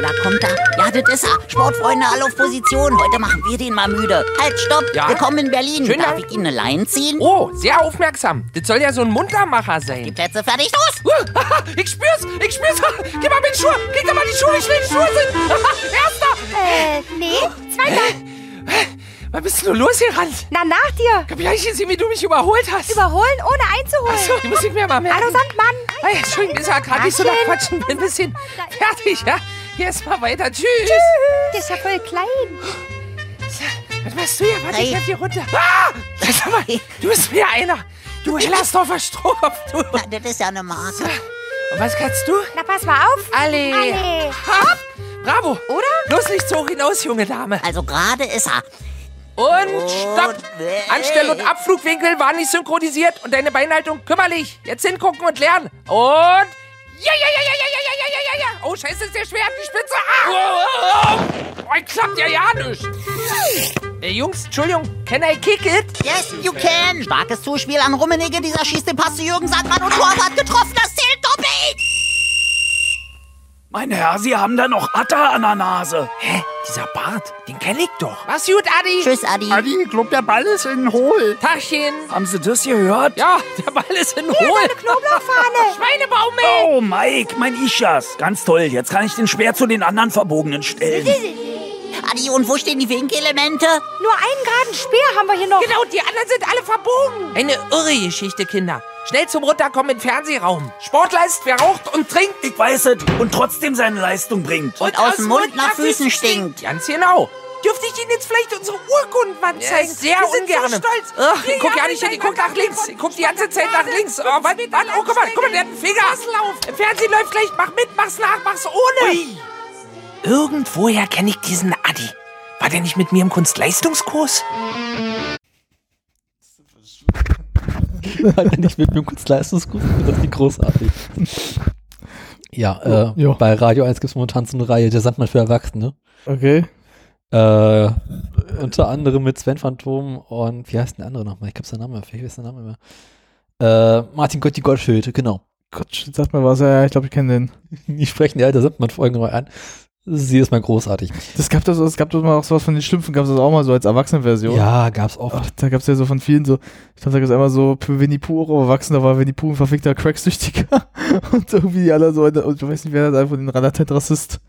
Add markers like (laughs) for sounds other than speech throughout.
Da kommt er. Ja, das ist er. Sportfreunde, alle auf Position. Heute machen wir den mal müde. Halt, stopp. Ja? Willkommen in Berlin. Schönen Darf ich Ihnen eine Leine ziehen? Oh, sehr aufmerksam. Das soll ja so ein Muntermacher Die sein. Plätze fertig, los! Uh, ich spür's, ich spür's. (laughs) Gib mal mit Schuhe. Krieg doch mal die Schuhe, wie schnell die Schuhe sind. (laughs) Erster. Äh, nee, zweiter. Was bist du losgerannt? Na, nach dir. Ich hab gesehen, wie du mich überholt hast. Überholen, ohne einzuholen. Achso, die muss ich mir mal merken. Hallo, Sandmann. Hey, Entschuldigung, ist ja gerade nicht so nach. Quatschen. Bin ein bisschen fertig, ja? Hier ist mal weiter. Tschüss. Der ist ja voll klein. Was machst du hier? Warte, ich helf dir runter. Ah! Sag mal, du bist mir einer. Du (laughs) Hellersdorfer Strohkopf, du. Na, das ist ja eine Marke. Und was kannst du? Na, pass mal auf. Alle. Alle. Hopp. Bravo. Oder? Bloß nicht so hoch hinaus, junge Dame. Also gerade ist er. Und stopp. Anstell- und Abflugwinkel waren nicht synchronisiert und deine Beinhaltung kümmerlich. Jetzt hingucken und lernen. Und ja, ja, ja, ja, ja, ja, ja, ja, ja, ja. Oh, scheiße, ist der schwer an die Spitze. Ah! Oh, klappt ja ja nicht. Äh, Jungs, Entschuldigung, can I kick it? Yes, you can. Starkes Zuspiel an Rummenigge. Dieser schießt den Pass zu Jürgen Sandmann und Torwart getroffen. Das zählt doppelt. Mein Herr, Sie haben da noch Atta an der Nase. Hä? Dieser Bart, den kenn ich doch. Was gut, Adi? Tschüss, Adi. Adi, ich glaub, der Ball ist in Hohl. Tachchen. Haben Sie das gehört? Ja, der Ball ist in Hohl. Knoblauchfahne. (laughs) Schweinebaumel. Oh, Mike, mein Ischas. Ganz toll. Jetzt kann ich den schwer zu den anderen Verbogenen stellen. (laughs) Adi, und wo stehen die Winkelemente? Nur einen geraden Speer haben wir hier noch. Genau, die anderen sind alle verbogen. Eine irre Geschichte, Kinder. Schnell zum Runterkommen im Fernsehraum. Sportler ist, wer raucht und trinkt. Ich weiß es. Und trotzdem seine Leistung bringt. Und aus dem Mund nach Füßen stinkt. Ganz genau. Dürfte ich Ihnen jetzt vielleicht unsere Urkunden mal zeigen? sehr Wir sind ungern. so stolz. Ach, ich guck ja nicht hin, ich guck nach links. Ich guck die ganze Zeit nach links. Oh, was, was? Oh, guck mal, guck mal, der hat einen Finger. Im Fernsehen läuft gleich. Mach mit, mach's nach, mach's ohne. Irgendwoher kenne ich diesen Adi. War der nicht mit mir im Kunstleistungskurs? (laughs) Hat er nicht mit mir kurz Leistungskurs? Das ist die großartig. Ja, äh, Ja. bei Radio 1 gibt es momentan so eine Reihe, der Sandmann für Erwachsene. Okay. Äh, unter anderem mit Sven Phantom und wie heißt der andere nochmal? Ich hab's den Namen, ich weiß den Namen immer. Äh, Martin Gotti Gottschild, genau. Gott, sag mal was. Ja, ich glaube, ich kenne den. (laughs) Die sprechen die alte Sandmann-Folge neu an. Sie ist mal großartig. Das gab das, es gab doch mal auch sowas von den Schlümpfen, gab es das auch mal so als Erwachsenenversion. Ja, gab's oft. Ach, da gab es ja so von vielen so, ich glaube, da gab es einmal so für Winnie Pooh auch erwachsen, da war Winnie Pooh ein verfickter Cracksüchtiger (laughs) und irgendwie die alle so, und ich weiß nicht, wer das einfach den relativ Rassist.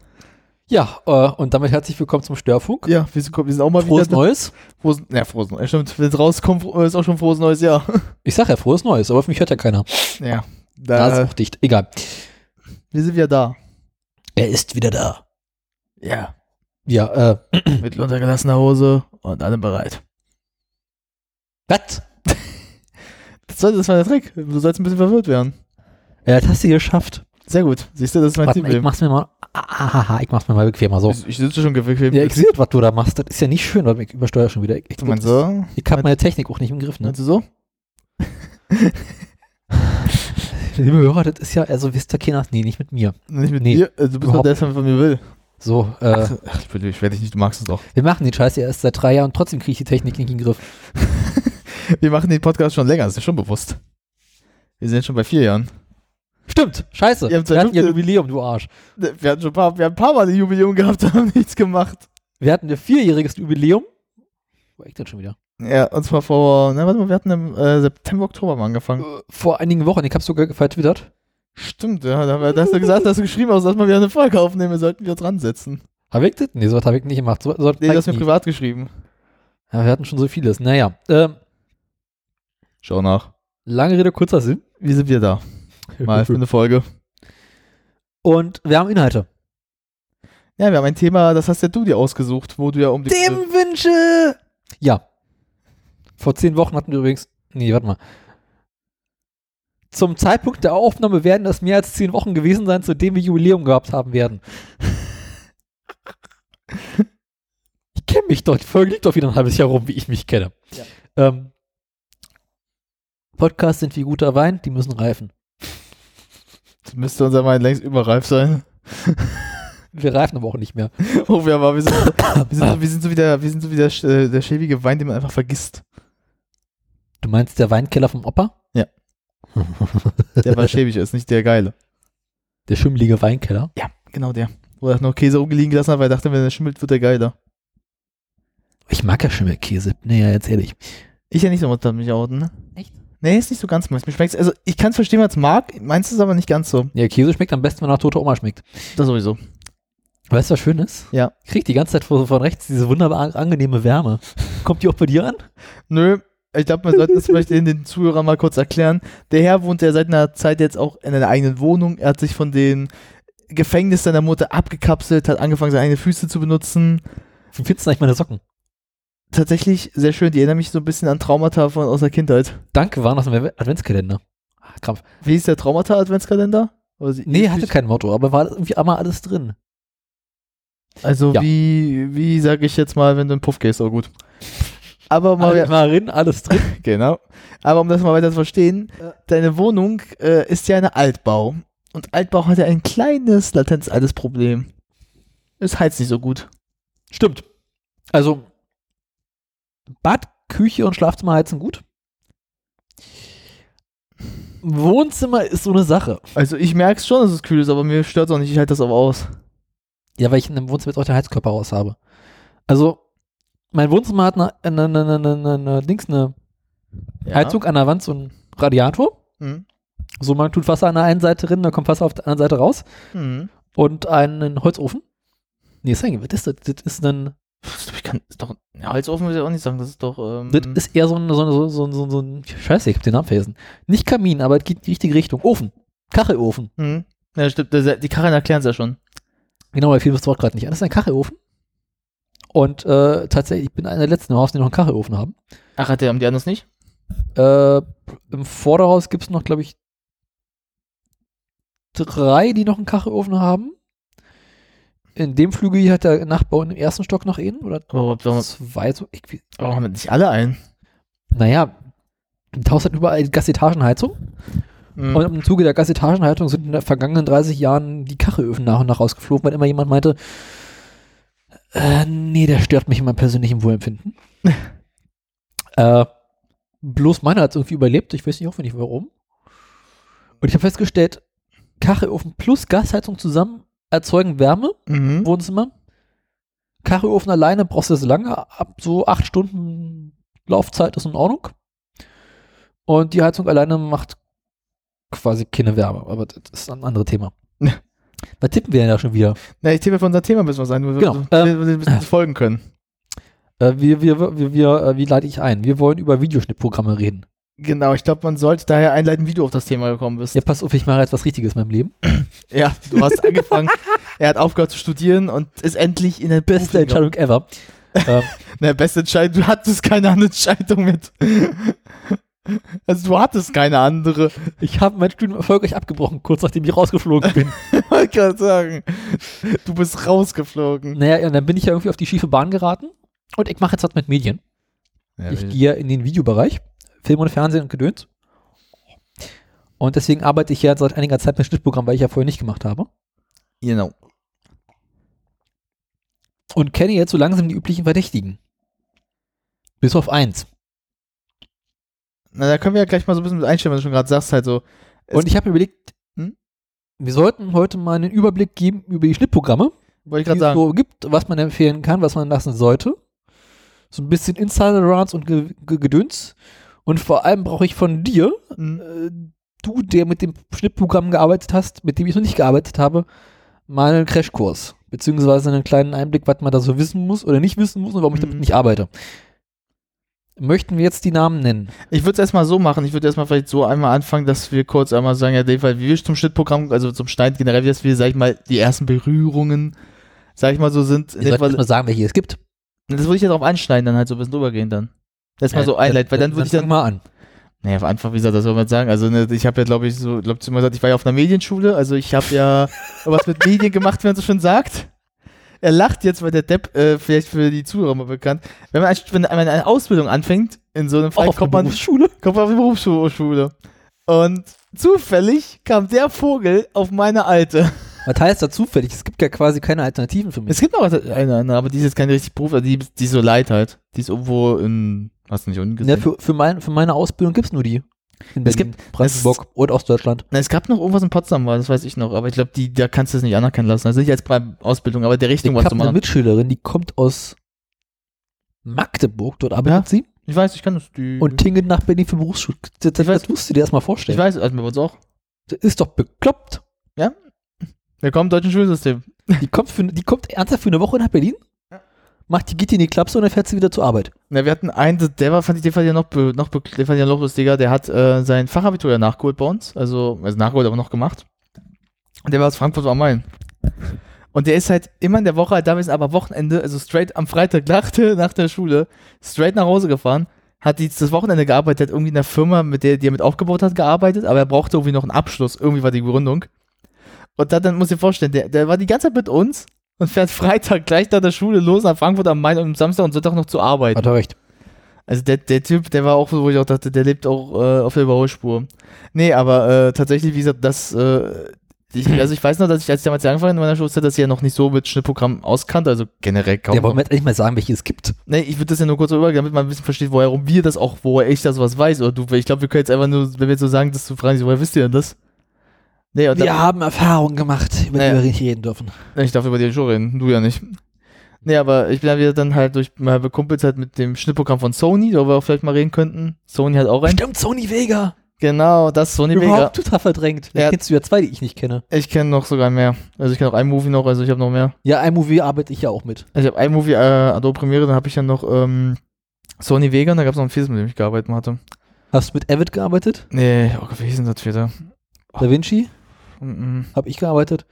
Ja, äh, und damit herzlich willkommen zum Störfunk. Ja, wir sind, wir sind auch mal Frohes wieder. Neues. Frohes, ja, frohes Neues. Stimmt, wenn es rauskommt, ist auch schon frohes neues Jahr. (laughs) Ich sag ja frohes Neues, aber auf mich hört ja keiner. Ja. Da ist Da, auch dicht. Egal. wir sind wieder da. Er ist wieder da. Ja. Ja, äh, (clears throat) Mit runtergelassener Hose und allem bereit. was? (laughs) Das, soll, das war der Trick. Du sollst ein bisschen verwirrt werden. Er hat es geschafft. Sehr gut. Siehst du, das ist mein Warte ich mach's mir mal. Ahaha, ich mach's mir mal bequemer. So. Ich, ich sitze schon bequem. Ja, ich sehe, was du da machst. Das ist ja nicht schön, weil ich übersteuere schon wieder. Ich, ich, Du meinst so? ich hab meine Technik auch nicht im Griff, ne? Meinst du so? (laughs) Liebe Hörer, das ist ja, also wisst ihr keiner, nee, nicht mit mir. Nicht mit Nee, dir? Also, du bist doch der, der von mir will. So, äh, Ach, ich, will- ich werde dich nicht, du magst es doch. wir machen den Scheiß ja erst seit drei Jahren und trotzdem kriege ich die Technik nicht in den Griff. (laughs) Wir machen den Podcast schon länger, das ist dir schon bewusst. Wir sind schon bei vier Jahren. Stimmt, scheiße. Habt wir hatten ja 2015 Jubiläum, du Arsch. Wir hatten schon ein paar, wir haben ein paar Mal ein Jubiläum gehabt, (laughs) haben nichts gemacht. Wir hatten ja vierjähriges Jubiläum. Wo war ich denn schon wieder? Ja, und zwar vor, na, warte mal, wir hatten im äh, September, Oktober mal angefangen. Äh, Vor einigen Wochen, ich hab's sogar vertwittert. Stimmt, ja, da, da hast du gesagt, da hast du geschrieben, hast, dass wir wieder eine Folge aufnehmen, wir sollten wieder dran setzen. Hab ich das? Nee, so was habe ich nicht gemacht. So, so, Nee, du hast mir privat geschrieben. Ja, wir hatten schon so vieles. Naja, ähm, Schau nach. lange Rede, kurzer Sinn. Wie sind wir da? Mal für eine Folge. Und wir haben Inhalte. Ja, wir haben ein Thema, das hast ja du dir ausgesucht, wo du ja um die. Wünsche! Ja. Vor zehn Wochen hatten wir übrigens. Nee, warte mal. Zum Zeitpunkt der Aufnahme werden es mehr als zehn Wochen gewesen sein, zu dem wir Jubiläum gehabt haben werden. (laughs) ich kenne mich doch. Die Folge liegt doch wieder ein halbes Jahr rum, wie ich mich kenne. Ähm, Podcasts sind wie guter Wein, die müssen reifen. Das müsste unser Wein längst überreif sein. (laughs) Wir reifen aber auch nicht mehr. (laughs) Oh, wir, aber wir, sind, wir, sind, so- wir sind so wie der, wir sind so wie der, äh, der schäbige Wein, den man einfach vergisst. Du meinst der Weinkeller vom Opa? Der, weil schäbig ist, nicht der geile. Der schimmelige Weinkeller. Ja, genau der. Wo er noch Käse rumliegen gelassen hat, weil er dachte, wenn er schimmelt, wird er geiler. Ich mag ja Schimmelkäse. Nee, ja, jetzt ehrlich. Ich ja nicht so mit mich outen, ne? Echt? Nee, ist nicht so ganz meins. Mir schmeckt's, also ich kann es verstehen, was es mag, meins ist aber nicht ganz so. Ja, Käse schmeckt am besten, wenn er nach toter Oma schmeckt. Das sowieso. Weißt du, was schön ist? Ja. Ich krieg die ganze Zeit von, von rechts diese wunderbar angenehme Wärme. Kommt die auch bei dir an? Nö, ich glaube, man sollte das vielleicht den, den Zuhörern mal kurz erklären. Der Herr wohnt ja seit einer Zeit jetzt auch in einer eigenen Wohnung. Er hat sich von den Gefängnis seiner Mutter abgekapselt, hat angefangen, seine eigenen Füße zu benutzen. Wie findest du eigentlich meine Socken? Tatsächlich sehr schön, die erinnern mich so ein bisschen an Traumata von aus der Kindheit. Danke, waren aus dem Adventskalender. Ah, Krampf. Wie ist der Traumata-Adventskalender? Nee, hatte kein Motto, aber war irgendwie einmal alles drin. Also Ja. wie, wie sage ich jetzt mal, wenn du in den Puff gehst, oh gut. Aber mal, mal drin, alles drin. (laughs) genau. Aber um das mal weiter zu verstehen, deine Wohnung äh, ist ja eine Altbau. Und Altbau hat ja ein kleines latenz Problem. Es heizt nicht so gut. Stimmt. Also, Bad, Küche und Schlafzimmer heizen gut. Wohnzimmer ist so eine Sache. Also ich merke schon, dass es kühl ist, aber mir stört es auch nicht. Ich halte das aber aus. Ja, weil ich in dem Wohnzimmer jetzt auch den Heizkörper raus habe. Also, mein Wohnzimmer hat eine, eine, eine, eine, eine, Dings, eine Heizung an der Wand, so ein Radiator. Mhm. So, man tut Wasser an der einen Seite drin, dann kommt Wasser auf der anderen Seite raus. Mhm. Und einen Holzofen. Nee, was ist das? Das ist ein, Ich kann, ist doch, ja, Holzofen würde ich auch nicht sagen. Das ist doch, ähm, das ist eher so ein, so, so, so, so, so ein, scheiße, ich hab den Namen vergessen. Nicht Kamin, aber es geht in die richtige Richtung. Ofen. Kachelofen. Mhm. Ja, stimmt. Das, die Karren erklären es ja schon. Genau, weil viel das Wort gerade nicht. Das ist ein Kachelofen. Und äh, tatsächlich, ich bin einer der letzten im Haus, die noch einen Kachelofen haben. Ach, hat der, haben die anders nicht? Äh, Im Vorderhaus gibt es noch, glaube ich, drei, die noch einen Kachelofen haben. In dem Flügel hier hat der Nachbau im ersten Stock noch einen. Oder Aber warum, zwei, so. Ich, warum haben nicht alle einen? naja, im Haus hat überall die Gasetagenheizung. Mhm. Und im Zuge der Gasetagenheizung sind in den vergangenen 30 Jahren die Kacheöfen nach und nach rausgeflogen, weil immer jemand meinte, äh, nee, der stört mich in meinem persönlichen Wohlempfinden. (laughs) äh, bloß meiner hat es irgendwie überlebt, ich weiß nicht auch nicht warum. Und ich habe festgestellt, Kachelofen plus Gasheizung zusammen erzeugen Wärme im Mhm. Wohnzimmer. Kachelofen alleine brauchst du das lange, ab so acht Stunden Laufzeit ist in Ordnung. Und die Heizung alleine macht quasi keine Wärme, aber das ist ein anderes Thema. (laughs) Was tippen wir denn da schon wieder? Na, ich tippe, für unser Thema müssen wir sein, wo wir, Genau, ähm, wir, wir ein bisschen folgen können. Äh, wir, wir, wir, wir, äh, wie leite ich ein? Wir wollen über Videoschnittprogramme reden. Genau, ich glaube, man sollte daher einleiten, wie du auf das Thema gekommen bist. Ja, pass auf, ich mache jetzt was Richtiges in meinem Leben. (clears throat) Ja, du hast angefangen, er hat aufgehört zu studieren und ist endlich in der Beste Entscheidung ever. (laughs) ähm, Na, beste Entscheidung, du hattest keine andere Entscheidung mit. Also du hattest keine andere. ich habe mein Studium erfolgreich abgebrochen, kurz nachdem ich rausgeflogen bin. (laughs) Ich wollte gerade sagen. Du bist rausgeflogen. naja, und dann bin ich ja irgendwie auf die schiefe Bahn geraten und ich mache jetzt was mit Medien. Ich gehe in den Videobereich, Film und Fernsehen und Gedöns. Und deswegen arbeite ich ja seit einiger Zeit mit Schnittprogramm, weil ich ja vorher nicht gemacht habe. Genau. Und kenne jetzt so langsam die üblichen Verdächtigen. Bis auf eins. Na, da können wir ja gleich mal so ein bisschen mit einstellen, was du schon gerade sagst, halt so. Und ich habe mir überlegt, Hm? wir sollten heute mal einen Überblick geben über die Schnittprogramme, Wollte ich die es sagen. so gibt, was man empfehlen kann, was man lassen sollte. So ein bisschen Insider-Runs und Ge Ge Gedöns. Und vor allem brauche ich von dir, Mhm. äh, du, der mit dem Schnittprogramm gearbeitet hast, mit dem ich noch nicht gearbeitet habe, mal einen Crashkurs. Beziehungsweise einen kleinen Einblick, was man da so wissen muss oder nicht wissen muss und warum ich damit Mhm. nicht arbeite. Möchten wir jetzt die Namen nennen? Ich würde es erstmal so machen. Ich würde erstmal vielleicht so einmal anfangen, dass wir kurz einmal sagen, ja, Dave, wie wir zum Schnittprogramm, also zum Schneiden generell, dass wir, sag ich mal, die ersten Berührungen, sag ich mal so sind. In Ich dem sollte Fall, erst mal sagen, welche es gibt. das würde ich ja darauf anschneiden, dann halt so ein bisschen drüber gehen dann. Erstmal so einleiten, weil dann würde ich dann. mal an. Naja, einfach, wie gesagt, das soll man sagen. Also, ne, ich habe ja, glaube ich, so, glaube ich, immer gesagt, ich war ja auf einer Medienschule, also ich habe ja (laughs) was mit Medien gemacht, wie man so schön sagt. Er lacht jetzt, weil der Depp, äh, vielleicht für die Zuhörer mal bekannt. Wenn man, wenn man eine Ausbildung anfängt, in so einem Fall auf kommt man, (laughs) kommt man auf die Berufsschule. Und zufällig kam der Vogel auf meine alte. Was heißt da zufällig? Es gibt ja quasi keine Alternativen für mich. Es gibt noch eine, eine aber die ist jetzt keine richtig Beruf, also die, die ist so leid halt. Die ist irgendwo in, hast du nicht unten Ja, gesehen? für, für, mein, für meine Ausbildung gibt es nur die. In Es Berlin, gibt- Brandenburg und Ostdeutschland. Na, es gab noch irgendwas in Potsdam, war, das weiß ich noch, aber ich glaube, die, da kannst du es nicht anerkennen lassen. Also nicht als Ausbildung, aber der Richtung Ich was zu eine machen. Mitschülerin, die kommt aus Magdeburg, dort arbeitet sie Ich weiß, ich kann das. Die, und tingelt nach Berlin für Berufsschule. Das, das, Ich das musst du dir erstmal ich vorstellen. weiß, also bei uns auch. Das ist doch bekloppt. Willkommen im deutschen Schulsystem. Die kommt, für, die kommt ernsthaft für eine Woche nach Berlin, Ja. Macht die, die in die Klapse und dann fährt sie wieder zur Arbeit. Na, wir hatten einen, der war, fand ich, den fand ich ja noch, noch, den fand ich ja noch lustiger, der hat äh, sein Fachabitur ja nachgeholt bei uns, also, also nachgeholt, aber noch gemacht. Und der war aus Frankfurt am Main. Und der ist halt immer in der Woche halt da gewesen, aber Wochenende, also straight am Freitag nach der, nach der Schule, straight nach Hause gefahren, hat die das Wochenende gearbeitet, hat irgendwie in der Firma, mit der, die er mit aufgebaut hat, gearbeitet, aber er brauchte irgendwie noch einen Abschluss, irgendwie war die Begründung. Und dann, dann muss ich dir vorstellen, der, der war die ganze Zeit mit uns und fährt Freitag gleich nach der Schule los nach Frankfurt am Main und am Samstag und Sonntag noch zur Arbeit. Hat er recht. Also der, der Typ, der war auch so, wo ich auch dachte, der lebt auch äh, auf der Überholspur. Nee, aber äh, tatsächlich, wie gesagt, das, äh, ich, (clears throat) also ich weiß noch, dass ich, als ich damals angefangen habe in meiner Schulzeit, dass ich ja noch nicht so mit Schnittprogrammen auskannte, also generell kaum. Ja, wollen wir jetzt endlich mal sagen, welche es gibt? nee, ich würde das ja nur kurz übergehen, damit man ein bisschen versteht, woher wir das auch, woher ich da sowas weiß. Oder du, ich glaube, wir können jetzt einfach nur, wenn wir jetzt so sagen, dass du fragst, woher wisst ihr denn das? Nee, Wir haben Erfahrungen gemacht, über Naja. die wir nicht reden dürfen. ich darf über die schon reden, du ja nicht. Nee, aber ich bin dann wieder dann halt durch mal bekumpelt halt mit dem Schnittprogramm von Sony, worüber wir auch vielleicht mal reden könnten. Sony hat auch ein. Stimmt, Sony Vega. Genau, das Sony Vega. Überhaupt total verdrängt. Da Ja. kennst du ja zwei, die ich nicht kenne. Ich kenne noch sogar mehr. Also ich kenne auch iMovie noch, also ich habe noch mehr. Ja, iMovie arbeite ich ja auch mit. Also ich habe iMovie, äh, Adobe Premiere, dann habe ich ja noch ähm, Sony Vega und da gab es noch ein viertes, mit dem ich gearbeitet hatte. Hast du mit Avid gearbeitet? Nee, oh Gott, wie hieß denn das vierte? Da Vinci? Mhm. Habe ich gearbeitet.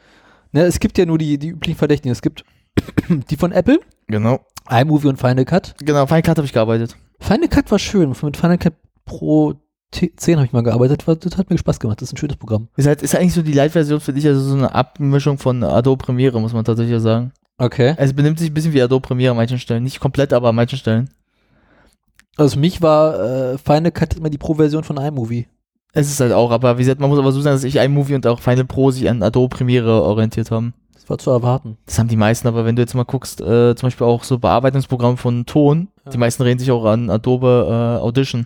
Ne, es gibt ja nur die, die üblichen Verdächtigen. Es gibt (clears throat) die von Apple, Genau. iMovie und Final Cut. Genau, Final Cut habe ich gearbeitet. Final Cut war schön. Mit Final Cut Pro T- 10 habe ich mal gearbeitet. Das hat mir Spaß gemacht. Das ist ein schönes Programm. Ist halt, ist eigentlich so die Light-Version für dich, also so eine Abmischung von Adobe Premiere, muss man tatsächlich sagen. Okay. Es benimmt sich ein bisschen wie Adobe Premiere an manchen Stellen. Nicht komplett, aber an manchen Stellen. Also für mich war äh, Final Cut immer die Pro-Version von iMovie. Es ist halt auch, aber wie gesagt, man muss aber so sagen, dass ich iMovie und auch Final Pro sich an Adobe Premiere orientiert haben. Das war zu erwarten. Das haben die meisten, aber wenn du jetzt mal guckst, äh, zum Beispiel auch so Bearbeitungsprogramm von Ton, Ja. die meisten reden sich auch an Adobe äh, Audition.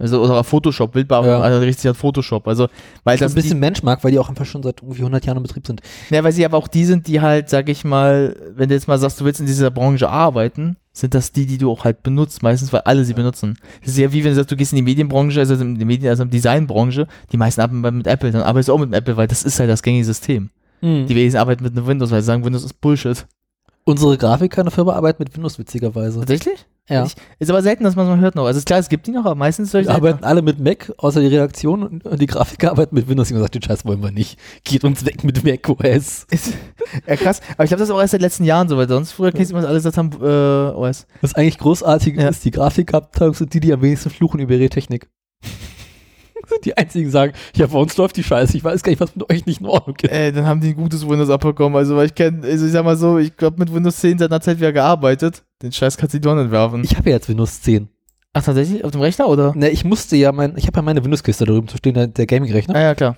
Also oder Photoshop, Bildbearbeitung, Ja. also richtet sich an Photoshop. Also, weil Das das ein bisschen Benchmark, weil die auch einfach schon seit irgendwie 100 Jahren in Betrieb sind. die, ja, weil sie aber auch die sind, die halt, sag ich mal, wenn du jetzt mal sagst, du willst in dieser Branche arbeiten, sind das die, die du auch halt benutzt, meistens, weil alle sie benutzen. Das ist ja wie wenn du sagst, du gehst in die Medienbranche, also in die Medien, also in die Designbranche, die meisten arbeiten mit Apple, dann arbeitest du auch mit Apple, weil das ist halt das gängige System. Die wenigsten arbeiten mit einem Windows, weil sie sagen, Windows ist Bullshit. Unsere Grafiker in der Firma arbeiten mit Windows, witzigerweise. Tatsächlich? Ja. Ich, ist aber selten, dass man es mal hört noch. Also ist klar, es gibt die noch, aber meistens solche Wir arbeiten alle mit Mac, außer die Redaktion und, die Grafiker arbeiten mit Windows. Ich habe gesagt, den Scheiß wollen wir nicht. Geht uns weg mit Mac OS. Ist, ja, krass. Aber ich glaube, das ist auch erst seit den letzten Jahren so, weil sonst früher kennst du immer, dass alle gesagt haben, äh, OS. Was eigentlich großartig Ja. ist, die Grafikabteilung sind die, die am wenigsten fluchen über ihre Technik. (laughs) die einzigen, sagen, ja, bei uns läuft die Scheiße. Ich weiß gar nicht, was mit euch nicht in Ordnung ist. Äh, dann haben die ein gutes Windows abbekommen. Also, weil ich kenne, also ich sag mal so, ich glaube, mit Windows 10 seit einer Zeit wieder gearbeitet. Den Scheiß kannst du die Donut werfen. Ich habe ja jetzt Windows 10. Ach, tatsächlich? Auf dem Rechner, oder? Ne, ich musste ja mein, ich habe ja meine Windows-Kiste da drüben zu stehen, der, der Gaming-Rechner. Ah, ja, klar.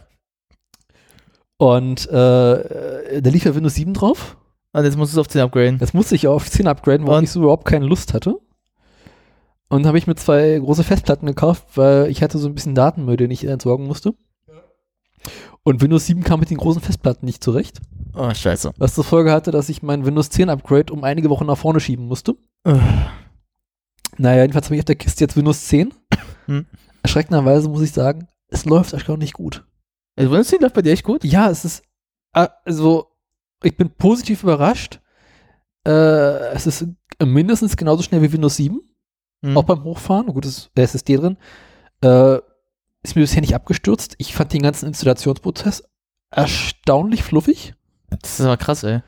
Und äh, da lief ja Windows 7 drauf. Und jetzt musst du es auf 10 upgraden. Das musste ich ja auf 10 upgraden, weil ich so überhaupt keine Lust hatte. Und habe ich mir zwei große Festplatten gekauft, weil ich hatte so ein bisschen Datenmüll, den ich entsorgen musste. Und Windows 7 kam mit den großen Festplatten nicht zurecht. Oh, scheiße. Was zur Folge hatte, dass ich mein Windows 10 Upgrade um einige Wochen nach vorne schieben musste. Äh. Naja, jedenfalls habe ich auf der Kiste jetzt Windows 10. Hm. Erschreckenderweise muss ich sagen, es läuft erstaunlich gut. Also, Windows 10 läuft bei dir echt gut? Ja, es ist, äh, also, ich bin positiv überrascht. Äh, es ist mindestens genauso schnell wie Windows 7, Hm. auch beim Hochfahren. Gut, ist der SSD drin. Äh, ist mir bisher nicht abgestürzt. Ich fand den ganzen Installationsprozess erstaunlich fluffig. Das ist aber krass, ey.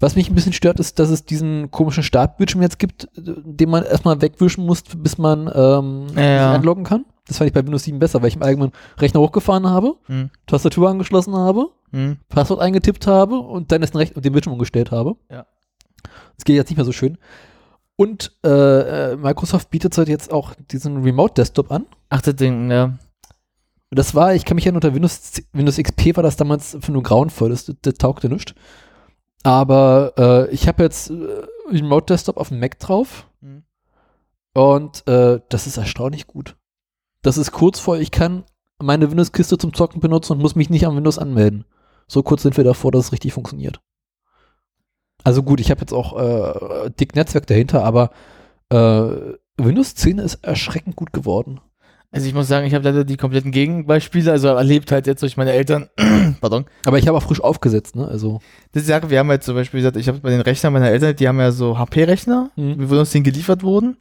Was mich ein bisschen stört, ist, dass es diesen komischen Startbildschirm jetzt gibt, äh, den man erstmal wegwischen muss, bis man ähm, Ja, sich einloggen kann. Das fand ich bei Windows 7 besser, weil ich im eigenen Rechner hochgefahren habe, Hm. Tastatur angeschlossen habe, Hm. Passwort eingetippt habe und dann das Recht und den Bildschirm umgestellt habe. Ja. Das geht jetzt nicht mehr so schön. Und äh, äh, Microsoft bietet halt jetzt auch diesen Remote Desktop an. Ach, das Ding, ja. Und das war, ich kann mich ja unter Windows, Windows XP war das damals für nur grauenvoll, das, das taugte nicht. Aber äh, ich habe jetzt äh, Remote Desktop auf dem Mac drauf Mhm. und äh, das ist erstaunlich gut. das ist kurz vor, ich kann meine Windows-Kiste zum Zocken benutzen und muss mich nicht am Windows anmelden. So kurz sind wir davor, dass es richtig funktioniert. Also gut, ich habe jetzt auch äh, dick Netzwerk dahinter, aber äh, Windows 10 ist erschreckend gut geworden. Also ich muss sagen, ich habe leider die kompletten Gegenbeispiele, also erlebt halt jetzt durch meine Eltern. (clears throat) Pardon. Aber ich habe auch frisch aufgesetzt, ne? Also Das Sache, wir haben halt zum Beispiel gesagt, ich habe bei den Rechnern meiner Eltern, die haben ja so HP-Rechner, Mhm. wie uns denen geliefert wurden.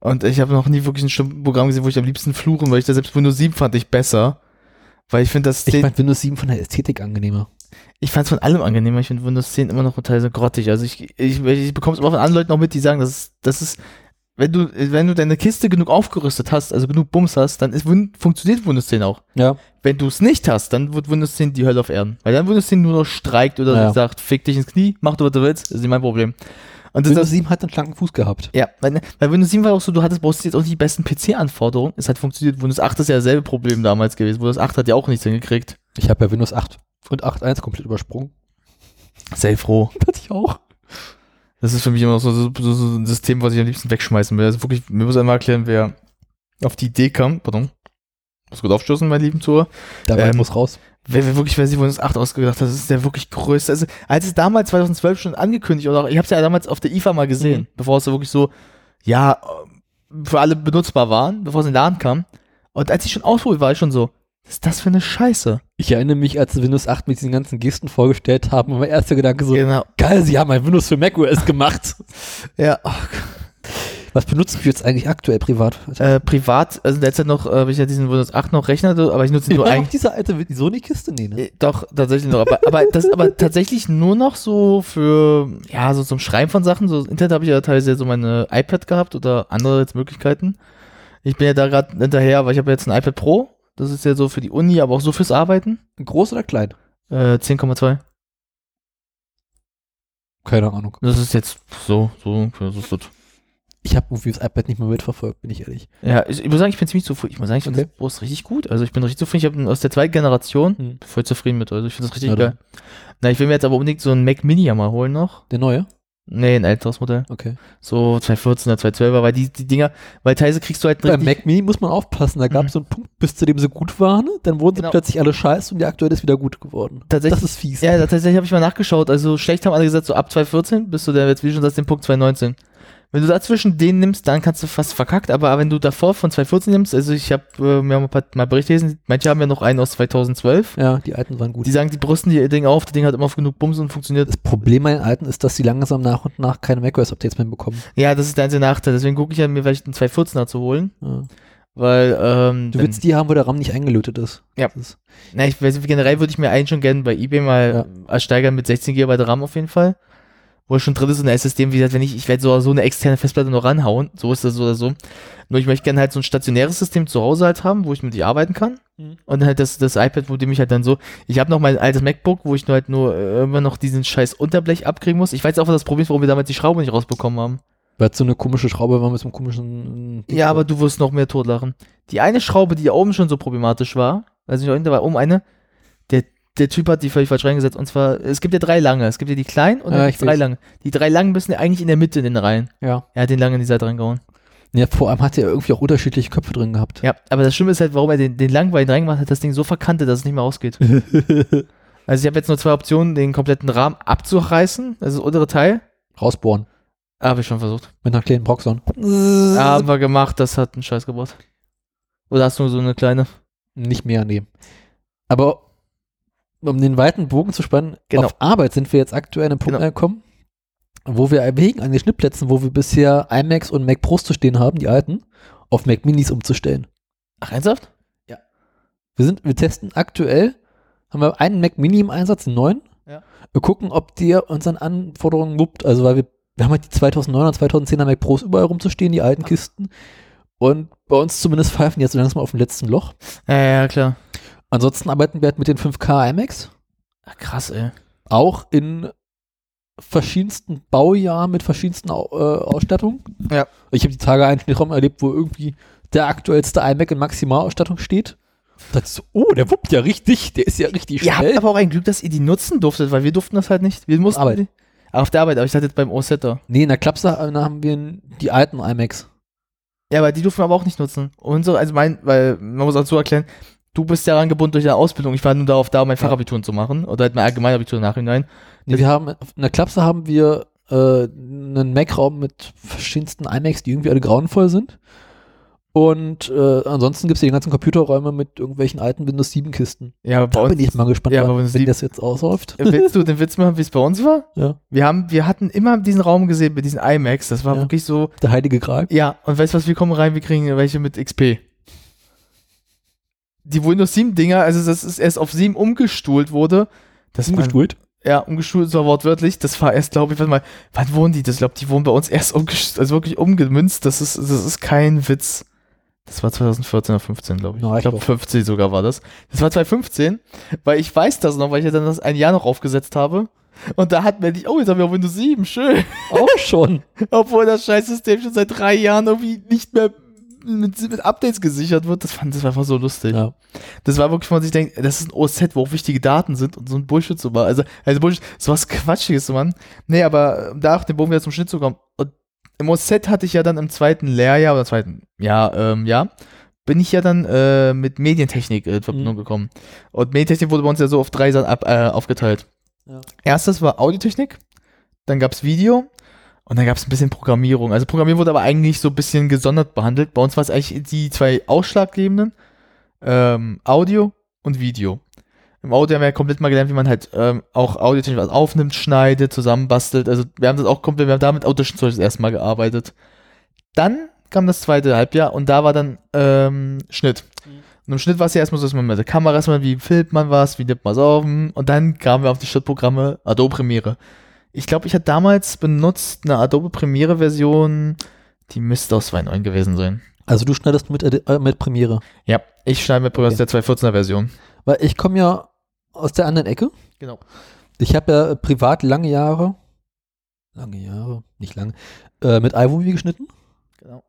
Und ich habe noch nie wirklich ein Programm gesehen, wo ich am liebsten fluchen, weil ich da selbst Windows 7 fand ich besser. Weil ich finde, das ich 10 fand Windows 7 von der Ästhetik angenehmer. Ich fand es von allem angenehmer. Ich finde Windows 10 immer noch teilweise grottig. Also ich, ich, ich bekomme es immer von anderen Leuten auch mit, die sagen, das ist, das ist, wenn du, wenn du deine Kiste genug aufgerüstet hast, also genug Bums hast, dann ist, funktioniert Windows 10 auch. Ja. Wenn du es nicht hast, dann wird Windows 10 die Hölle auf Erden. Weil dann Windows 10 nur noch streikt oder Ja. sagt, fick dich ins Knie, mach du, was du willst, das ist nicht mein Problem. Und das, Windows das, 7 hat einen schlanken Fuß gehabt. ja, weil, weil Windows 7 war auch so, du hattest, brauchst jetzt auch nicht die besten PC-Anforderungen. Es hat funktioniert. Windows 8 ist ja dasselbe Problem damals gewesen. Windows 8 hat ja auch nichts hingekriegt. Ich habe ja Windows 8 und 8.1 komplett übersprungen. Sei froh. (laughs) Hatte ich auch. Das ist für mich immer noch so, so, so, ein System, was ich am liebsten wegschmeißen will. Also wirklich, mir muss einmal erklären, wer auf die Idee kam, pardon, muss gut aufstoßen, mein lieben Zuhörer, Dabei Ähm, muss raus. Wer, wer wirklich, wer sich Windows 8 ausgedacht hat, das ist der wirklich größte. Also, als es damals 2012 schon angekündigt oder auch, ich habe es ja damals auf der IFA mal gesehen, Mhm. bevor es so wirklich so, ja, für alle benutzbar waren, bevor es in den Laden kam. Und als ich schon ausprobiert war, ich schon so, was ist das für eine Scheiße? Ich erinnere mich, als Windows 8 mit diesen ganzen Gesten vorgestellt haben, war mein erster Gedanke so, Genau. geil, sie haben ein Windows für macOS gemacht. (laughs) Ja, Was benutzt du jetzt eigentlich aktuell privat? äh, privat, also derzeit noch, äh, habe ich ja diesen Windows 8 noch Rechner, aber ich nutze ihn nur eigentlich. diese alte Sony-Kiste? Nee, ne? Äh, Doch, tatsächlich noch. Aber, aber das aber tatsächlich nur noch so für, ja, so zum Schreiben von Sachen. So Internet habe ich ja teilweise so meine iPad gehabt oder andere jetzt Möglichkeiten. Ich bin ja da gerade hinterher, weil ich habe jetzt ein iPad Pro. Das ist ja so für die Uni, aber auch so fürs Arbeiten. Groß oder klein? Äh, 10,2. Keine Ahnung. Das ist jetzt so, so, das ist das. Ich habe irgendwie das iPad nicht mehr mitverfolgt, bin ich ehrlich. Ja, ich, ich muss sagen, ich bin ziemlich zufrieden. Ich muss sagen, ich finde Okay. das Pro ist richtig gut. Also ich bin richtig zufrieden. Ich habe ihn aus der zweiten Generation. Hm. Voll zufrieden mit. Also ich finde das richtig Ja, geil. Na, ich will mir jetzt aber unbedingt so einen Mac Mini ja mal holen noch. Der neue? Nee, ein älteres Modell. Okay. So 2014 oder 2012er, weil die, die Dinger, weil teilweise kriegst du halt richtig- Mac Mini muss man aufpassen, da gab es Mhm. so einen Punkt, bis zu dem sie gut waren, dann wurden Genau. sie plötzlich alle scheiße und der aktuell ist wieder gut geworden. Tatsächlich- Das ist fies. Ja, tatsächlich habe ich mal nachgeschaut. Also schlecht haben alle gesagt, so ab 2014 bist du der jetzt wie schon sagst, den Punkt 2019. Wenn du dazwischen den nimmst, dann kannst du fast verkackt, aber wenn du davor von 2014 nimmst, also ich habe äh, mir mal, ein paar- mal Berichte gelesen, manche haben ja noch einen aus 2012. Ja, die alten waren gut. Die sagen, die brüsten die Ding auf, das Ding hat immer auf genug Bums und funktioniert. Das Problem bei den alten ist, dass sie langsam nach und nach keine macOS-Updates mehr bekommen. Ja, das ist der einzige Nachteil. Deswegen gucke ich ja mir vielleicht einen 2014er zu holen, Ja. weil ähm, Du willst die haben, wo der RAM nicht eingelötet ist. Ja. Ist, Na, ich weiß, generell würde ich mir einen schon gerne bei eBay mal ersteigern mit 16 GB RAM auf jeden Fall. Wo er schon drin ist und eine SSD, wie gesagt, wenn ich, ich werde so, so eine externe Festplatte noch ranhauen, so ist das so oder so. Nur ich möchte gerne halt so ein stationäres System zu Hause halt haben, wo ich mit die arbeiten kann. Mhm. Und halt das, das iPad, wo dem ich halt dann so, ich habe noch mein altes MacBook, wo ich nur halt nur äh, immer noch diesen scheiß Unterblech abkriegen muss. Ich weiß auch, was das Problem ist, warum wir damals die Schraube nicht rausbekommen haben. weil es so eine komische Schraube war mit so einem komischen. Ja, aber du wirst noch mehr totlachen. Die eine Schraube, die da oben schon so problematisch war, also nicht da war oben eine, der, Typ hat die völlig falsch reingesetzt. Und zwar, es gibt ja drei lange. Es gibt ja die kleinen und Ja, dann drei weiß. lange. Die drei langen müssen ja eigentlich in der Mitte in den Reihen. Ja. Er hat den langen in die Seite reingehauen. ja. Vor allem hat er irgendwie auch unterschiedliche Köpfe drin gehabt. Ja, aber das Schlimme ist halt, warum er den, den langen Bein reingemacht hat, das Ding so verkantet, dass es nicht mehr ausgeht. (laughs) also ich habe jetzt nur zwei Optionen, den kompletten Rahmen abzureißen, also das untere Teil. Rausbohren. Habe ich schon versucht. Mit einer kleinen Proxon. Haben wir gemacht, das hat einen Scheiß gebracht. Oder hast du so eine kleine? Nicht mehr nehmen. Aber um den weiten Bogen zu spannen, Genau. auf Arbeit sind wir jetzt aktuell an einem Punkt Genau. angekommen, wo wir erwägen, an den Schnittplätzen, wo wir bisher iMacs und Mac Pros zu stehen haben, die alten, auf Mac Minis umzustellen. Ach, ernsthaft? Wir sind, wir testen aktuell, haben wir einen Mac Mini im Einsatz, einen neuen. Ja. Wir gucken, ob der unseren Anforderungen wuppt, also weil wir, wir haben halt die 2009er, 2010er Mac Pros überall rumzustehen, die alten Kisten. Und bei uns zumindest pfeifen die jetzt so langsam auf dem letzten Loch. Ja, ja, klar. Ansonsten arbeiten wir halt mit den 5K iMacs. Ach, krass, ey. auch in verschiedensten Baujahren mit verschiedensten äh, Ausstattungen. Ja. Ich habe die Tage einen Schnittraum erlebt, wo irgendwie der aktuellste iMac in Maximalausstattung steht. Da dachte ich so, oh, der wuppt ja richtig, der ist ja richtig Ihr habt schnell. aber auch ein Glück, dass ihr die nutzen durftet, weil wir durften das halt nicht. Wir mussten Arbeit. Die, auf der Arbeit, aber ich dachte jetzt beim Ossetter. nee, in der Klapse haben wir die alten iMacs. Ja, aber die dürfen wir aber auch nicht nutzen. Unsere, also mein, weil man muss auch so erklären, du bist ja angebunden durch deine Ausbildung. Ich war nur darauf da, mein Fachabitur zu machen oder halt mein Allgemeinabitur im Nachhinein. Nee, wir haben, in der Klapse haben wir äh, einen Mac-Raum mit verschiedensten iMacs, die irgendwie alle grauenvoll sind. Und äh, ansonsten gibt es die ganzen Computerräume mit irgendwelchen alten Windows 7 Kisten. Ja, aber bei Da uns, bin ich mal gespannt, ja, wann- wenn 7 das jetzt ausläuft. willst du den Witz machen, wie es bei uns war? Ja. Wir haben, wir hatten immer diesen Raum gesehen mit diesen iMacs. Das war Ja. wirklich so, Der heilige Gral. ja, und weißt du was, wir kommen rein, wir kriegen welche mit XP. Die Windows 7 Dinger, also das ist erst auf 7 umgestuhlt wurde. Das war- Umgestuhlt. Ja, umgeschult so wortwörtlich. Das war erst, glaube ich, warte mal, wann wohnen die? Das glaube die wohnen bei uns erst umgesch also wirklich umgemünzt. Das ist, das ist kein Witz. Das war 2014 oder 15, glaube ich. Na, ich glaube glaub. 15 sogar war das. Das war 2015, weil ich weiß das noch, weil ich ja dann das ein Jahr noch aufgesetzt habe. Und da hat mir nicht, oh, jetzt haben wir auch Windows 7, schön. Auch schon. (laughs) Obwohl das Scheißsystem schon seit drei Jahren irgendwie nicht mehr mit, mit Updates gesichert wird. Das fand das war einfach so lustig. Ja. Das war wirklich, wo man sich denkt, das ist ein OS, wo auch wichtige Daten sind und so ein Bullshit zu machen. Also, also Bullshit, sowas Quatschiges machen. Nee, aber um da auch den Bogen wieder zum Schnitt zu kommen. Und Im OS hatte ich ja dann im zweiten Lehrjahr oder zweiten Jahr, ähm, ja, bin ich ja dann äh, mit Medientechnik in Verbindung Mhm. gekommen. Und Medientechnik wurde bei uns ja so auf drei Sachen ab, äh, aufgeteilt. Ja. Erstes war Audiotechnik, dann gab es Video und dann gab es ein bisschen Programmierung. Also Programmierung wurde aber eigentlich so ein bisschen gesondert behandelt. Bei uns war es eigentlich die zwei ausschlaggebenden, ähm, Audio und Video. Im Audio haben wir ja komplett mal gelernt, wie man halt ähm, auch audiotechnisch was aufnimmt, schneidet, zusammenbastelt. Also wir haben das auch komplett, wir haben damit Audition Zeug das erste Mal gearbeitet. Dann kam das zweite Halbjahr und da war dann ähm, Schnitt. Und im Schnitt war es ja erstmal so, dass man mit der Kamera erstmal, wie filmt man was, wie nimmt man es auf und dann kamen wir auf die Schnittprogramme Adobe Premiere. Ich glaube, ich hatte damals benutzt eine Adobe Premiere Version, die müsste aus 2.9 gewesen sein. Also du schneidest mit, äh, mit Premiere. Ja, ich schneide mit Premiere aus Okay. der 2.14er Version. Weil ich komme ja aus der anderen Ecke. Genau. Ich habe ja privat lange Jahre, lange Jahre, nicht lange, äh, mit iMovie geschnitten. Genau.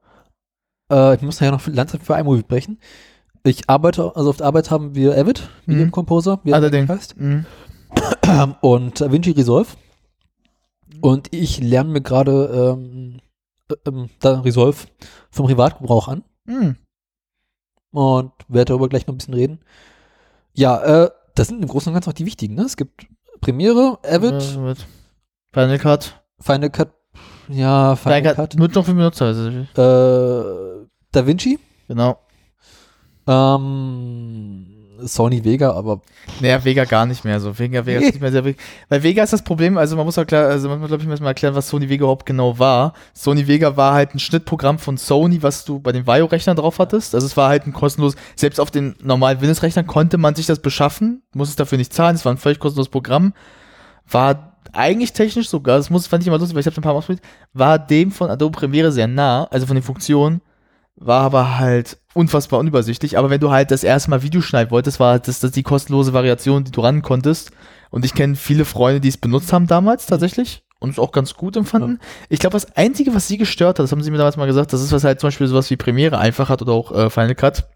Äh, ich muss ja noch Lanze für iMovie brechen. Ich arbeite, also auf der Arbeit haben wir Avid, Medium Mhm. Composer, wie er heißt, Mhm. und DaVinci Resolve. Und ich lerne mir gerade ähm, äh, ähm, da Resolve vom Privatgebrauch an Mhm. und werde darüber gleich noch ein bisschen reden. Ja, äh, das sind im Großen und Ganzen auch die wichtigen. Ne? Es gibt Premiere, Avid, mit Final Cut. Final Cut, ja, Final Final Cut, Cut. Nur noch für Benutzer. Also, äh, DaVinci, genau. ähm, Sony Vega, aber Naja, Vega gar nicht mehr so. Vega, Vega ist nicht mehr sehr wichtig. Weil Vega ist das Problem, also man muss auch klar, also man muss, glaube ich, mal erklären, was Sony Vega überhaupt genau war. Sony Vega war halt ein Schnittprogramm von Sony, was du bei den Vaio-Rechnern drauf hattest. Also es war halt ein kostenlos, selbst auf den normalen Windows-Rechnern konnte man sich das beschaffen, muss es dafür nicht zahlen, es war ein völlig kostenloses Programm. War eigentlich technisch sogar, das muss, fand ich immer lustig, weil ich habe ein paar Mal ausprobiert, war dem von Adobe Premiere sehr nah, also von den Funktionen, war aber halt unfassbar unübersichtlich. Aber wenn du halt das erste Mal Video schneiden wolltest, war das, das die kostenlose Variation, die du ran konntest. Und ich kenne viele Freunde, die es benutzt haben damals tatsächlich und es auch ganz gut empfanden. Ich glaube, das Einzige, was sie gestört hat, das haben sie mir damals mal gesagt, das ist, was halt zum Beispiel sowas wie Premiere einfach hat oder auch äh, Final Cut.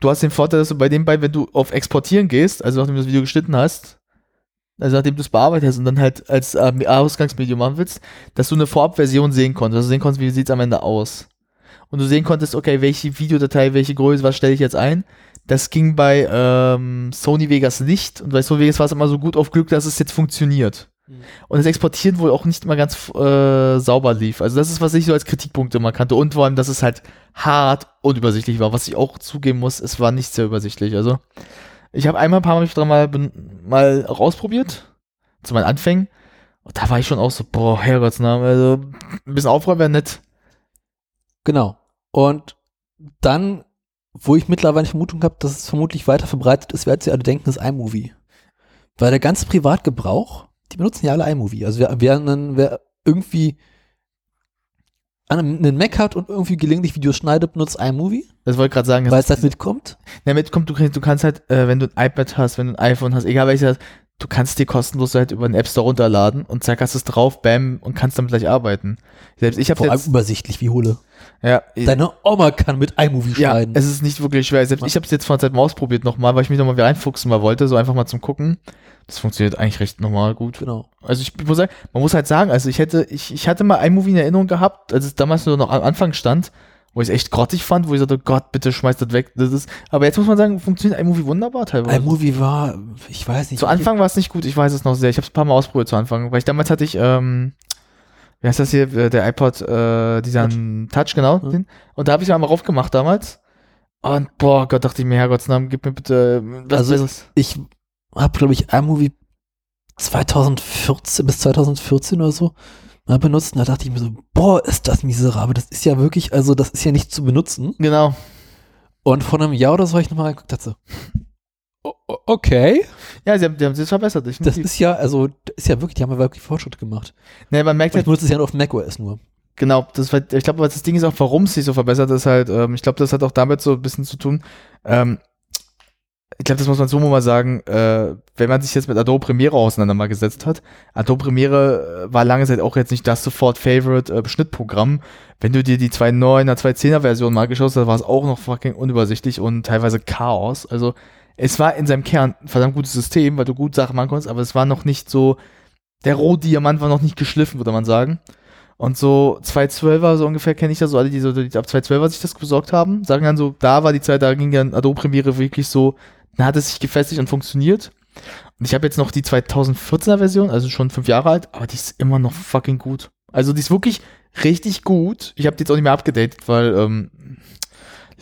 Du hast den Vorteil, dass du bei dem bei, wenn du auf Exportieren gehst, also nachdem du das Video geschnitten hast, also nachdem du es bearbeitet hast und dann halt als äh, Ausgangsmedium machen willst, dass du eine Vorabversion sehen konntest, du sehen konntest, wie sieht es am Ende aus. Und du sehen konntest, okay, welche Videodatei, welche Größe, was stelle ich jetzt ein. Das ging bei ähm, Sony Vegas nicht und bei Sony Vegas war es immer so gut auf Glück, dass es jetzt funktioniert. Und das Exportieren wohl auch nicht immer ganz äh, sauber lief. Also das ist, was ich so als Kritikpunkt immer kannte. Und vor allem, dass es halt hart und übersichtlich war. Was ich auch zugeben muss, es war nicht sehr übersichtlich. Also ich habe einmal ein paar Mal, dran mal, mal rausprobiert. Zu meinen Anfängen. Und da war ich schon auch so, boah, Herrgottsname. Also ein bisschen aufräumen wäre nett. Genau. Und dann, wo ich mittlerweile die Vermutung habe, dass es vermutlich weiter verbreitet ist, werdet ihr alle denken, ist iMovie. Weil der ganze Privatgebrauch, die benutzen ja alle iMovie. Also wer, wer, einen, wer irgendwie einen Mac hat und irgendwie gelegentlich Videos schneidet, benutzt iMovie, Das wollte ich gerade sagen. weil es halt mitkommt. Damit kommt, du, kannst- du kannst halt, äh, wenn du ein iPad hast, wenn du ein iPhone hast, egal welches, du kannst dir kostenlos halt über den App Store runterladen und zack, hast es drauf, bam, und kannst damit gleich arbeiten. Selbst ich habe Vor allem übersichtlich wie Hulle. Ja, Deine Oma kann mit iMovie ja, schneiden. es ist nicht wirklich schwer. Selbst ich habe es jetzt vor einer Zeit mal ausprobiert nochmal, weil ich mich nochmal wieder reinfuchsen mal wollte, so einfach mal zum Gucken. Das funktioniert eigentlich recht normal gut. genau. Also ich muss sagen, man muss halt sagen, also ich hätte, ich, ich hatte mal iMovie in Erinnerung gehabt, als es damals nur noch am Anfang stand, wo ich es echt grottig fand, wo ich sagte, Gott, bitte schmeiß das weg. Das ist, aber jetzt muss man sagen, funktioniert iMovie wunderbar teilweise. iMovie war, ich weiß nicht. Zu Anfang war es nicht gut, ich weiß es noch sehr. Ich habe es ein paar Mal ausprobiert zu Anfang, weil ich damals hatte ich, ähm, wie heißt das hier, äh, der iPod, äh, dieser Touch, Touch genau, Ja. den. und da habe ich einmal raufgemacht damals. Und boah, Gott, dachte ich mir, Herrgottsnamen, gib mir bitte äh, was Also- Besseres. ich habe, glaube ich, iMovie 2014 bis 2014 oder so mal benutzt. Und da dachte ich mir so, boah, ist das miserabel. Das ist ja wirklich, also das ist ja nicht zu benutzen. Genau. Und vor einem Jahr oder so habe ich nochmal geguckt, dachte so, okay. Ja, sie haben, die haben es verbessert. Das definitiv. ist ja, also, das ist ja wirklich, die haben ja wirklich Fortschritte gemacht. nee, man merkt Ich halt, benutze es ja nur auf macOS nur. Genau, das ich glaube, das Ding ist auch, warum es sich so verbessert ist halt, ähm, ich glaube, das hat auch damit so ein bisschen zu tun. Ähm, ich glaube, das muss man so mal sagen, äh, wenn man sich jetzt mit Adobe Premiere auseinandergesetzt hat. Adobe Premiere äh, war lange Zeit auch jetzt nicht das sofort Favorite äh, Schnittprogramm. Wenn du dir die 2.9er, 2.10er Version mal geschaut hast, war es auch noch fucking unübersichtlich und teilweise Chaos. Also es war in seinem Kern ein verdammt gutes System, weil du gut Sachen machen konntest, aber es war noch nicht so, der Rohdiamant war noch nicht geschliffen, würde man sagen. Und so 212er, so ungefähr kenne ich das so, alle, die so die ab 212er sich das besorgt haben, sagen dann so, da war die Zeit, da ging dann Adobe Premiere wirklich so, da hat es sich gefestigt und funktioniert. Und ich habe jetzt noch die 2014er Version, also schon fünf Jahre alt, aber die ist immer noch fucking gut. Also die ist wirklich richtig gut. Ich habe die jetzt auch nicht mehr abgedatet, weil ähm,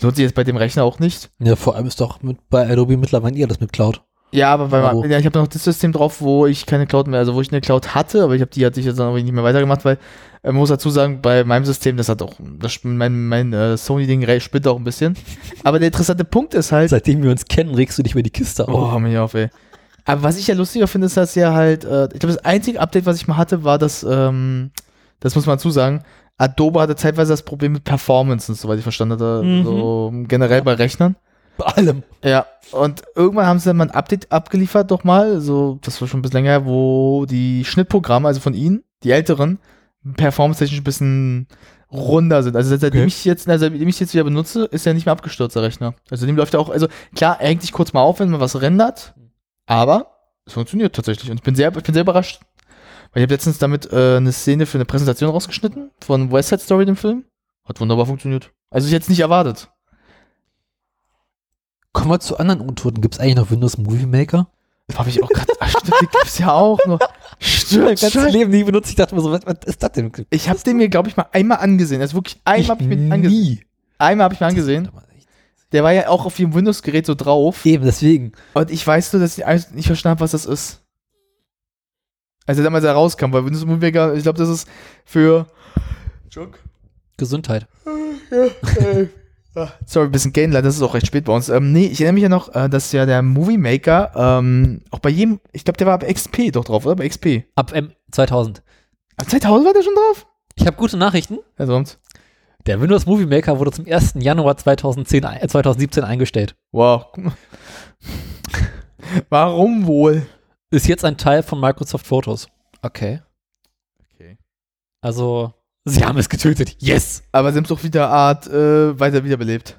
lohnt sich jetzt bei dem Rechner auch nicht. Ja, vor allem ist doch mit, bei Adobe mittlerweile eher das mit Cloud. Ja, aber bei, ja, ich habe noch das System drauf, wo ich keine Cloud mehr, also wo ich eine Cloud hatte, aber ich habe die hatte ich jetzt dann aber nicht mehr weitergemacht, weil äh, man muss dazu sagen, bei meinem System, das hat auch, das, mein, mein äh, Sony-Ding spinnt auch ein bisschen. Aber der interessante Punkt ist halt, Seitdem wir uns kennen, regst du dich über die Kiste auf. oh, mich auf, ey. Aber was ich ja lustiger finde, ist, dass ja halt, äh, ich glaube, das einzige Update, was ich mal hatte, war das, ähm, das muss man zusagen, Adobe hatte zeitweise das Problem mit Performance, soweit ich verstanden hatte, Mhm. so generell bei Rechnern. Bei allem. Ja, und irgendwann haben sie dann mal ein Update abgeliefert, doch mal, so, das war schon ein bisschen länger, her, wo die Schnittprogramme, also von ihnen, die älteren, performance-technisch ein bisschen runder sind. Also seitdem Okay. ich jetzt, also seitdem ich jetzt wieder benutze, ist er nicht mehr abgestürzt, der Rechner. Also dem läuft er auch, also klar, er hängt sich kurz mal auf, wenn man was rendert, aber es funktioniert tatsächlich. Und ich bin sehr, ich bin sehr überrascht. Weil ich habe letztens damit äh, eine Szene für eine Präsentation rausgeschnitten von West Side Story, dem Film. Hat wunderbar funktioniert. Also ich hätte es nicht erwartet. Kommen wir zu anderen Untoten. Gibt es eigentlich noch Windows Movie Maker? Das habe ich auch gerade. Ach, stimmt, die gibt's ja auch noch. Stimmt, Mein ganzes. Leben nie benutzt. Ich dachte mir so, was, was ist das denn? Ich habe den mir, glaube ich, mal einmal angesehen. Also wirklich einmal habe ich mir angesehen. nie. Einmal habe ich mir angesehen. Der war ja auch auf jedem Windows-Gerät so drauf. Eben, deswegen. Und ich weiß nur, dass ich eigentlich nicht verstanden habe, was das ist. Als er damals herauskam, weil Windows Movie Maker, ich glaube, das ist für. Gesundheit. (laughs) Sorry, ein bisschen leider das ist auch recht spät bei uns. Ähm, nee, ich erinnere mich ja noch, äh, dass ja der Movie Maker ähm, auch bei jedem, ich glaube, der war bei XP doch drauf, oder? Bei XP. Ab M 2000. Ab 2000 war der schon drauf? Ich habe gute Nachrichten. Also, und? Der Windows Movie Maker wurde zum 1. Januar 2010, ein- äh, 2017 eingestellt. Wow. (laughs) Warum wohl? Ist jetzt ein Teil von Microsoft Photos. Okay. Okay. Also, sie haben es getötet. Yes! Aber sie haben es doch wieder Art äh, weiter wiederbelebt.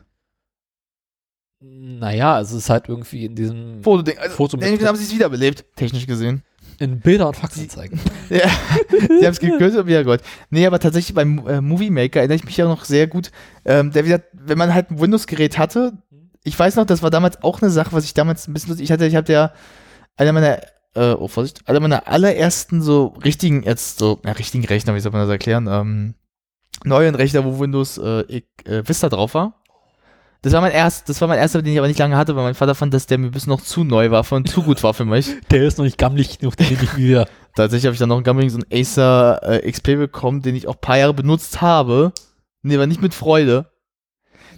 Naja, also es ist halt irgendwie in diesem Fotoding. Also, Foto mit- haben sie es wiederbelebt, technisch gesehen. in Bilder und Faxanzeigen. (laughs) Ja, sie haben es gekürzt und wieder Gott. Nee, aber tatsächlich beim äh, Movie Maker erinnere ich mich ja noch sehr gut. Ähm, der wieder, wenn man halt ein Windows-Gerät hatte, ich weiß noch, das war damals auch eine Sache, was ich damals ein bisschen lustig, ich hatte, ich hatte ja einer meiner, äh, oh Vorsicht, einer meiner allerersten so richtigen, jetzt so, ja, richtigen Rechner, wie soll man das erklären, ähm, neuen Rechner, wo Windows äh, äh, Vista drauf war. Das war mein erst, das war mein erster, den ich aber nicht lange hatte, weil mein Vater fand, dass der mir ein bisschen noch zu neu war und zu gut war für mich. (laughs) Der ist noch nicht gammelig genug, den nehme ich wieder. (laughs) Tatsächlich habe ich dann noch einen Gammling, so einen Acer äh, XP bekommen, den ich auch ein paar Jahre benutzt habe. Nee, aber nicht mit Freude.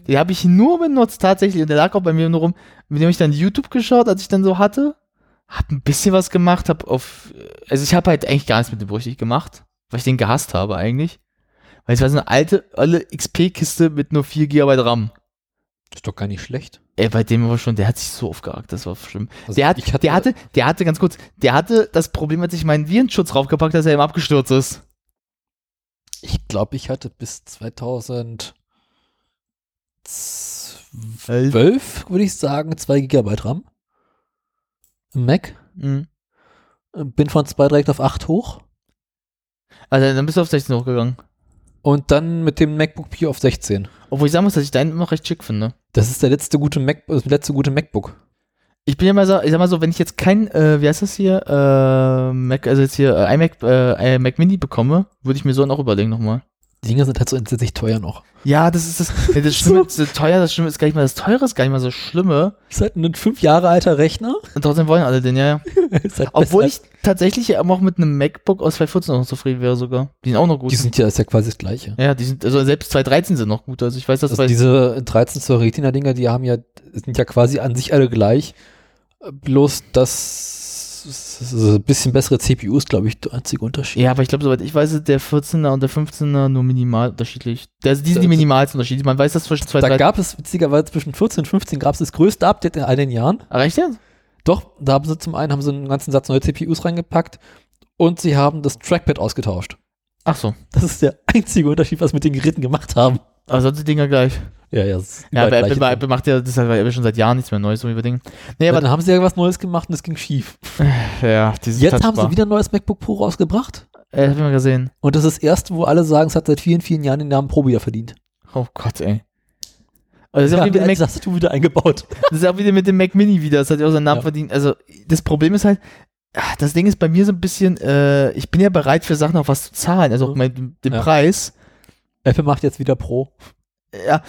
Den habe ich nur benutzt tatsächlich und der lag auch bei mir nur rum. Mit dem habe ich dann YouTube geschaut, als ich dann so hatte. Hab ein bisschen was gemacht, hab auf, also ich habe halt eigentlich gar nichts mit dem richtig gemacht, weil ich den gehasst habe eigentlich. Weil es war so eine alte, alte XP-Kiste mit nur 4 GB RAM. Ist doch gar nicht schlecht. Ey, bei dem war schon, der hat sich so aufgehakt, das war schlimm. Also der, hat, hatte- der hatte, der hatte, ganz kurz, der hatte das Problem, als ich meinen Virenschutz draufgepackt dass er ihm abgestürzt ist. Ich glaube, ich hatte bis 2012, würde ich sagen, 2 GB RAM Mac. Mhm. Bin von 2 direkt auf 8 hoch Also dann bist du auf 16 hochgegangen. und dann mit dem MacBook Pro auf 16. Obwohl ich sagen muss, dass ich deinen immer recht schick finde. Das ist der letzte gute Mac, das letzte gute MacBook. Ich bin ja mal so, ich sag mal so, wenn ich jetzt kein, äh, wie heißt das hier, äh, Mac, also jetzt hier, äh, iMac, äh, Mac Mini bekomme, würde ich mir so einen auch überlegen nochmal. Die Dinger sind halt so entsetzlich teuer noch. Ja, das ist das, (laughs) das Schlimme, das teuer, das Schlimme ist gar nicht mal das Teure, ist gar nicht mal so Schlimme. Ist halt ein 5 Jahre alter Rechner. Und trotzdem wollen alle den, ja, ja. (laughs) Halt Obwohl ich tatsächlich auch mit einem MacBook aus 2014 noch zufrieden wäre sogar. Die sind auch noch gut. Die sind ja, ist ja quasi das gleiche. ja, die sind, also selbst 2013 sind noch gut. Also ich weiß, dass Also diese 13 Zoll Retina-Dinger, die haben ja, sind ja quasi an sich alle gleich. Bloß das ein bisschen bessere CPUs, glaube ich, der einzige Unterschied. ja, aber ich glaube, soweit ich weiß, ist der 14er und der 15er nur minimal unterschiedlich. Der, die sind die minimalsten Unterschiede. Man weiß das zwischen 2 Da 3 gab es witzigerweise zwischen 14 und 15 gab es das größte Update in all den Jahren. Reicht jetzt? Doch, da haben sie zum einen haben sie einen ganzen Satz neue CPUs reingepackt und sie haben das Trackpad ausgetauscht. Ach so. Das ist der einzige Unterschied, was wir mit den Geräten gemacht haben. Aber sonst die Dinger gleich. Ja, ja. Ja, aber überall Apple, Apple macht ja, das halt bei Apple schon seit Jahren nichts mehr Neues, so über Ding. Nee, aber Dann haben sie ja was Neues gemacht und es ging schief. (laughs) ja, dieses Jetzt haben sie wieder ein neues MacBook Pro rausgebracht. Äh, hab ich mal gesehen. Und das ist das erste, wo alle sagen, es hat seit vielen, vielen Jahren den Namen Pro wieder verdient. Oh Gott, ey. Also das, ist Ja, auch wie mit dem als Mac, Tastatur wieder eingebaut. (laughs) das ist auch wieder mit dem Mac Mini wieder. Das hat ja auch seinen Namen Ja. verdient. Also das Problem ist halt, ah, das Ding ist bei mir so ein bisschen, äh, ich bin ja bereit für Sachen auch was zu zahlen, also auch Mhm. den Ja. Preis. Apple macht jetzt wieder Pro. Ja,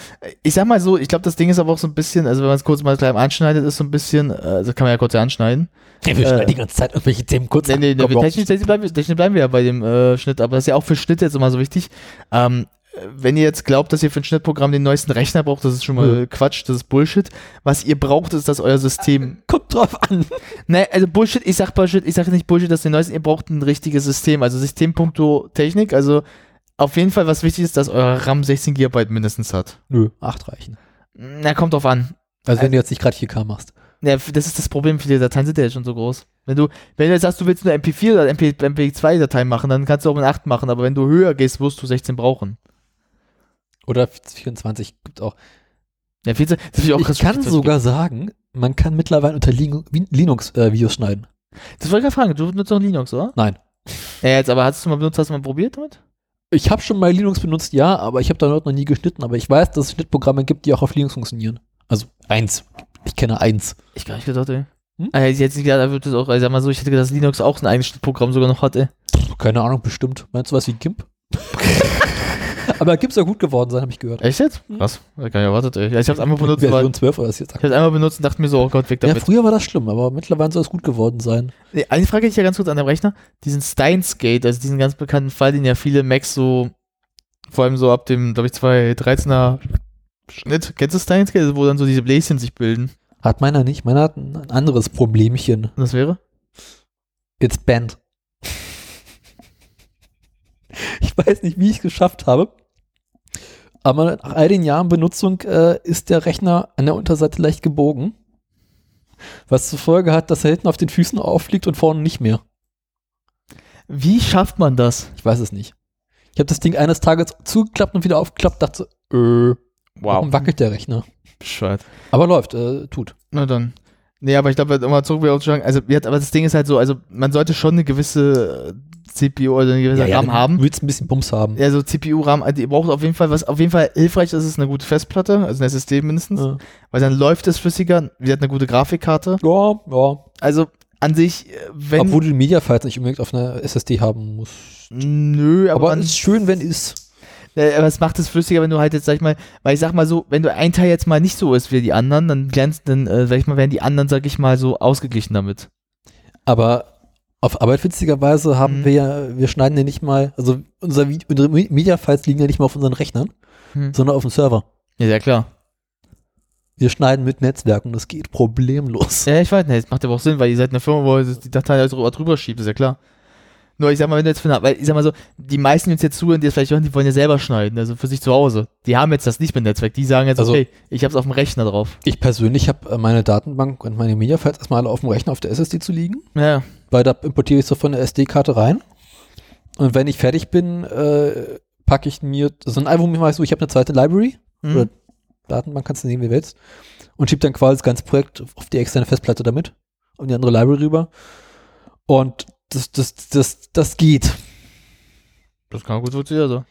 ich sag mal so, ich glaube, das Ding ist aber auch so ein bisschen, also wenn man es kurz mal gleich anschneidet, ist so ein bisschen, äh, also kann man ja kurz ja anschneiden. Ja, wir Äh, schneiden die ganze Zeit irgendwelche Themen kurz Nee, an. nee, nee, überhaupt technisch, technisch, bleiben, wir- technisch bleiben wir ja bei dem äh, Schnitt, aber das ist ja auch für Schnitt jetzt immer so wichtig. Ähm, wenn ihr jetzt glaubt, dass ihr für ein Schnittprogramm den neuesten Rechner braucht, das ist schon mal Mhm. Quatsch, das ist Bullshit. Was ihr braucht, ist, dass euer System. (laughs) Kommt drauf an. ne, also Bullshit, ich sag Bullshit, ich sage nicht Bullshit, dass ihr neuesten, ihr braucht ein richtiges System, also Systempunkto Technik, also auf jeden Fall, was wichtig ist, dass euer RAM 16 GB mindestens hat. Nö, 8 reichen. Na, kommt drauf an. Also wenn du jetzt nicht gerade 4K machst. Ja, das ist das Problem, viele Dateien sind ja jetzt schon so groß. Wenn du, wenn du jetzt sagst, du willst nur MP4 oder MP, MP2-Dateien machen, dann kannst du auch mit 8 machen, aber wenn du höher gehst, wirst du 16 brauchen. Oder 24 gibt auch. Ja, 14, das ist auch Ich kann sogar sagen, man kann mittlerweile unter Lin- Linux äh, Videos schneiden. Das wollte ich gerade fragen, du nutzt noch Linux, oder? Nein. Ja, jetzt, aber hast du mal benutzt, hast du mal probiert damit? Ich habe schon mal Linux benutzt, ja, aber ich habe da noch nie geschnitten. Aber ich weiß, dass es Schnittprogramme gibt, die auch auf Linux funktionieren. Also eins. Ich kenne eins. Ich gar nicht gedacht, ey. Hm? Ah, jetzt nicht gedacht, da wird das auch, ich sag mal so, ich hätte gedacht, dass Linux auch ein eigenes Programm sogar noch hat, ey. Keine Ahnung, bestimmt. Meinst du was wie GIMP? (laughs) aber GIMP soll gut geworden sein, habe ich gehört. Echt jetzt? Hm. Krass. Hab ich gar nicht erwartet, ey. Ja, ich hab's einmal benutzt, weil, Version ich 12 oder ist jetzt hab's einmal benutzt und dachte mir so, oh Gott, weg Ja, damit. früher war das schlimm, aber mittlerweile soll es gut geworden sein. Nee, eine Frage hätte ich ja ganz kurz an dem Rechner. Diesen Steins Gate, also diesen ganz bekannten Fall, den ja viele Macs so, vor allem so ab dem, glaube ich, 2013er Schnitt, kennst du Steins Gate, wo dann so diese Bläschen sich bilden? Hat meiner nicht. Meiner hat ein ein anderes Problemchen. Und das wäre? It's banned. (laughs) Ich weiß nicht, wie ich es geschafft habe. Aber nach all den Jahren Benutzung äh, ist der Rechner an der Unterseite leicht gebogen. Was zur Folge hat, dass er hinten auf den Füßen auffliegt und vorne nicht mehr. Wie schafft man das? Ich weiß es nicht. Ich habe das Ding eines Tages zugeklappt und wieder aufgeklappt, dachte, äh, warum wackelt der Rechner? Bescheid. Aber läuft, äh, tut. Na dann. Nee, aber ich glaube, um mal zurück wieder aufzuschlagen, also, ja, aber das Ding ist halt so, also, man sollte schon eine gewisse äh, CPU oder eine gewisse RAM haben. Du willst ein bisschen Bums haben. Ja, so CPU-RAM, also ihr braucht auf jeden Fall, was auf jeden Fall hilfreich ist, ist eine gute Festplatte, also eine SSD mindestens, Ja, weil dann läuft es flüssiger, wir hat eine gute Grafikkarte. ja. ja. Also an sich, äh, wenn. Obwohl du die Mediafiles nicht unbedingt auf einer SSD haben musst. nö, aber, Aber es ist schön, wenn ist. Aber es macht es flüssiger, wenn du halt jetzt, sag ich mal, weil ich sag mal so, wenn du ein Teil jetzt mal nicht so ist wie die anderen, dann glänzt, dann, äh, sag ich mal, werden die anderen, sag ich mal, so ausgeglichen damit. Aber auf Arbeit witzigerweise haben Mhm. wir ja, wir schneiden ja nicht mal, also unser, unsere Me- Mediafiles liegen ja nicht mal auf unseren Rechnern, Hm. sondern auf dem Server. Ja, sehr klar. Wir schneiden mit Netzwerken, das geht problemlos. Ja, ich weiß nicht, das macht aber auch Sinn, weil ihr seid eine Firma, wo ihr die Datei halt drüber, drüber schiebt, ist ja klar. Nur ich sag mal, wenn du jetzt von der, weil ich sag mal so, die meisten, die uns jetzt zuhören, die das vielleicht hören, die wollen ja selber schneiden, also für sich zu Hause. Die haben jetzt das nicht mit Netzwerk, die sagen jetzt, Also- okay, ich hab's auf dem Rechner drauf. Ich persönlich habe äh, meine Datenbank und meine Mediafiles erstmal alle auf dem Rechner auf der SSD zu liegen, Ja, weil da importiere ich so von der SD-Karte rein. Und wenn ich fertig bin, äh, packe ich mir so ein Album, ich weiß so, ich habe eine zweite Library Mhm. oder Datenbank, kannst du nehmen, wie du willst, und schiebe dann quasi das ganze Projekt auf die externe Festplatte damit und die andere Library rüber. Und das, das, das, das geht. das kann gut funktionieren, so.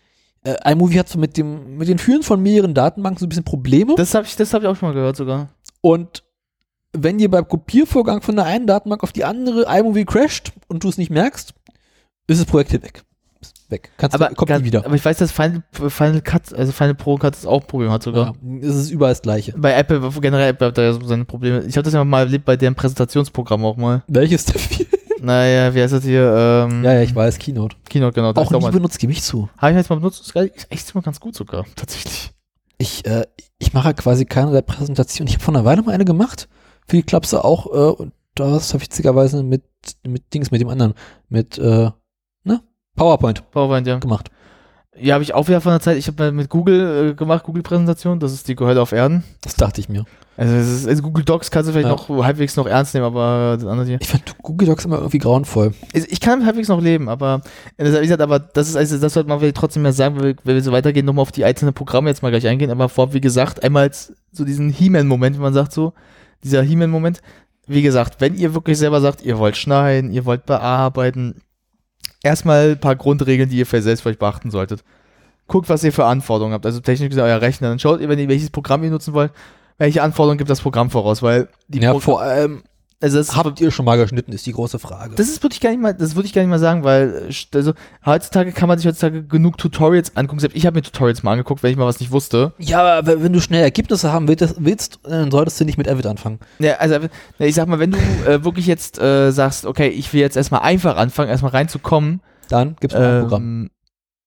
Äh, iMovie hat so mit dem, mit den Führen von mehreren Datenbanken so ein bisschen Probleme. Das habe ich, das hab ich auch schon mal gehört sogar. Und wenn dir beim Kopiervorgang von der einen Datenbank auf die andere iMovie crasht und du es nicht merkst, ist das Projekt hier weg. Ist weg. Kannst Aber, du, kommt ganz- nie wieder. aber ich weiß, dass Final, Final Cut, also Final Pro Cut das auch ein Problem hat sogar. Ja, es ist überall das Gleiche. Bei Apple, generell Apple hat da ja so seine Probleme. Ich habe das ja mal erlebt bei deren Präsentationsprogramm auch mal. Welches dafür? Naja, wie heißt das hier? Ähm, ja, ja, ich weiß, Keynote. Keynote, genau. Auch nie benutzt, gebe ich zu. Habe ich jetzt mal benutzt, ist echt immer ganz gut sogar, (laughs) tatsächlich. Ich, äh, ich mache quasi keine Präsentation. Ich habe vor einer Weile mal eine gemacht. Für die Klapse auch. Äh, und das habe ich witzigerweise mit, mit Dings, mit dem anderen, mit, äh, ne? PowerPoint PowerPoint, ja. gemacht. Ja, habe ich auch wieder von der Zeit. Ich habe mit Google äh, gemacht, Google-Präsentation. Das ist die Hölle auf Erden. Das dachte ich mir. Also, es ist, also Google Docs kannst du vielleicht Ja. noch halbwegs noch ernst nehmen, aber das andere hier. Ich fand Google Docs immer irgendwie grauenvoll. Ich, ich kann halbwegs noch leben, aber wie gesagt, aber das ist also, das sollte man vielleicht trotzdem mehr sagen, wenn wir, wenn wir so weitergehen, nochmal auf die einzelnen Programme jetzt mal gleich eingehen. Aber vorab, wie gesagt, einmal so diesen He-Man-Moment, wie man sagt so, dieser He-Man-Moment. Wie gesagt, wenn ihr wirklich selber sagt, ihr wollt schneiden, ihr wollt bearbeiten, erstmal ein paar Grundregeln, die ihr für selbst vielleicht beachten solltet. Guckt, was ihr für Anforderungen habt. Also technisch gesagt, euer Rechner. Dann schaut ihr, wenn ihr welches Programm ihr nutzen wollt, welche Anforderungen gibt das Programm voraus, weil die Ja, Pro- vor allem, also das habt ihr schon mal geschnitten, ist die große Frage. das ist wirklich gar nicht mal, das würde ich gar nicht mal sagen, weil äh, also heutzutage kann man sich heutzutage genug Tutorials angucken. Selbst ich habe mir Tutorials mal angeguckt, wenn ich mal was nicht wusste. Ja, aber wenn- du schnell Ergebnisse haben willst, dann solltest du nicht mit Avid anfangen. Ja, also ne, ich sag mal, wenn du äh, wirklich jetzt äh, sagst, okay, ich will jetzt erstmal einfach anfangen, erstmal reinzukommen, Dann gibt's noch ein Programm.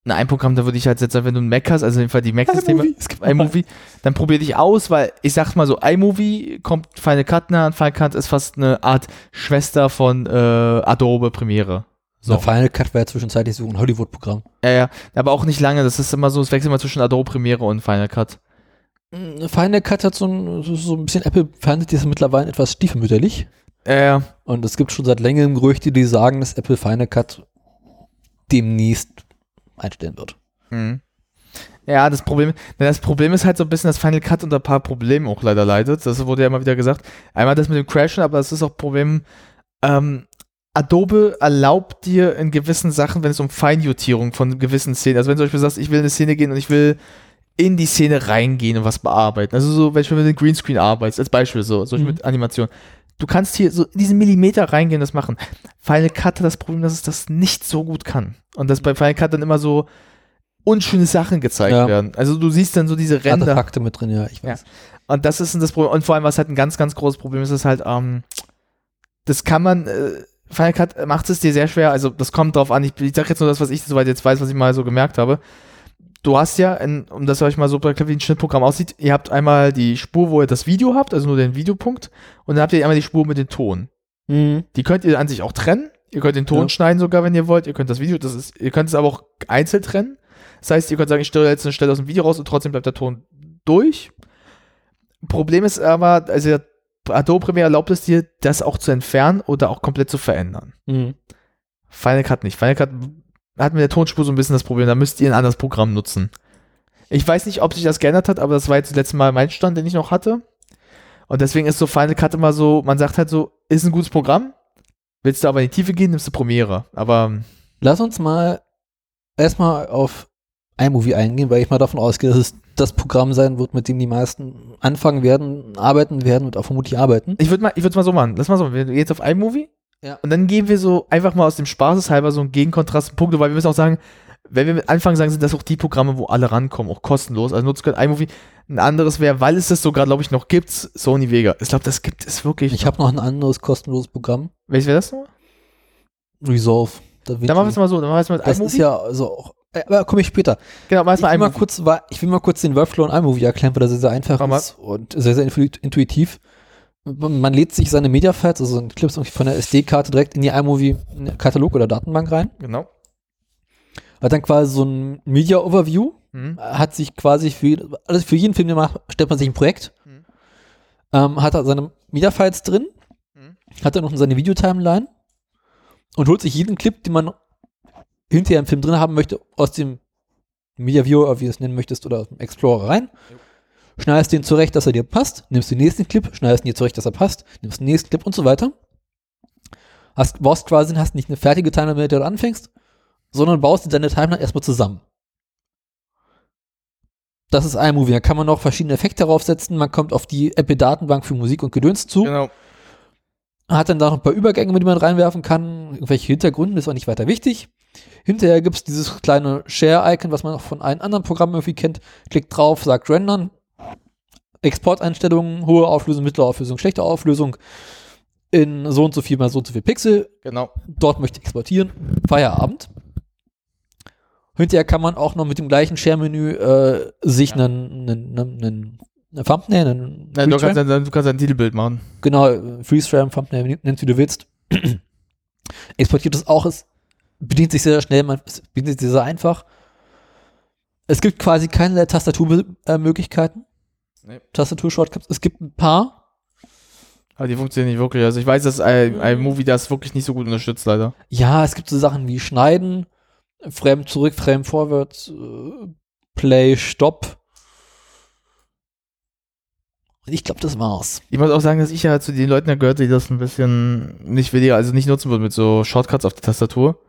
Na, ein Programm, da würde ich halt jetzt sagen, wenn du ein Mac hast, also in dem Fall die Mac-Systeme, iMovie, es gibt iMovie, dann probier dich aus, weil ich sag mal so, iMovie kommt Final Cut nah und Final Cut ist fast eine Art Schwester von äh, Adobe Premiere. So. Final Cut wäre zwischenzeitlich so ein Hollywood-Programm. Ja, ja, aber auch nicht lange, das ist immer so, es wechselt immer zwischen Adobe Premiere und Final Cut. Mm, Final Cut hat so ein, so- ein bisschen, Apple findet das mittlerweile etwas stiefmütterlich. Ja, ja. Und es gibt schon seit längerem Gerüchte, die sagen, dass Apple Final Cut demnächst einstellen wird. Mhm. Ja, das Problem, das Problem ist halt so ein bisschen, dass Final Cut unter ein paar Problemen auch leider leidet. Das wurde ja immer wieder gesagt. Einmal das mit dem Crashen, aber es ist auch ein Problem, ähm, Adobe erlaubt dir in gewissen Sachen, wenn es um Feinjustierung von gewissen Szenen, also wenn du zum Beispiel sagst, ich will in eine Szene gehen und ich will in die Szene reingehen und was bearbeiten. Also so, wenn du mit dem Greenscreen arbeitest, als Beispiel so, so Mhm. mit Animation. Du kannst hier so in diesen Millimeter reingehen und das machen. Final Cut hat das Problem, dass es das nicht so gut kann. Und dass bei Final Cut dann immer so unschöne Sachen gezeigt Ja. werden. Also du siehst dann so diese Ränder. Artefakte mit drin, ja, ich weiß. Und das ist das Problem. Und vor allem, was halt ein ganz, ganz großes Problem ist, ist halt, ähm, das kann man, äh, Final Cut macht es dir sehr schwer. Also das kommt drauf an. Ich, ich sag jetzt nur das, was ich soweit jetzt weiß, was ich mal so gemerkt habe. Du hast ja, in, um das euch mal so wie ein Schnittprogramm aussieht, ihr habt einmal die Spur, wo ihr das Video habt, also nur den Videopunkt, und dann habt ihr einmal die Spur mit dem Ton. Mhm. Die könnt ihr an sich auch trennen. Ihr könnt den Ton Ja. schneiden sogar, wenn ihr wollt. Ihr könnt das Video, das ist, ihr könnt es aber auch einzeln trennen. Das heißt, ihr könnt sagen, ich stelle jetzt eine Stelle aus dem Video raus und trotzdem bleibt der Ton durch. Problem ist aber, also Adobe Premiere erlaubt es dir, das auch zu entfernen oder auch komplett zu verändern. Mhm. Final Cut nicht. Final Cut hat mit der Tonspur so ein bisschen das Problem, da müsst ihr ein anderes Programm nutzen. Ich weiß nicht, ob sich das geändert hat, aber das war jetzt das letzte Mal mein Stand, den ich noch hatte. Und deswegen ist so Final Cut immer so, man sagt halt so, ist ein gutes Programm. Willst du aber in die Tiefe gehen, nimmst du Premiere. Aber Lass uns mal erstmal auf iMovie eingehen, weil ich mal davon ausgehe, dass es das Programm sein wird, mit dem die meisten anfangen werden, arbeiten werden und auch vermutlich arbeiten. ich würde mal, ich würde mal so machen. Lass mal so, wir gehen jetzt auf iMovie. Ja. Und dann gehen wir so einfach mal aus dem Spaßeshalber so einen Gegenkontrast Punkte, weil wir müssen auch sagen, wenn wir mit Anfang sagen, sind das auch die Programme, wo alle rankommen, auch kostenlos. Also nutzen können iMovie. Ein anderes wäre, weil es das sogar, glaube ich, noch gibt, Sony Vega. Ich glaube, das gibt es wirklich. Ich habe noch ein anderes kostenloses Programm, Welches wäre das noch? Resolve. DaVinci. Dann machen wir es mal so, dann machen wir es mal das iMovie. ist ja so auch, äh, aber komme ich später. genau, machen Ich will, mal iMovie. kurz, ich will mal kurz den Workflow in iMovie erklären, weil das sehr, sehr einfach Mach mal. ist und sehr, sehr intu- intuitiv. Man lädt sich seine Media-Files, also Clips von der SD-Karte direkt in die iMovie-Katalog oder Datenbank rein. Genau. Hat dann quasi so ein Media-Overview, Mhm. hat sich quasi für, alles für jeden Film, den man macht, stellt man sich ein Projekt, Mhm. ähm, hat da seine Media-Files drin, Mhm. hat dann noch seine Videotimeline und holt sich jeden Clip, den man hinterher im Film drin haben möchte, aus dem Media Viewer, wie du es nennen möchtest, oder aus dem Explorer rein, schneidest den zurecht, dass er dir passt, nimmst den nächsten Clip, schneidest ihn dir zurecht, dass er passt, nimmst den nächsten Clip und so weiter. Hast, baust quasi, hast nicht eine fertige Timeline, mit der du anfängst, sondern baust deine Timeline erstmal zusammen. Das ist iMovie. Da kann man noch verschiedene Effekte draufsetzen. Man kommt auf die Apple-Datenbank für Musik und Gedöns zu. Genau. Hat dann da noch ein paar Übergänge, die man reinwerfen kann. Irgendwelche Hintergründe, ist auch nicht weiter wichtig. Hinterher gibt es dieses kleine Share-Icon, was man auch von allen anderen Programmen irgendwie kennt. Klickt drauf, sagt rendern. Exporteinstellungen, hohe Auflösung, mittlere Auflösung, schlechte Auflösung. In so und so viel mal so und so viel Pixel. Genau. Dort möchte ich exportieren. Feierabend. Hinterher kann man auch noch mit dem gleichen Share-Menü äh, sich einen, einen, einen, Thumbnail, einen Nein, du, kannst, ein- du kannst ein Titelbild machen. genau, äh, Freeze-Frame, Thumbnail, nennst wie du willst. (clears throat) Exportiert es auch, es bedient sich sehr schnell, man, es bedient sich sehr einfach. Es gibt quasi keine Tastaturmöglichkeiten. Nee. Tastatur-Shortcuts. Es gibt ein paar. Aber die funktionieren nicht wirklich. Also ich weiß, dass ein, ein Movie das wirklich nicht so gut unterstützt, leider. Ja, es gibt so Sachen wie Schneiden, Frame zurück, Frame vorwärts, äh, Play, Stopp. Und ich glaube, das war's. Ich muss auch sagen, dass ich ja zu den Leuten gehört, die das ein bisschen nicht weniger, also nicht nutzen würden mit so Shortcuts auf der Tastatur.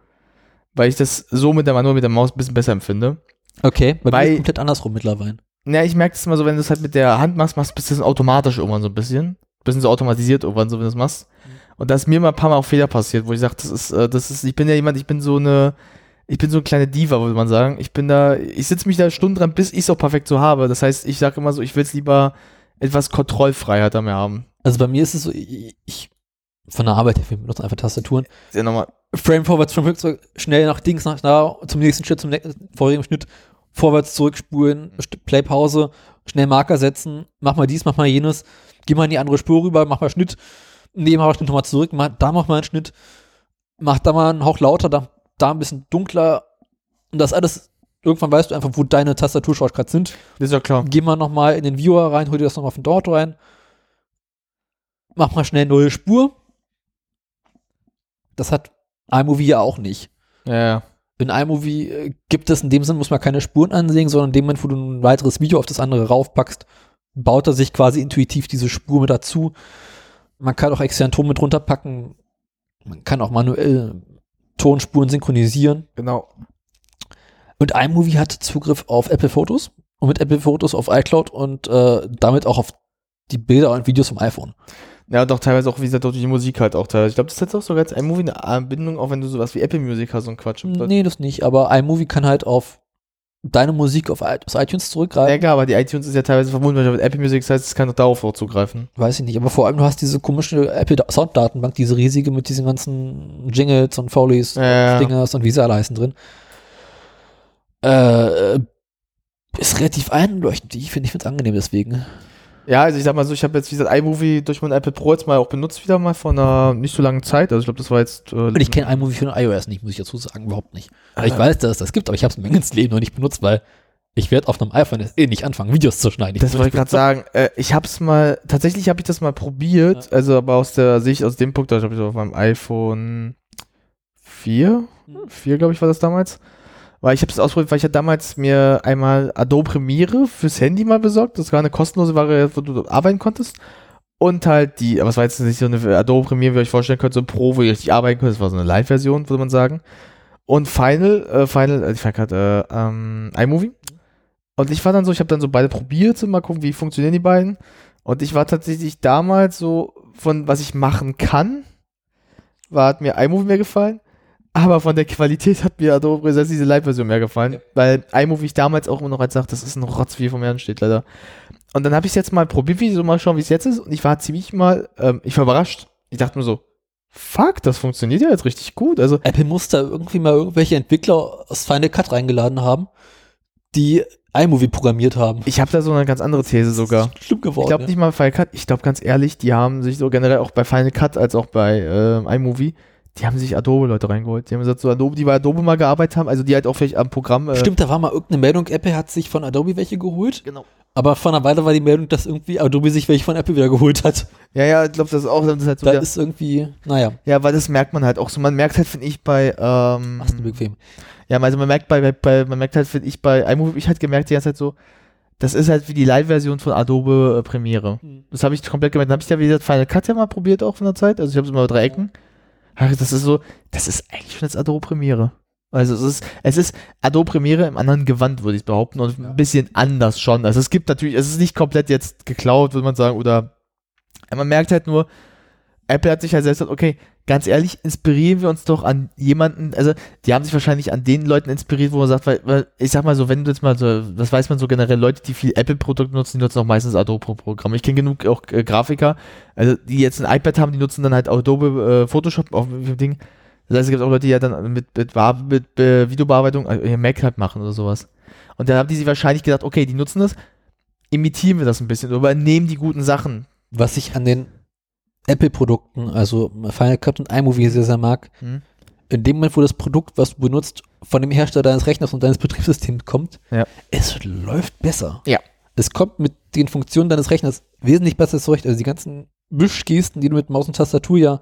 Weil ich das so mit der Manual mit der Maus ein bisschen besser empfinde. Okay, bei mir Weil- ist komplett andersrum mittlerweile. Ja, ich merke das immer so, wenn du es halt mit der Hand machst, machst du es automatisch irgendwann so ein bisschen. Bisschen so automatisiert irgendwann so, wenn du es machst. Und da ist mir mal ein paar Mal auch Fehler passiert, wo ich sage, das ist, äh, das ist, ich bin ja jemand, ich bin so eine, ich bin so eine kleine Diva, würde man sagen. Ich bin da, ich sitze mich da Stunden dran, bis ich es auch perfekt so habe. Das heißt, ich sage immer so, ich will es lieber etwas Kontrollfreiheit an mir haben. Also bei mir ist es so, ich, ich von der Arbeit her, wir benutzen einfach Tastaturen. Ja nochmal, Frame vorwärts, Frame rückwärts, schnell nach links, nach da, zum nächsten Schritt, zum nächsten, vorigen Schnitt, vorwärts zurückspulen, St- Playpause, schnell Marker setzen, mach mal dies, mach mal jenes, geh mal in die andere Spur rüber, mach mal Schnitt, nee, mach mal Schnitt nochmal zurück, mach, da mach mal einen Schnitt, mach da mal einen Hauch lauter, da, da ein bisschen dunkler und das alles, irgendwann weißt du einfach, wo deine Tastatur-Shortcuts sind. das ist ja klar. Geh mal nochmal in den Viewer rein, hol dir das nochmal von dort rein. Mach mal schnell neue Spur. Das hat iMovie ja auch nicht. Ja, ja. In iMovie äh, gibt es in dem Sinn, muss man keine Spuren ansehen, sondern in dem Moment, wo du ein weiteres Video auf das andere raufpackst, baut er sich quasi intuitiv diese Spur mit dazu. Man kann auch extern Ton mit runterpacken. Man kann auch manuell Tonspuren synchronisieren. Genau. Und iMovie hat Zugriff auf Apple Fotos und mit Apple Fotos auf iCloud und äh, damit auch auf die Bilder und Videos vom iPhone. Ja, doch teilweise auch, wie gesagt, durch die Musik halt auch teilweise. Ich glaube, das ist jetzt auch sogar als iMovie eine Anbindung, auch wenn du sowas wie Apple Music hast und Quatsch. Nee, das nicht, aber iMovie kann halt auf deine Musik auf iTunes Ja, zurückgreifen. klar, aber die iTunes ist ja teilweise verbunden mit Apple Music, das heißt, es kann doch darauf auch zugreifen. Weiß ich nicht, aber vor allem du hast diese komische Apple Sounddatenbank, diese riesige mit diesen ganzen Jingles und Foleys, Ja, ja. Stingers und wie sie alle heißen drin. Äh, ist relativ einleuchtend, ich finde ich finde es angenehm deswegen. Ja, also ich sag mal so, ich habe jetzt, wie gesagt, iMovie durch mein iPad Pro jetzt mal auch benutzt wieder mal vor einer nicht so langen Zeit. Also ich glaube, das war jetzt. Äh, Und ich kenne iMovie für den iOS nicht, muss ich dazu sagen, überhaupt nicht. Aber ich weiß, dass es das gibt, aber ich habe es mir ins Leben noch nicht benutzt, weil ich werde auf einem iPhone eh nicht anfangen, Videos zu schneiden. Das wollte ich gerade sagen. Äh, ich habe es mal, tatsächlich habe ich das mal probiert, also aber aus der Sicht, aus dem Punkt, da habe ich auf meinem iPhone 4, 4 glaube ich war das damals, weil ich habe es ausprobiert, weil ich ja damals mir einmal Adobe Premiere fürs Handy mal besorgt, das war eine kostenlose Variante, wo du arbeiten konntest und halt die, aber es war jetzt nicht so eine Adobe Premiere, wie ihr euch vorstellen könnt, so ein Pro, wo ihr richtig arbeiten könnt, das war so eine Live-Version, würde man sagen. Und Final, äh, Final, äh, ich fand gerade, äh, ähm, iMovie. Und ich war dann so, ich habe dann so beide probiert, so mal gucken, wie funktionieren die beiden. Und ich war tatsächlich damals so, von was ich machen kann, war, hat mir iMovie mehr gefallen. Aber von der Qualität hat mir Adobe Presence diese Live-Version mehr gefallen. Weil iMovie ich damals auch immer noch als sagt, das ist ein Rotz, wie vom Herrn steht, leider. Und dann habe ich es jetzt mal probiert, wie so mal schauen, wie es jetzt ist. Und ich war ziemlich mal, ähm, ich war überrascht. Ich dachte mir so, fuck, das funktioniert ja jetzt richtig gut. Also, Apple muss da irgendwie mal irgendwelche Entwickler aus Final Cut reingeladen haben, die iMovie programmiert haben. Ich habe da so eine ganz andere These sogar. Schlimm geworden. Ich glaube ja. nicht mal Final Cut. Ich glaube ganz ehrlich, die haben sich so generell auch bei Final Cut als auch bei äh, iMovie, die haben sich Adobe-Leute reingeholt. Die haben gesagt, so Adobe, die bei Adobe mal gearbeitet haben, also die halt auch vielleicht am Programm. Äh, Stimmt, da war mal irgendeine Meldung, Apple hat sich von Adobe welche geholt. Genau. Aber vor einer Weile war die Meldung, dass irgendwie Adobe sich welche von Apple wieder geholt hat. Ja, ja, ich glaube, das ist auch das ist halt so. Da ist irgendwie, naja, ja, weil das merkt man halt auch so. Man merkt halt, finde ich, bei. Ähm, machst du bequem. Ja, also man merkt bei, bei, man merkt halt, finde ich, bei iMovie, ich halt gemerkt die ganze Zeit so, das ist halt wie die Live-Version von Adobe äh, Premiere. Hm. Das habe ich komplett gemerkt. Dann habe ich ja, wie gesagt, Final Cut ja mal probiert auch von der Zeit. Also ich habe es immer drei Ecken. Ach, das ist so, das ist eigentlich schon jetzt Adobe Premiere. Also es ist, es ist Adobe Premiere im anderen Gewand, würde ich behaupten, und ein bisschen anders schon. Also es gibt natürlich, es ist nicht komplett jetzt geklaut, würde man sagen, oder man merkt halt nur, Apple hat sich halt selbst gesagt, okay, ganz ehrlich, inspirieren wir uns doch an jemanden, also die haben sich wahrscheinlich an den Leuten inspiriert, wo man sagt, weil, weil ich sag mal so, wenn du jetzt mal so, das weiß man so generell, Leute, die viel Apple-Produkte nutzen, die nutzen auch meistens Adobe-Programme. Ich kenne genug auch äh, Grafiker, also die jetzt ein iPad haben, die nutzen dann halt Adobe äh, Photoshop auf dem Ding. Das heißt, es gibt auch Leute, die ja dann mit, mit, Bar- mit äh, Videobearbeitung äh, Mac halt machen oder sowas. Und dann haben die sich wahrscheinlich gedacht, okay, die nutzen das, imitieren wir das ein bisschen, übernehmen die guten Sachen. Was ich an den Apple-Produkten, also Final Cut und iMovie sehr, sehr mag, Hm. in dem Moment, wo das Produkt, was du benutzt, von dem Hersteller deines Rechners und deines Betriebssystems kommt, Ja. es läuft besser. Ja. Es kommt mit den Funktionen deines Rechners wesentlich besser zurecht. Also die ganzen Wischgesten, die du mit Maus und Tastatur ja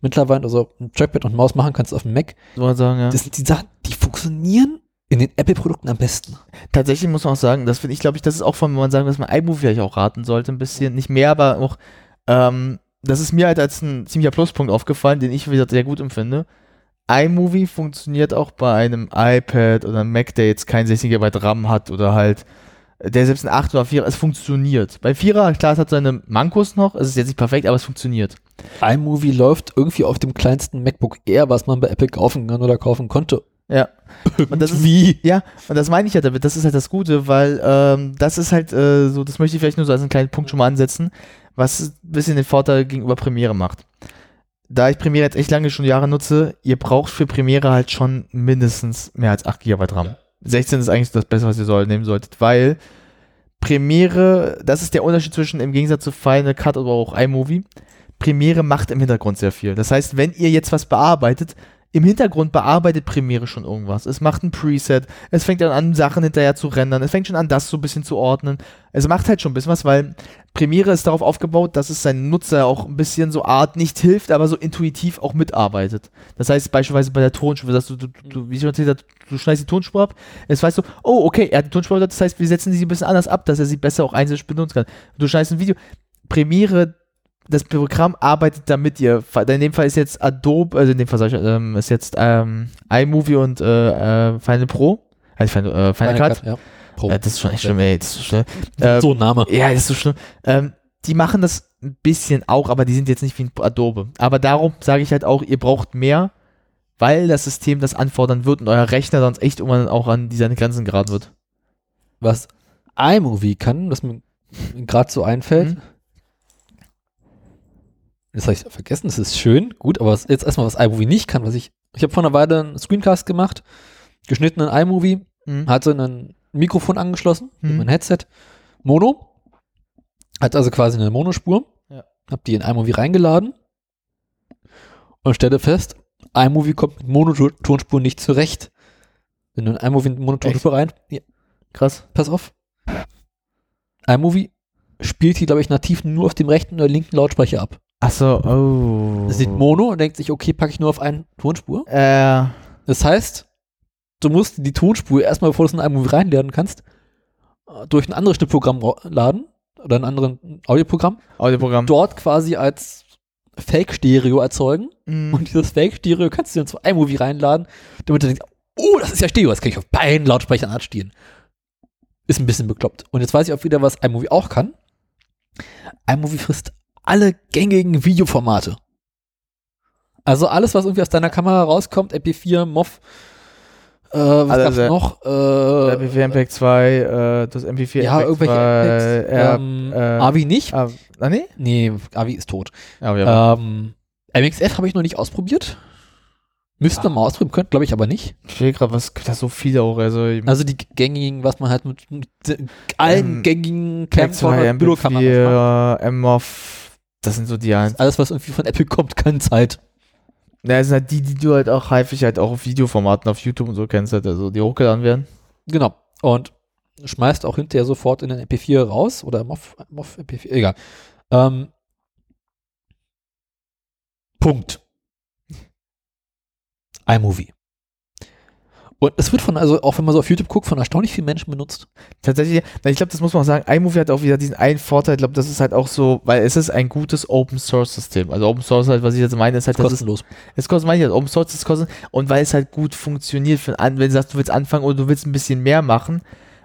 mittlerweile, also Trackpad und Maus machen kannst auf dem Mac, sagen, ja. das sind die Sachen, die funktionieren in den Apple-Produkten am besten. Tatsächlich muss man auch sagen, das finde ich, glaube ich, das ist auch von, wenn man sagen, dass man iMovie vielleicht auch raten sollte, ein bisschen, nicht mehr, aber auch, ähm, das ist mir halt als ein ziemlicher Pluspunkt aufgefallen, den ich wieder sehr gut empfinde. iMovie funktioniert auch bei einem iPad oder einem Mac, der jetzt kein 16 GB RAM hat oder halt, der selbst ein 8 oder 4, es funktioniert. Bei 4er, klar, es hat seine Mankos noch, es ist jetzt nicht perfekt, aber es funktioniert. iMovie läuft irgendwie auf dem kleinsten MacBook Air, was man bei Apple kaufen kann oder kaufen konnte. Ja. Und das ist, Wie? Ja, und das meine ich ja damit, das ist halt das Gute, weil ähm, das ist halt äh, so, das möchte ich vielleicht nur so als einen kleinen Punkt schon mal ansetzen, was ein bisschen den Vorteil gegenüber Premiere macht. Da ich Premiere jetzt echt lange schon Jahre nutze, ihr braucht für Premiere halt schon mindestens mehr als 8 GB RAM. 16 ist eigentlich das Beste, was ihr soll, nehmen solltet, weil Premiere, das ist der Unterschied zwischen im Gegensatz zu Final Cut oder auch iMovie. Premiere macht im Hintergrund sehr viel. Das heißt, wenn ihr jetzt was bearbeitet, im Hintergrund bearbeitet Premiere schon irgendwas. Es macht ein Preset, es fängt dann an, Sachen hinterher zu rendern, es fängt schon an, das so ein bisschen zu ordnen. Es macht halt schon ein bisschen was, weil Premiere ist darauf aufgebaut, dass es seinen Nutzer auch ein bisschen so Art nicht hilft, aber so intuitiv auch mitarbeitet. Das heißt beispielsweise bei der Tonspur, dass du, du, du wie ich schon erzählt habe, du schneidest die Tonspur ab, jetzt weißt du, oh, okay, er hat die Tonspur, das heißt, wir setzen sie ein bisschen anders ab, dass er sie besser auch einzeln benutzen kann. Du schneidest ein Video. Premiere das Programm arbeitet da mit dir. In dem Fall ist jetzt Adobe, also in dem Fall ich, ähm, ist jetzt ähm, iMovie und äh, äh, Final Pro. Also Final, äh, Final, Cut. ja. Äh, das ist schon echt schlimm, ey. Das ist so schlimm. Äh, so ein Name. ja, das ist so schlimm. Ähm, die machen das ein bisschen auch, aber die sind jetzt nicht wie ein Adobe. Aber darum sage ich halt auch, ihr braucht mehr, weil das System das anfordern wird und euer Rechner sonst echt irgendwann auch an die seine Grenzen geraten wird. Was iMovie kann, was mir gerade so einfällt, Mhm. das habe ich vergessen, das ist schön, gut, aber jetzt erstmal, was iMovie nicht kann, was ich, ich habe vor einer Weile einen Screencast gemacht, geschnitten in iMovie, Mhm. hatte ein Mikrofon angeschlossen, Mhm. mein Headset, Mono, hat also quasi eine Monospur, Ja. hab die in iMovie reingeladen und stelle fest, iMovie kommt mit Monotonspur nicht zurecht. Wenn du in iMovie eine Monotonspur rein, ja, Krass. pass auf. iMovie spielt die, glaube ich, nativ nur auf dem rechten oder linken Lautsprecher ab. Achso, oh. Das sieht Mono und denkt sich, okay, packe ich nur auf eine Tonspur. Äh, Das heißt, du musst die Tonspur erstmal, bevor du es in iMovie reinladen kannst, äh, durch ein anderes Schnittprogramm ra- laden oder ein anderes Audioprogramm, Audioprogramm. dort quasi als Fake-Stereo erzeugen Mhm. und dieses Fake-Stereo kannst du dann zu iMovie reinladen, damit du denkst, oh, das ist ja Stereo, das kann ich auf beiden Lautsprechern anstehen. Ist ein bisschen bekloppt. Und jetzt weiß ich auch wieder, was iMovie auch kann. iMovie frisst alle gängigen Videoformate. Also alles, was irgendwie aus deiner Kamera rauskommt, MP4, MOV, äh, was Also gab's noch? Äh, MP4 MPEG 2, äh, das MP4 ja, MPEG irgendwelche 2, MPEGs, äh, ähm, äh, AVI nicht. Ah, ah, nee? Nee, AVI ist tot. Ah, ja. Ähm, MXF habe ich noch nicht ausprobiert. Müsste man mal ausprobieren können, glaube ich aber nicht. Ich will gerade, was gibt da so viele auch. Also, Also die gängigen, was man halt mit, mit allen Ähm, gängigen Camcorder, Camcorder, Billo-Kameras macht. MP4, MOV, das sind so die. Alles, was irgendwie von Apple kommt, kann Zeit. Na, das sind halt die, die du halt auch häufig halt auch auf Videoformaten auf YouTube und so kennst, halt, also die hochgeladen werden. Genau. Und schmeißt auch hinterher sofort in den MP4 raus oder MOV, MOV MP4, egal. Ähm, Punkt. (laughs) iMovie. Und es wird von, also auch wenn man so auf YouTube guckt, von erstaunlich vielen Menschen benutzt. Tatsächlich, ich glaube, das muss man auch sagen, iMovie hat auch wieder diesen einen Vorteil, ich glaube, das ist halt auch so, weil es ist ein gutes Open Source System. Also Open Source halt, was ich jetzt meine, ist halt, ist, Kostenlos. es kostet meine ich halt, Open Source ist kostenlos und weil es halt gut funktioniert, wenn du sagst, du willst anfangen oder du willst ein bisschen mehr machen,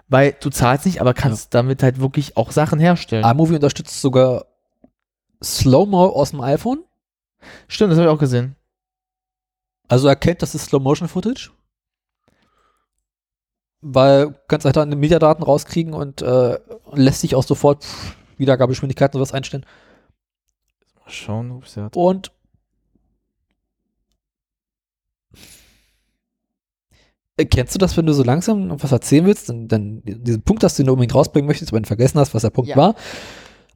weil du zahlst nicht, aber kannst damit halt wirklich auch Sachen herstellen. iMovie unterstützt sogar Slow-Mo aus dem iPhone. Stimmt, das habe ich auch gesehen. Also erkennt, das ist Slow-Motion-Footage. Weil du kannst halt dann Mediadaten rauskriegen und äh, lässt sich auch sofort pff, Wiedergabegeschwindigkeit und was einstellen. Mal schauen, ups, ja. Und Äh, Kennst du das, wenn du so langsam was erzählen willst, dann, dann diesen Punkt hast, den du unbedingt rausbringen möchtest, aber du vergessen hast, was der Punkt Ja. war?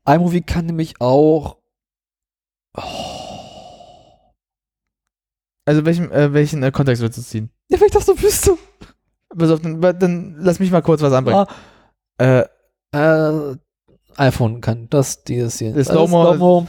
iMovie kann nämlich auch Also welchen, äh, welchen äh, Kontext willst du ziehen? Ja, wenn ich das so wüsste. Pass auf, dann, dann lass mich mal kurz was anbringen. Ah, Äh, äh, iPhone kann das, dieses hier. Das Slow-Mo- Slow-Mo.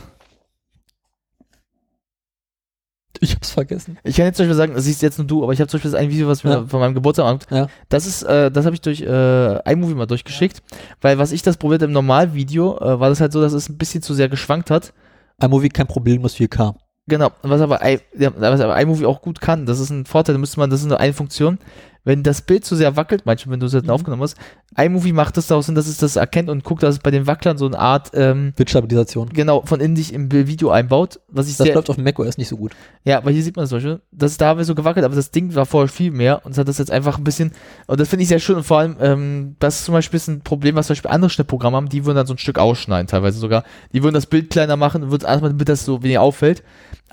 Ich hab's vergessen. Ich kann jetzt zum Beispiel sagen, das siehst jetzt nur du, aber ich habe zum Beispiel ein Video, was mir Ja. von meinem Geburtstag anguckt. Ja. Das ist, äh, das habe ich durch äh, iMovie mal durchgeschickt, weil was ich das probiert im Normalvideo, äh, war das halt so, dass es ein bisschen zu sehr geschwankt hat. iMovie kein Problem, muss 4K. Genau, was aber, I, ja, was aber iMovie auch gut kann, das ist ein Vorteil, da müsste man, das ist nur eine Funktion. Wenn das Bild zu sehr wackelt, manchmal, wenn du es halt Mhm. aufgenommen hast, iMovie macht es daraus Sinn, dass es das erkennt und guckt, dass es bei den Wacklern so eine Art, ähm, Bildstabilisation. genau, von innen dich im Video einbaut, was ich Das sehr, läuft auf dem macOS nicht so gut. Ja, aber hier sieht man es zum Beispiel. Das da haben wir so gewackelt, aber das Ding war vorher viel mehr und es hat das jetzt einfach ein bisschen. Und das finde ich sehr schön und vor allem, ähm, das ist zum Beispiel ein Problem, was zum Beispiel andere Schnittprogramme haben, die würden dann so ein Stück ausschneiden, teilweise sogar. Die würden das Bild kleiner machen und würden erstmal, damit das so wenig auffällt.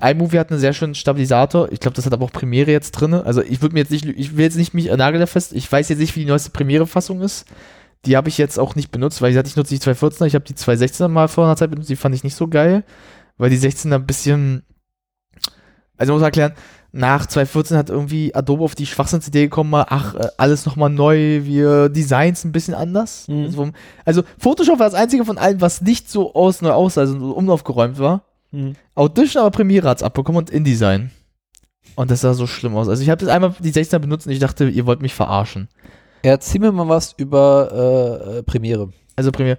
iMovie hat einen sehr schönen Stabilisator. Ich glaube, das hat aber auch Premiere jetzt drin. Also ich würde mir jetzt nicht, ich will jetzt nicht mich äh, nagel da fest. Ich weiß jetzt nicht, wie die neueste Premiere-Fassung ist. Die habe ich jetzt auch nicht benutzt, weil ich sagte, ich nutze die 214er, ich habe die 216er mal vor einer Zeit benutzt, die fand ich nicht so geil, weil die 16er ein bisschen also man muss erklären, nach 2014 hat irgendwie Adobe auf die Schwachsinnsidee gekommen, mal, ach, äh, alles nochmal neu, wir designs ein bisschen anders. Mhm. Also, also Photoshop war das einzige von allen, was nicht so aus neu aussah, also so umaufgeräumt war. Audition aber Premiere hat's abbekommen und InDesign. Und das sah so schlimm aus. Also ich habe das einmal die 16er benutzt und ich dachte, ihr wollt mich verarschen. Erzähl mir mal was über äh, äh, Premiere. Also Premiere.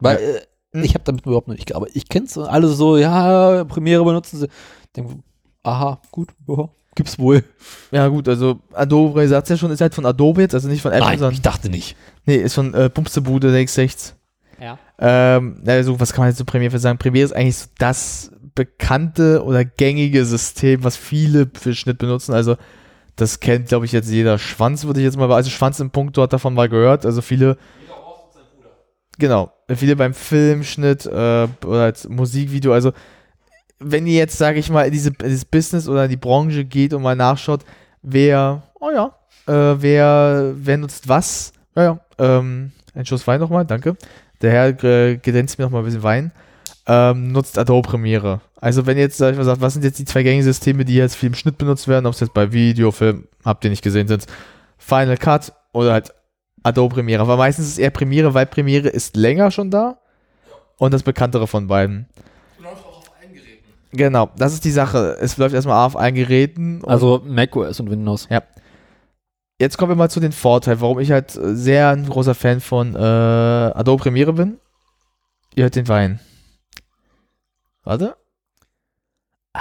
Weil Ja. äh, ich habe damit überhaupt noch nicht gearbeitet. Ich kenn's alle so, ja, Premiere benutzen sie. Denk, aha, gut, ja, gibt's wohl. Ja gut, also Adobe, sagt's ja schon, ist halt von Adobe jetzt, also nicht von Apple, Nein, sondern ich dachte nicht. nee, ist von äh, Bumstebude, der X6. Ja. Ähm, also, was kann man jetzt zu Premiere für sagen? Premiere ist eigentlich so das bekannte oder gängige System, was viele für Schnitt benutzen. Also, das kennt, glaube ich, jetzt jeder Schwanz, würde ich jetzt mal, also Schwanz im Punkt, hat davon mal gehört. Also, viele. Genau, viele beim Filmschnitt äh, oder als Musikvideo. Also, wenn ihr jetzt, sage ich mal, in, diese, in dieses Business oder in die Branche geht und mal nachschaut, wer, oh ja, äh, wer, wer nutzt was? Ja, ja, ähm, ein Schuss Wein nochmal, danke. Der Herr äh, gedänzt mir noch mal ein bisschen Wein. Ähm, nutzt Adobe Premiere. Also wenn ihr jetzt, sag ich mal, sagt, was sind jetzt die zwei gängigen Systeme, die jetzt viel im Schnitt benutzt werden, ob es jetzt bei Video, Film, habt ihr nicht gesehen, sind Final Cut oder halt Adobe Premiere. Aber meistens ist es eher Premiere, weil Premiere ist länger schon da und das bekanntere von beiden. Genau, das ist die Sache. Es läuft erstmal auf allen Geräten. Also macOS und Windows. Jetzt kommen wir mal zu den Vorteilen, warum ich halt äh, sehr ein großer Fan von äh, Adobe Premiere bin. Ihr hört den Wein. Warte. (laughs)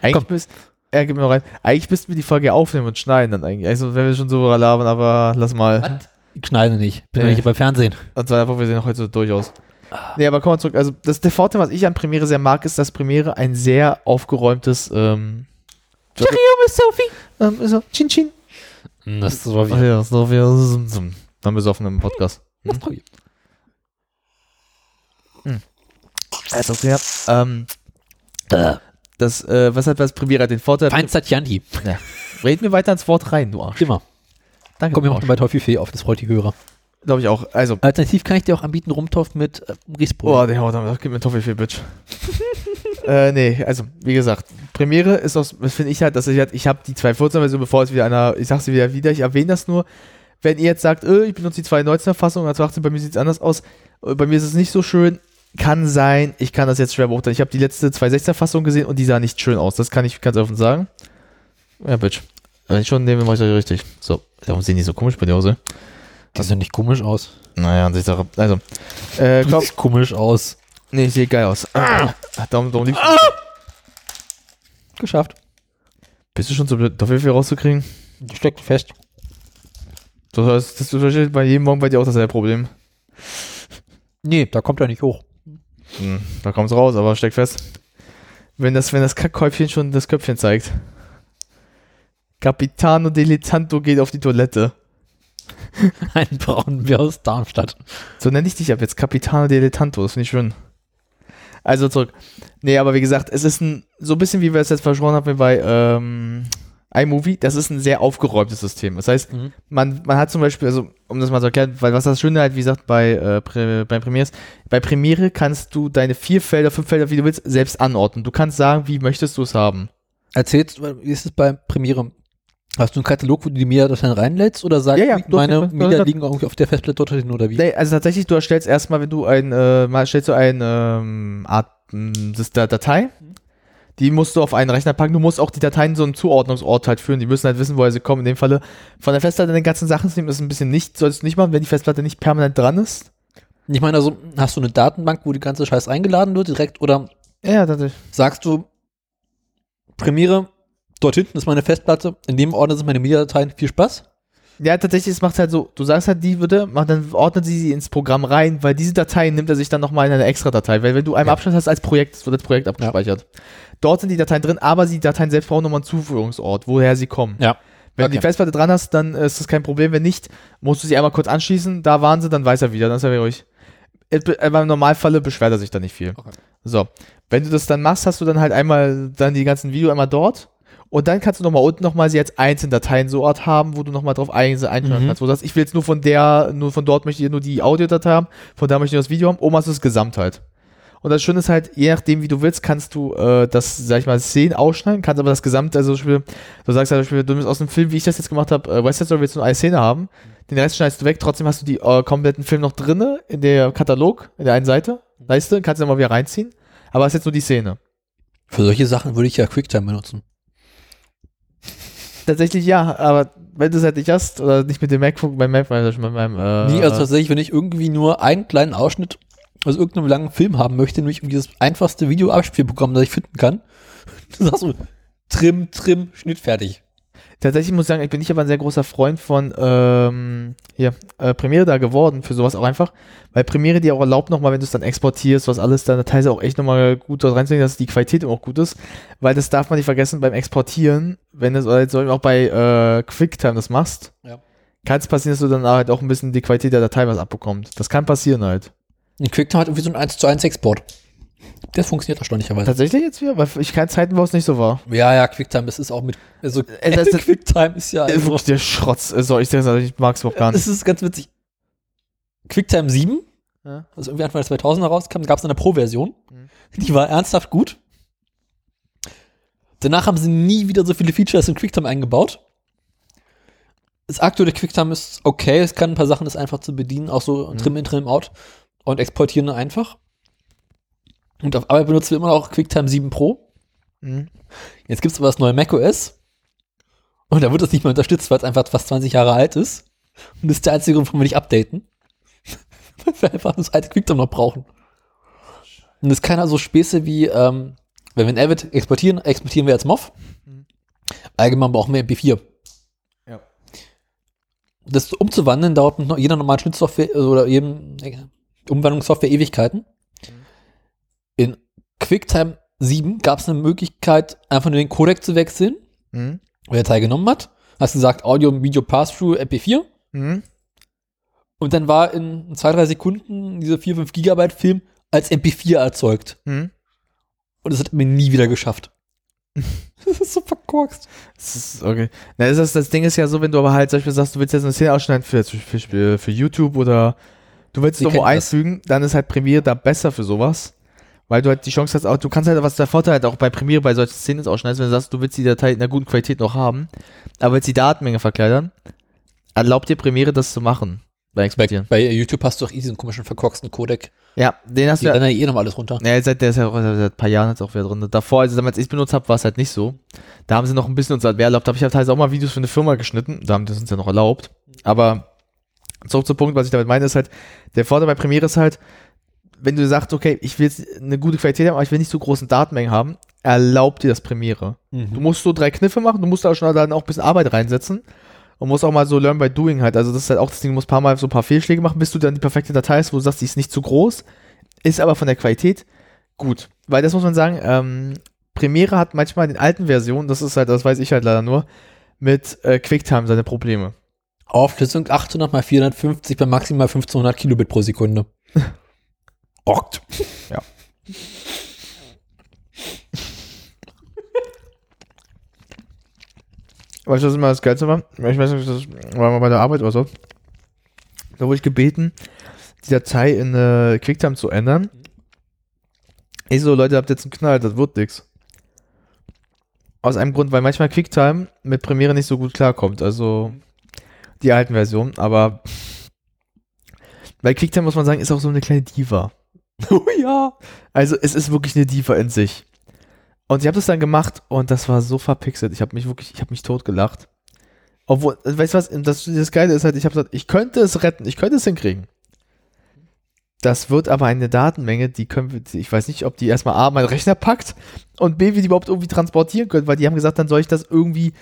eigentlich Komm. bist, er gibt mir rein. Eigentlich müssten wir die Folge aufnehmen und schneiden dann eigentlich. Also wenn wir schon so labern, aber lass mal. Ich schneide nicht. Bin ja nicht beim Fernsehen. Und zwar einfach, wir sehen heute so durchaus. Nee, aber kommen wir zurück. Also das, der Vorteil, was ich an Premiere sehr mag, ist, dass Premiere ein sehr aufgeräumtes ähm, Cheerio, Miss Sophie. ähm, so, Chin Chin. Das ist so Ach ja, so wie so, so, dann besoffen im Podcast. wie. Also sehr, ähm, Äh. das, äh, was hat was Premiere hat den Vorteil? Feinster Chianti. Ja. Red mir weiter ins Wort rein, du Arsch. Immer. Danke, Kommen wir du noch Arsch. bei Teufel auf, das freut die Hörer. Glaube ich auch. Also, Alternativ kann ich dir auch anbieten, Rumtorf mit äh, Grießbrot. boah, der haut damit, gib mir Toffee Bitch. (laughs) äh, nee, also, wie gesagt, Premiere ist aus, das finde ich halt, dass ich halt, ich habe die 2.14-Version, bevor es wieder einer, ich sag's wieder wieder, ich erwähne das nur, wenn ihr jetzt sagt, äh, ich benutze die 2.19er-Fassung, also 18, bei mir sieht's anders aus, äh, bei mir ist es nicht so schön, kann sein, ich kann das jetzt schwer beurteilen. Ich habe die letzte 2.16er-Fassung gesehen und die sah nicht schön aus, das kann ich ganz offen sagen. Ja, Bitch. Wenn ich schon nehme, mache ich das richtig. So, warum sehen die so komisch bei dir aus, ey? Die sehen nicht komisch aus. Naja, und ich sage, also, äh, komm, siehst komisch aus. Nee, sieht geil aus. Ah, darum, darum liebst Geschafft. Bist du schon so blöd, Toffee rauszukriegen? Steckt fest. Du hast, das ist bei jedem Morgen bei dir auch dasselbe Problem. Nee, da kommt er nicht hoch. Hm, da kommt's raus, aber steckt fest. Wenn das, wenn das Kackhäufchen schon das Köpfchen zeigt. Capitano Dilettanto geht auf die Toilette. (laughs) Ein Braunbär aus Darmstadt. So nenne ich dich ab jetzt. Capitano Dilettanto, das finde ich schön. Also zurück. Nee, aber wie gesagt, es ist ein, so ein bisschen wie wir es jetzt versprochen haben bei ähm, iMovie, das ist ein sehr aufgeräumtes System. Das heißt, Mhm. man, man hat zum Beispiel, also um das mal zu erklären, weil was das Schöne halt, wie gesagt, bei, äh, Pre, bei Premiere ist, bei Premiere kannst du deine vier Felder, fünf Felder, wie du willst, selbst anordnen. Du kannst sagen, wie möchtest du es haben. Erzählst, wie ist es bei Premiere? Hast du einen Katalog, wo du die Media-Dateien reinlädst oder sagst Ja, ja, meine doch. liegen irgendwie auf der Festplatte dort hin oder wie? Nee, also tatsächlich, du erstellst erstmal, wenn du ein, äh, mal stellst du eine ähm, Art das ist der Datei, die musst du auf einen Rechner packen. Du musst auch die Dateien so einen Zuordnungsort halt führen. Die müssen halt wissen, woher sie kommen. In dem Falle von der Festplatte den ganzen Sachen zu nehmen, ist ein bisschen nicht, solltest du nicht machen, wenn die Festplatte nicht permanent dran ist. Ich meine, also hast du eine Datenbank, wo die ganze Scheiß eingeladen wird direkt oder Ja, sagst du, Premiere, dort hinten ist meine Festplatte, in dem Ordner sind meine Media-Dateien, viel Spaß? Ja, tatsächlich, es macht halt so, du sagst halt, die würde, dann ordnet sie sie ins Programm rein, weil diese Dateien nimmt er sich dann nochmal in eine extra Datei, weil wenn du einmal Ja. Abstand hast als Projekt, wird das Projekt abgespeichert. Dort sind die Dateien drin, aber die Dateien selbst brauchen nochmal einen Zuführungsort, woher sie kommen. Ja. Wenn Okay. du die Festplatte dran hast, dann ist das kein Problem. Wenn nicht, musst du sie einmal kurz anschließen, da waren sie, dann weiß er wieder, dann ist er wieder ruhig. Äh, be- Aber im Normalfalle beschwert er sich da nicht viel. Okay. So, wenn du das dann machst, hast du dann halt einmal dann die ganzen Video einmal dort und dann kannst du nochmal unten nochmal sie als einzelne Dateien so Art haben, wo du nochmal drauf ein, einstellen Mhm. kannst. Wo du sagst, ich will jetzt nur von der, nur von dort möchte ich nur die Audiodatei haben, von da möchte ich nur das Video haben, oben hast du das Gesamtheit. Und das Schöne ist halt, je nachdem, wie du willst, kannst du äh, das, sag ich mal, Szenen ausschneiden, kannst aber das Gesamte, also zum Beispiel, du sagst halt, zum Beispiel, du nimmst aus dem Film, wie ich das jetzt gemacht habe, äh, West Side Story willst du nur eine Szene haben, den Rest schneidest du weg, trotzdem hast du die äh, kompletten Film noch drinne in der Katalog, in der einen Seite, Leiste, kannst du dann mal wieder reinziehen, aber hast jetzt nur die Szene. Für solche Sachen würde ich ja QuickTime benutzen. Tatsächlich ja, aber wenn du es halt nicht hast, oder nicht mit dem MacBook, beim Mac, mit meinem, äh, Nie, also tatsächlich, wenn ich irgendwie nur einen kleinen Ausschnitt aus irgendeinem langen Film haben möchte, nämlich irgendwie das einfachste Videoabspielprogramm, das ich finden kann, (laughs) dann sagst du, Trim, Trim, Schnitt, fertig. Tatsächlich muss ich sagen, ich bin nicht aber ein sehr großer Freund von ähm, hier, äh, Premiere da geworden, für sowas auch einfach, weil Premiere dir auch erlaubt nochmal, wenn du es dann exportierst, was alles dann teilweise auch echt nochmal gut dort reinzulegen, dass die Qualität auch gut ist, weil das darf man nicht vergessen beim Exportieren, wenn du oder jetzt auch bei äh, QuickTime das machst, Ja. kann es passieren, dass du dann halt auch ein bisschen die Qualität der Datei was abbekommst. Das kann passieren halt. Und QuickTime hat irgendwie so ein 1 zu 1 Export. Das funktioniert erstaunlicherweise. Tatsächlich jetzt wieder, weil ich keine Zeiten, wo es nicht so war. Ja, ja, QuickTime, das ist auch mit, also, Äh, das- (laughs) das- QuickTime ist ja, Äh, also, wirklich der Schrotz. Äh, Sorry, ich, ich mag es überhaupt gar nicht. das ist ganz witzig. QuickTime 7, Ja. also irgendwie Anfang der 2000er rauskam, gab es eine Pro-Version. Mhm. Die war ernsthaft gut. Danach haben sie nie wieder so viele Features in QuickTime eingebaut. Das aktuelle QuickTime ist okay, es kann ein paar Sachen, das einfach zu bedienen, auch so Mhm. Trim in, Trim out und exportieren einfach. Und auf Arbeit benutzen wir immer noch QuickTime 7 Pro. Mhm. Jetzt gibt es aber das neue macOS. Und da wird das nicht mehr unterstützt, weil es einfach fast 20 Jahre alt ist. Und das ist der einzige Grund, warum wir nicht updaten. (laughs) weil wir einfach das alte QuickTime noch brauchen. Und es kann also Späße wie, ähm, wenn wir ein Avid exportieren, exportieren wir als MOV. Allgemein brauchen wir MP4. Ja. Das umzuwandeln dauert mit jeder normalen Schnittsoftware äh, oder jedem äh, Umwandlungssoftware Ewigkeiten. QuickTime 7 gab es eine Möglichkeit, einfach nur den Codec zu wechseln, Mhm. wer teilgenommen hat. Hast gesagt, Audio, Video, Pass-Through, MP4. Mhm. Und dann war in zwei, drei Sekunden dieser 4, 5 Gigabyte Film als MP4 erzeugt. Mhm. Und das hat mir nie wieder geschafft. (laughs) Das ist so verkorkst. Das ist okay. Na, das, ist, das Ding ist ja so, wenn du aber halt zum Beispiel sagst, du willst jetzt eine Szene ausschneiden für, für, für, für YouTube oder du willst es irgendwo kennen das. einfügen, dann ist halt Premiere da besser für sowas. Weil du halt die Chance hast, auch, du kannst halt, was der Vorteil halt auch bei Premiere bei solchen Szenen ist ausschneiden, wenn du sagst, du willst die Datei in einer guten Qualität noch haben, aber willst die Datenmenge verkleinern, erlaubt dir Premiere das zu machen. Bei Bei, bei YouTube hast du doch eh diesen komischen verkorksten Codec. Ja, den hast Die du ja. rennen ja eh noch alles runter. Ja, seit der ist ja auch seit ein paar Jahren jetzt auch wieder drin. Davor, als damals ich benutzt habe, war es halt nicht so. Da haben sie noch ein bisschen uns halt mehr erlaubt. Da habe ich halt teilweise auch mal Videos für eine Firma geschnitten. Da haben die es uns ja noch erlaubt. Aber zurück zum Punkt, was ich damit meine, ist halt, der Vorteil bei Premiere ist halt, wenn du sagst, okay, ich will jetzt eine gute Qualität haben, aber ich will nicht so großen Datenmengen haben, erlaubt dir das Premiere. Du musst so drei Kniffe machen, du musst da schon dann auch ein bisschen Arbeit reinsetzen und musst auch mal so learn by doing halt. Also das ist halt auch das Ding, du musst ein paar Mal so ein paar Fehlschläge machen, bis du dann die perfekte Datei hast, wo du sagst, die ist nicht zu groß, ist aber von der Qualität gut. Weil das muss man sagen, ähm, Premiere hat manchmal in den alten Versionen, das ist halt, das weiß ich halt leider nur, mit äh, QuickTime seine Probleme. Auflösung 800 mal 450 bei maximal 1500 Kilobit pro Sekunde. (laughs) Ockt. Weißt du, was immer das Geilste war? Ich weiß nicht, das war mal bei der Arbeit oder so. Da wurde ich gebeten, die Datei in äh, QuickTime zu ändern. Ich so, Leute, habt jetzt einen Knall, das wird nix. Aus einem Grund, weil manchmal QuickTime mit Premiere nicht so gut klarkommt. Also die alten Versionen, aber bei QuickTime muss man sagen, ist auch so eine kleine Diva. Oh (laughs) ja. Also es ist wirklich eine Diva in sich. Und ich habe das dann gemacht und das war so verpixelt. Ich habe mich wirklich, ich habe mich tot gelacht. Obwohl, weißt du was, das, das Geile ist halt, ich habe gesagt, ich könnte es retten, ich könnte es hinkriegen. Das wird aber eine Datenmenge, die können wir, ich weiß nicht, ob die erstmal A, mein Rechner packt und B, wie die überhaupt irgendwie transportieren können, weil die haben gesagt, dann soll ich das irgendwie,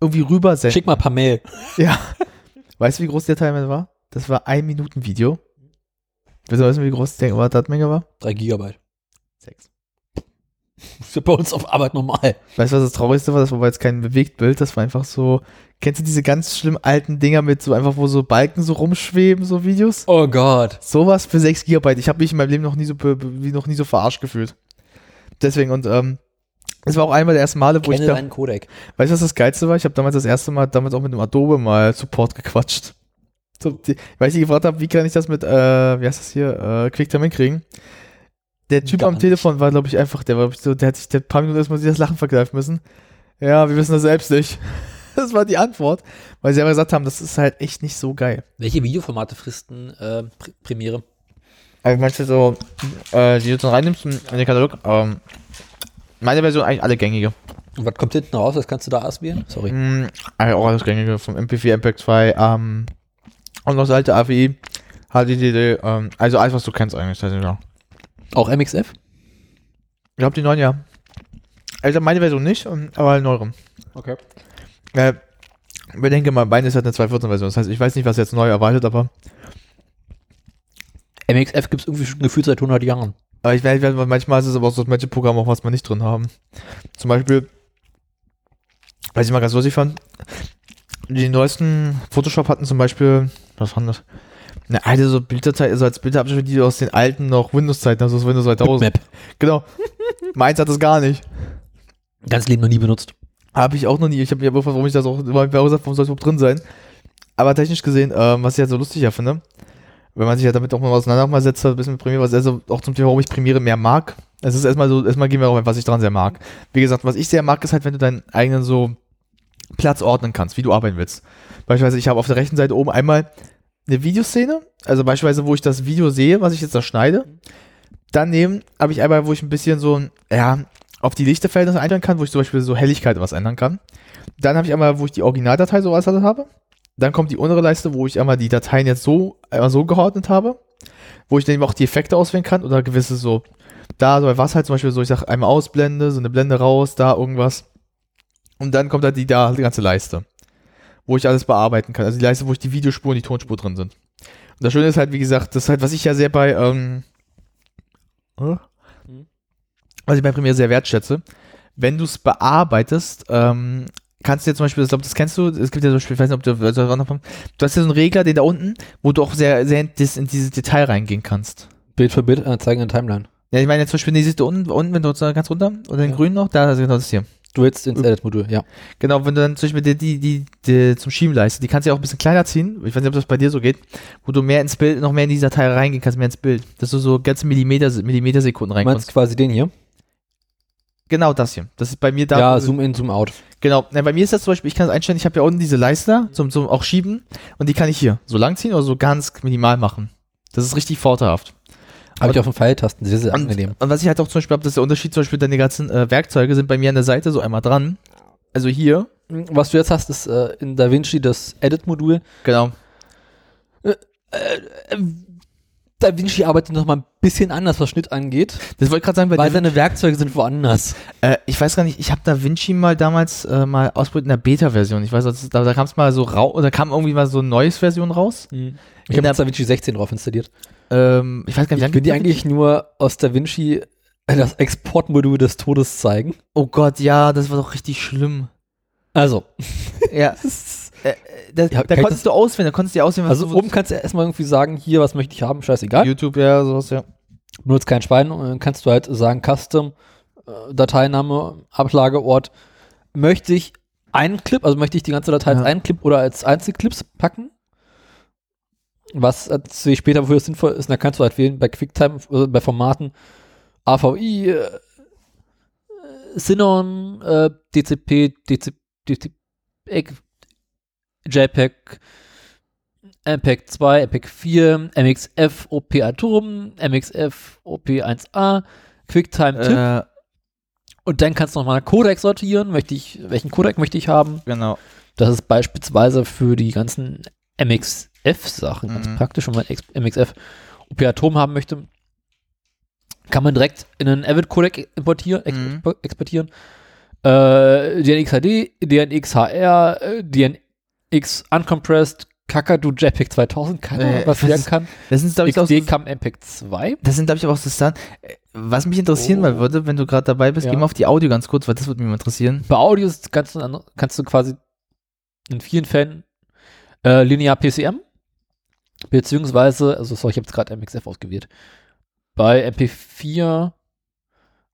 irgendwie rübersenden. Schick mal ein paar Mail. Ja. Weißt du, wie groß der Timer war? Das war ein Minuten Video. Willst du wissen, wie groß die Datenmenge war? 3 Gigabyte. Sechs. Das ist ja bei uns auf Arbeit normal. Weißt du, was das Traurigste war? Das war jetzt kein Bewegtbild, das war einfach so. Kennst du diese ganz schlimm alten Dinger mit so einfach, wo so Balken so rumschweben, so Videos? Oh Gott. Sowas für 6 Gigabyte. Ich habe mich in meinem Leben noch nie so wie noch nie so verarscht gefühlt. Deswegen und ähm, es war auch einmal der erste Male, wo ich Kenne da, deinen Codec. weißt du, was das Geilste war? Ich habe damals das erste Mal damals auch mit dem Adobe mal Support gequatscht. Weil ich die gefragt habe, wie kann ich das mit, äh, wie heißt das hier, äh, QuickTime hinkriegen? Der Typ Gar am nicht. Telefon war, glaube ich, einfach, der war, glaub ich, so, der hat sich der paar Minuten erstmal sich das Lachen verkneifen müssen. Ja, wir wissen das selbst nicht. (laughs) Das war die Antwort, weil sie aber gesagt haben, das ist halt echt nicht so geil. Welche Videoformate fristen äh, Pr Premiere? Also meinst du so, äh, die du dann reinnimmst in den Katalog, ähm, meine Version eigentlich alle gängige. Und was kommt hinten raus? Was kannst du da auswählen? Sorry. Mm, also auch alles gängige, vom MP4, MPEG-2, ähm, und noch das alte AVI, HDD, ähm, also alles, was du kennst eigentlich, das ist ja. Auch MXF? Ich glaube, die neuen, ja. Also meine Version nicht, ähm, aber eine neuere. Okay. Äh, bedenke mal, meine ist halt eine 2.14-Version. Das heißt, ich weiß nicht, was jetzt neu erwartet, aber, MXF gibt es irgendwie schon gefühlt seit 100 Jahren. aber ich weiß, manchmal ist es aber auch so, dass manche Programme auch was wir nicht drin haben. Zum Beispiel, was ich mal ganz lustig fand, die neuesten Photoshop hatten zum Beispiel, was waren das? Eine alte so Bilddatei, also als Bildabschnitt, die aus den alten noch Windows-Zeiten, also aus Windows 2000. Map. Genau. Meins hat das gar nicht. Ganz Leben noch nie benutzt. Habe ich auch noch nie. Ich habe mir gefragt, warum ich das auch immer gesagt, warum soll es überhaupt drin sein? Aber technisch gesehen, ähm, was ich halt so lustig ja finde, wenn man sich ja damit auch mal auseinandersetzt, ein bisschen mit Premiere, was also auch zum Thema, warum ich Premiere mehr mag. Es ist erstmal so, erstmal gehen wir auch, was ich dran sehr mag. Wie gesagt, was ich sehr mag, ist halt, wenn du deinen eigenen so Platz ordnen kannst, wie du arbeiten willst. Beispielsweise, ich habe auf der rechten Seite oben einmal eine Videoszene, also beispielsweise, wo ich das Video sehe, was ich jetzt da schneide. Daneben habe ich einmal, wo ich ein bisschen so, ein, ja, auf die Lichterverhältnisse einstellen kann, wo ich zum Beispiel so Helligkeit was ändern kann. Dann habe ich einmal, wo ich die Originaldatei sowas habe. Dann kommt die untere Leiste, wo ich einmal die Dateien jetzt so, einmal so geordnet habe. Wo ich dann eben auch die Effekte auswählen kann oder gewisse so, da, so bei was halt zum Beispiel so, ich sage einmal Ausblende, so eine Blende raus, da irgendwas. Und dann kommt da die, da die ganze Leiste. Wo ich alles bearbeiten kann. Also die Leiste, wo ich die Videospur und die Tonspur drin sind. Und das Schöne ist halt, wie gesagt, das ist halt, was ich ja sehr bei, ähm, äh? was ich bei Premiere sehr wertschätze, wenn du es bearbeitest, ähm, kannst du jetzt zum Beispiel, ich glaube, das kennst du, es gibt ja zum Beispiel, ich weiß nicht, ob du, du hast ja so einen Regler, den da unten, wo du auch sehr, sehr in, in dieses Detail reingehen kannst. Bild für Bild anzeigen in Timeline. Ja, ich meine jetzt zum Beispiel, nee, siehst du unten, unten, wenn du ganz runter, oder den Ja. grünen noch, da, also genau das hier. Du willst ins Edit-Modul, ja. Genau, wenn du dann zum Beispiel die, die, die, die zum Schieben-Leiste, die kannst du ja auch ein bisschen kleiner ziehen. Ich weiß nicht, ob das bei dir so geht, wo du mehr ins Bild, noch mehr in die Datei reingehen kannst, mehr ins Bild. Dass du so ganze Millimeter, Millimetersekunden Du reinkommst. meinst quasi den hier? Genau das hier. Das ist bei mir da. ja, Zoom in, Zoom out. Genau. Na, bei mir ist das zum Beispiel, ich kann es einstellen, ich habe ja unten diese Leiste zum, zum auch schieben und die kann ich hier so lang ziehen oder so ganz minimal machen. Das ist richtig vorteilhaft. Habe ich auf den Pfeiltasten, sehr, sehr Und, angenehm. und was ich halt auch zum Beispiel habe, das ist der Unterschied, zum Beispiel deine ganzen äh, Werkzeuge sind bei mir an der Seite so einmal dran. Also hier, Was du jetzt hast, ist äh, in DaVinci das Edit-Modul. genau. DaVinci arbeitet noch mal ein bisschen anders, was Schnitt angeht, Das wollte ich gerade sagen, weil dir, seine Werkzeuge sind woanders. äh, ich weiß gar nicht, ich habe Da Vinci mal damals äh, mal ausprobiert in der Beta-Version. Ich weiß, das, da, da kam es mal so raus, oder kam irgendwie mal so eine neues Version raus. Ich In habe jetzt DaVinci 16 drauf installiert. Ähm, ich weiß gar nicht, Ich will dir eigentlich nur aus DaVinci das Exportmodul des Todes zeigen. Oh Gott, ja, das war doch richtig schlimm. Also, Ja. (laughs) äh, da Ja, da konntest du auswählen, da konntest du dir auswählen, was also du oben kannst du erstmal irgendwie sagen, hier, was möchte ich haben, scheißegal. YouTube, ja, sowas, ja. benutzt kein Schwein, und dann kannst du halt sagen, Custom, äh, Dateiname, Ablageort. Möchte ich einen Clip, also möchte ich die ganze Datei Ja. als einen Clip oder als Einzelclips packen? Was äh, sehe ich später, wofür es sinnvoll ist, dann kannst du halt wählen bei QuickTime, äh, bei Formaten AVI, äh, Synon, äh, DCP, DC, DCP, JPEG, MPEG 2, MPEG 4, MXF, OP Atom, MXF, OP1A, QuickTime TIFF Äh, und dann kannst du nochmal Codec sortieren, möchte ich, welchen Codec möchte ich haben. genau. Das ist beispielsweise für die ganzen MXF-Sachen ganz Mhm. praktisch, wenn man X- MXF OP Atom haben möchte. Kann man direkt in einen Avid-Codec importieren, Mhm. exportieren. Äh, DNX HD, DNX HR, äh, DNX Uncompressed, Kakadu JPEG 2000, keine Ahnung, Äh, was werden kann. Das sind, glaube ich, auch so, XD kam MPEG 2. das sind, glaube ich, auch so Sachen. äh, Was mich interessieren Oh. mal würde, wenn du gerade dabei bist, Ja. geh mal auf die Audio ganz kurz, weil das würde mich mal interessieren. Bei Audios kannst du, an- kannst du quasi in vielen Fällen äh, linear PCM, beziehungsweise, also sorry, ich habe jetzt gerade MXF ausgewählt. Bei MP4